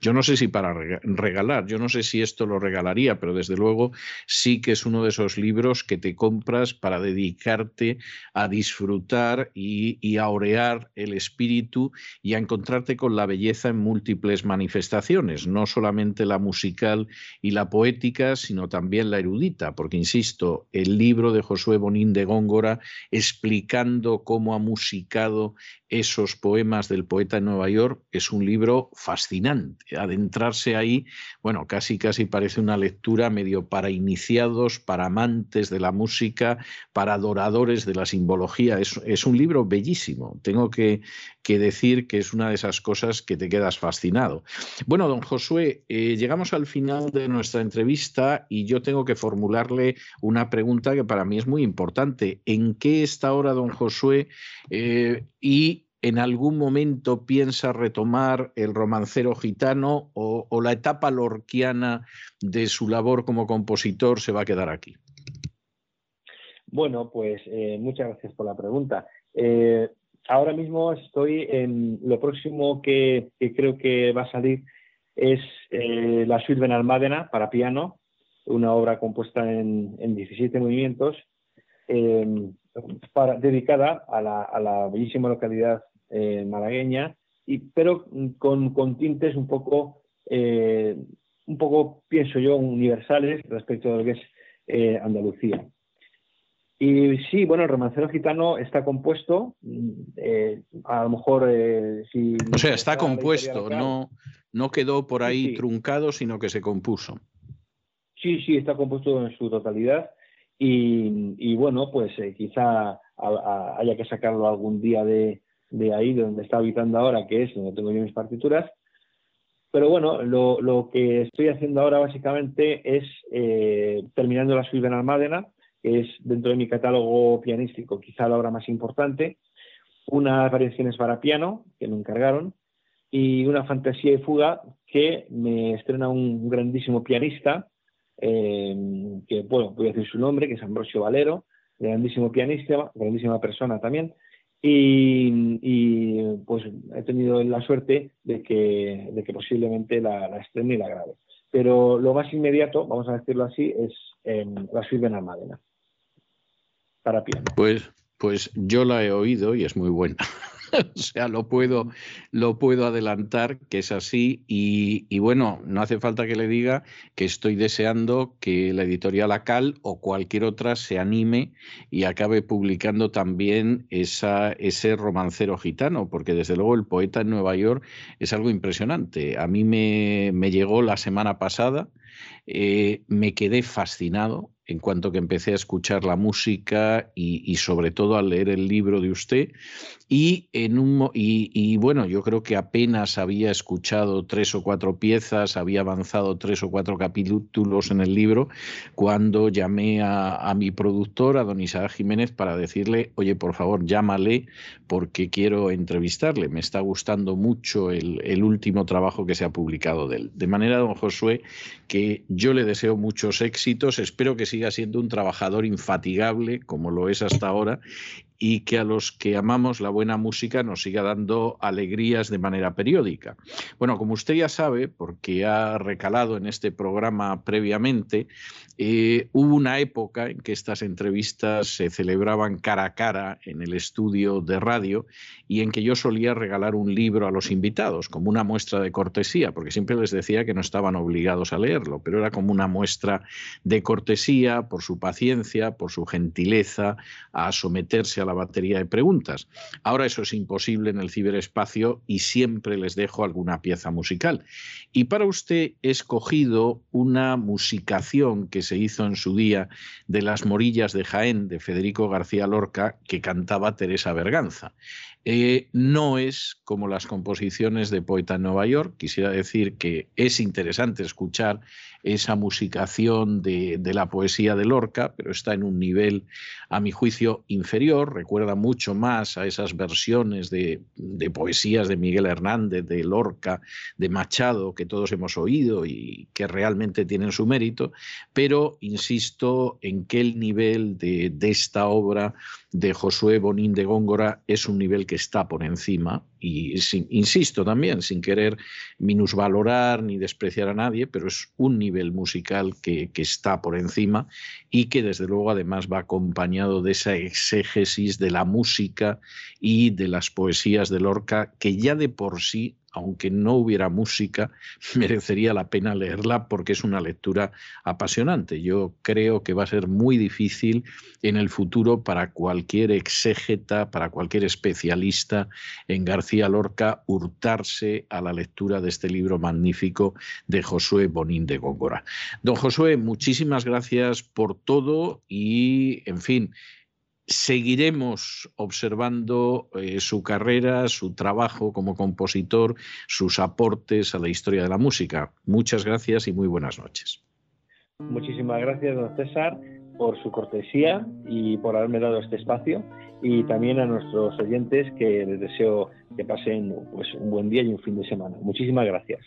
Speaker 1: yo no sé si para regalar, yo no sé si esto lo regalaría, pero desde luego sí que es uno de esos libros que te compras para dedicarte a disfrutar y, y a orear el espíritu y a encontrarte con la belleza en múltiples manifestaciones, no solamente la musical y la poética, sino también la erudita, porque, insisto, el libro de Josué Bonín de Góngora, explicando cómo ha musicado esos poemas del poeta en Nueva York, es un libro fascinante. Adentrarse ahí, bueno, casi casi parece una lectura medio para iniciados, para amantes de la música, para adoradores de la simbología. Es, un libro bellísimo. Tengo que, decir que es una de esas cosas que te quedas fascinado. Bueno, don Josué, eh, llegamos al final de nuestra entrevista y yo tengo que formularle una pregunta que para mí es muy importante. ¿En qué está ahora don Josué? Eh, y en algún momento piensa retomar el romancero gitano o, la etapa lorquiana de su labor como compositor se va a quedar aquí?
Speaker 6: Bueno, pues eh, muchas gracias por la pregunta. Eh, ahora mismo estoy en lo próximo que, creo que va a salir es la suite Benalmádena para piano, una obra compuesta en, en 17 movimientos Em, para, dedicada a la, a la, bellísima localidad eh, malagueña, y, pero con, con tintes un poco, eh, un poco, pienso yo, universales respecto a lo que es eh, Andalucía. Y sí, bueno, el romancero gitano está compuesto, a lo mejor si...
Speaker 1: O sea, está compuesto, no, no quedó por ahí truncado, sino que se compuso.
Speaker 6: Sí, sí, está compuesto en su totalidad y, bueno, pues eh, quizá haya que sacarlo algún día de, ahí, de donde está habitando ahora, que es donde tengo yo mis partituras. Pero bueno, lo, que estoy haciendo ahora básicamente es eh, terminando la suite en Almádena, que es dentro de mi catálogo pianístico quizá la obra más importante, unas variaciones para piano que me encargaron y una fantasía y fuga que me estrena un grandísimo pianista, eh, que bueno, voy a decir su nombre, que es Ambrosio Valero, grandísimo pianista, grandísima persona también, y, pues he tenido la suerte de que, de que posiblemente la, la estrene y la grabe. Pero lo más inmediato, vamos a decirlo así, es eh, la suite de Almadena para piano.
Speaker 1: Pues, pues yo la he oído y es muy buena. [laughs] [laughs] o sea, lo puedo, lo puedo adelantar que es así y, bueno, no hace falta que le diga que estoy deseando que la editorial Acal o cualquier otra se anime y acabe publicando también esa, ese romancero gitano, porque desde luego el poeta en Nueva York es algo impresionante. A mí me, me llegó la semana pasada, eh, me quedé fascinado en cuanto que empecé a escuchar la música y, sobre todo a leer el libro de usted. Y, en un, y, bueno, yo creo que apenas había escuchado tres o cuatro piezas, había avanzado tres o cuatro capítulos en el libro, cuando llamé a, mi productor, a don Isaac Jiménez, para decirle, oye, por favor, llámale porque quiero entrevistarle. Me está gustando mucho el, el último trabajo que se ha publicado de él. De manera, don Josué, que yo le deseo muchos éxitos, espero que siga siendo un trabajador infatigable, como lo es hasta ahora, y que a los que amamos la buena música nos siga dando alegrías de manera periódica. Bueno, como usted ya sabe, porque ha recalado en este programa previamente, eh, hubo una época en que estas entrevistas se celebraban cara a cara en el estudio de radio y en que yo solía regalar un libro a los invitados como una muestra de cortesía, porque siempre les decía que no estaban obligados a leerlo, pero era como una muestra de cortesía por su paciencia, por su gentileza a someterse a la batería de preguntas. Ahora eso es imposible en el ciberespacio y siempre les dejo alguna pieza musical. Y para usted he escogido una musicación que se hizo en su día de Las Morillas de Jaén de Federico García Lorca que cantaba Teresa Berganza. Eh, no es como las composiciones de Poeta en Nueva York. Quisiera decir que es interesante escuchar esa musicación de, la poesía de Lorca, pero está en un nivel, a mi juicio, inferior. Recuerda mucho más a esas versiones de, poesías de Miguel Hernández, de Lorca, de Machado, que todos hemos oído y que realmente tienen su mérito, pero insisto en que el nivel de, de esta obra de Josué Bonín de Góngora es un nivel que está por encima y insisto también, sin querer minusvalorar ni despreciar a nadie, pero es un nivel musical que, que, está por encima y que desde luego además va acompañado de esa exégesis de la música y de las poesías de Lorca, que ya de por sí aunque no hubiera música, [laughs] merecería la pena leerla porque es una lectura apasionante. Yo creo que va a ser muy difícil en el futuro para cualquier exégeta, para cualquier especialista en García Lorca, hurtarse a la lectura de este libro magnífico de Josué Bonín de Góngora. Don Josué, muchísimas gracias por todo y, en fin, seguiremos observando eh, su carrera, su trabajo como compositor, sus aportes a la historia de la música. Muchas gracias y muy buenas noches.
Speaker 6: Muchísimas gracias, don César, por su cortesía y por haberme dado este espacio. Y también a nuestros oyentes que les deseo que pasen pues, un buen día y un fin de semana. Muchísimas gracias.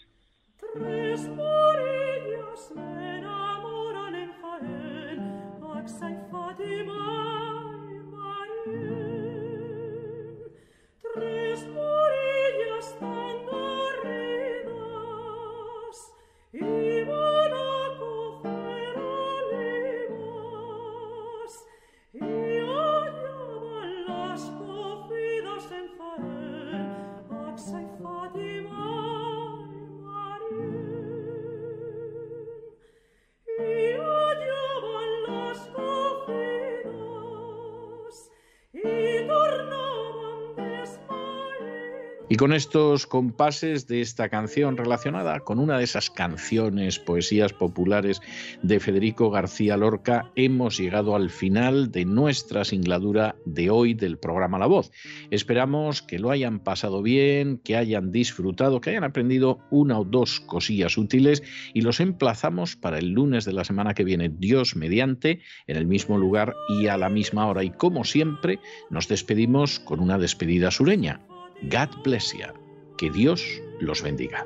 Speaker 1: Con estos compases de esta canción relacionada con una de esas canciones, poesías populares de Federico García Lorca, hemos llegado al final de nuestra singladura de hoy del programa La Voz. Esperamos que lo hayan pasado bien, que hayan disfrutado, que hayan aprendido una o dos cosillas útiles y los emplazamos para el lunes de la semana que viene, Dios mediante, en el mismo lugar y a la misma hora. Y como siempre, nos despedimos con una despedida sureña. God bless you. Que Dios los bendiga.